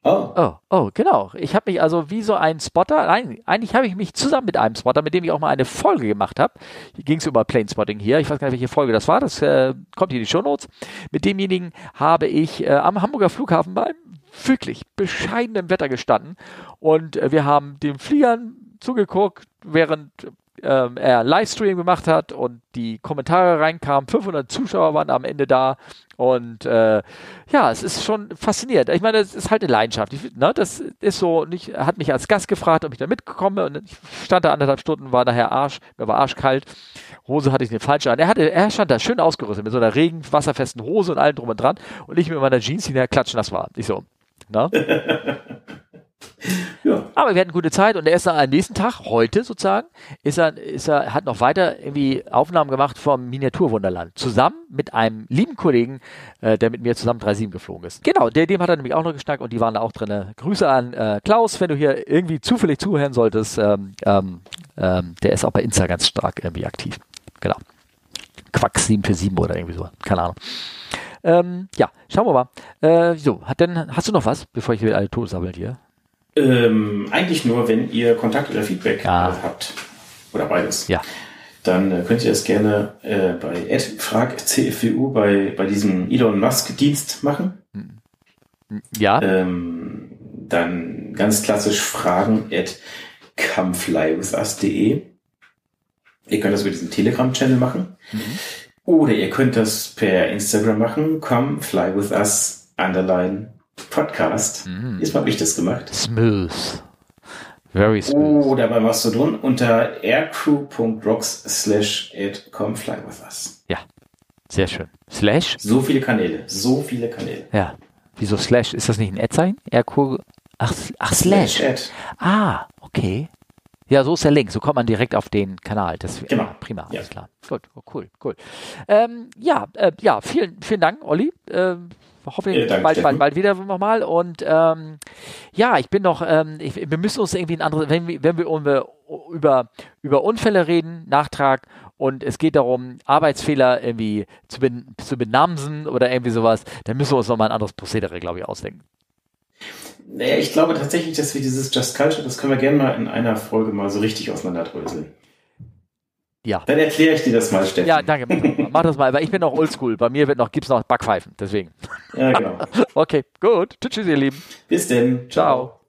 Oh. Oh, oh, genau. Ich habe mich also wie so ein Spotter, nein, eigentlich habe ich mich zusammen mit einem Spotter, mit dem ich auch mal eine Folge gemacht habe. Hier ging es über Planespotting hier. Ich weiß gar nicht, welche Folge das war. Das äh, kommt hier in die Shownotes. Mit demjenigen habe ich äh, am Hamburger Flughafen beim wirklich bescheidenem Wetter gestanden und äh, wir haben den Fliegern zugeguckt, während ähm, er Livestream gemacht hat und die Kommentare reinkamen. 500 Zuschauer waren am Ende da und äh, ja, es ist schon faszinierend. Ich meine, es ist halt eine Leidenschaft. Ich, ne, das ist so, er hat mich als Gast gefragt, ob ich da mitkomme und ich stand da anderthalb Stunden, war nachher Arsch, mir war arschkalt. Hose hatte ich eine falsche an. Er, hatte, er stand da schön ausgerüstet mit so einer regenwasserfesten Hose und allem drum und dran und ich mit meiner Jeans, die klatschen, das war. Ich so, Ne? ja. Aber wir hatten gute Zeit und er ist dann am nächsten Tag, heute sozusagen, ist er, ist er, hat noch weiter irgendwie Aufnahmen gemacht vom Miniaturwunderland. Zusammen mit einem lieben Kollegen, äh, der mit mir zusammen 37 geflogen ist. Genau, der, dem hat er nämlich auch noch geschnackt und die waren da auch drin. Grüße an äh, Klaus, wenn du hier irgendwie zufällig zuhören solltest. Ähm, ähm, ähm, der ist auch bei Insta ganz stark irgendwie aktiv. Genau. Quack 747 oder irgendwie so. Keine Ahnung. Ähm, ja, schauen wir mal. Äh, so, hat denn, hast du noch was, bevor ich wieder alle totsabbeln hier? Ähm, eigentlich nur, wenn ihr Kontakt oder Feedback ja. habt. Oder beides. Ja. Dann äh, könnt ihr es gerne äh, bei fragcfwu bei, bei diesem Elon Musk Dienst machen. Ja. Ähm, dann ganz klassisch fragen at comeflywithus.de. Ihr könnt das über diesen Telegram-Channel machen. Mhm. Oder ihr könnt das per Instagram machen. Come fly with us, underline Podcast. Mm. Diesmal habe ich das gemacht. Smooth. Very smooth. Oder bei Mastodon unter aircrew.rocks slash at come fly with us. Ja, sehr schön. Slash? So viele Kanäle. So viele Kanäle. Ja. Wieso slash? Ist das nicht ein Ad-Zeichen? Aircrew. Ach, ach, slash. slash ah, okay. Ja, so ist der Link. So kommt man direkt auf den Kanal. Das genau. prima, alles ja. klar. Gut, oh, cool, cool. Ähm, ja, äh, ja, vielen, vielen Dank, Olli. Ähm, hoffe äh, danke, bald, bald, bald wieder nochmal. Und ähm, ja, ich bin noch, ähm, ich, wir müssen uns irgendwie ein anderes, wenn wir, wenn wir über, über Unfälle reden, Nachtrag und es geht darum, Arbeitsfehler irgendwie zu, ben, zu benamsen oder irgendwie sowas, dann müssen wir uns nochmal ein anderes Prozedere, glaube ich, ausdenken. Naja, ich glaube tatsächlich, dass wir dieses Just Culture, das können wir gerne mal in einer Folge mal so richtig auseinanderdröseln. Ja. Dann erkläre ich dir das mal, Steffen. Ja, danke. Mach das mal, weil ich bin noch oldschool. Bei mir wird noch, gibt's noch Backpfeifen, deswegen. Ja, genau. okay, gut. Tschüss, ihr Lieben. Bis denn. Ciao.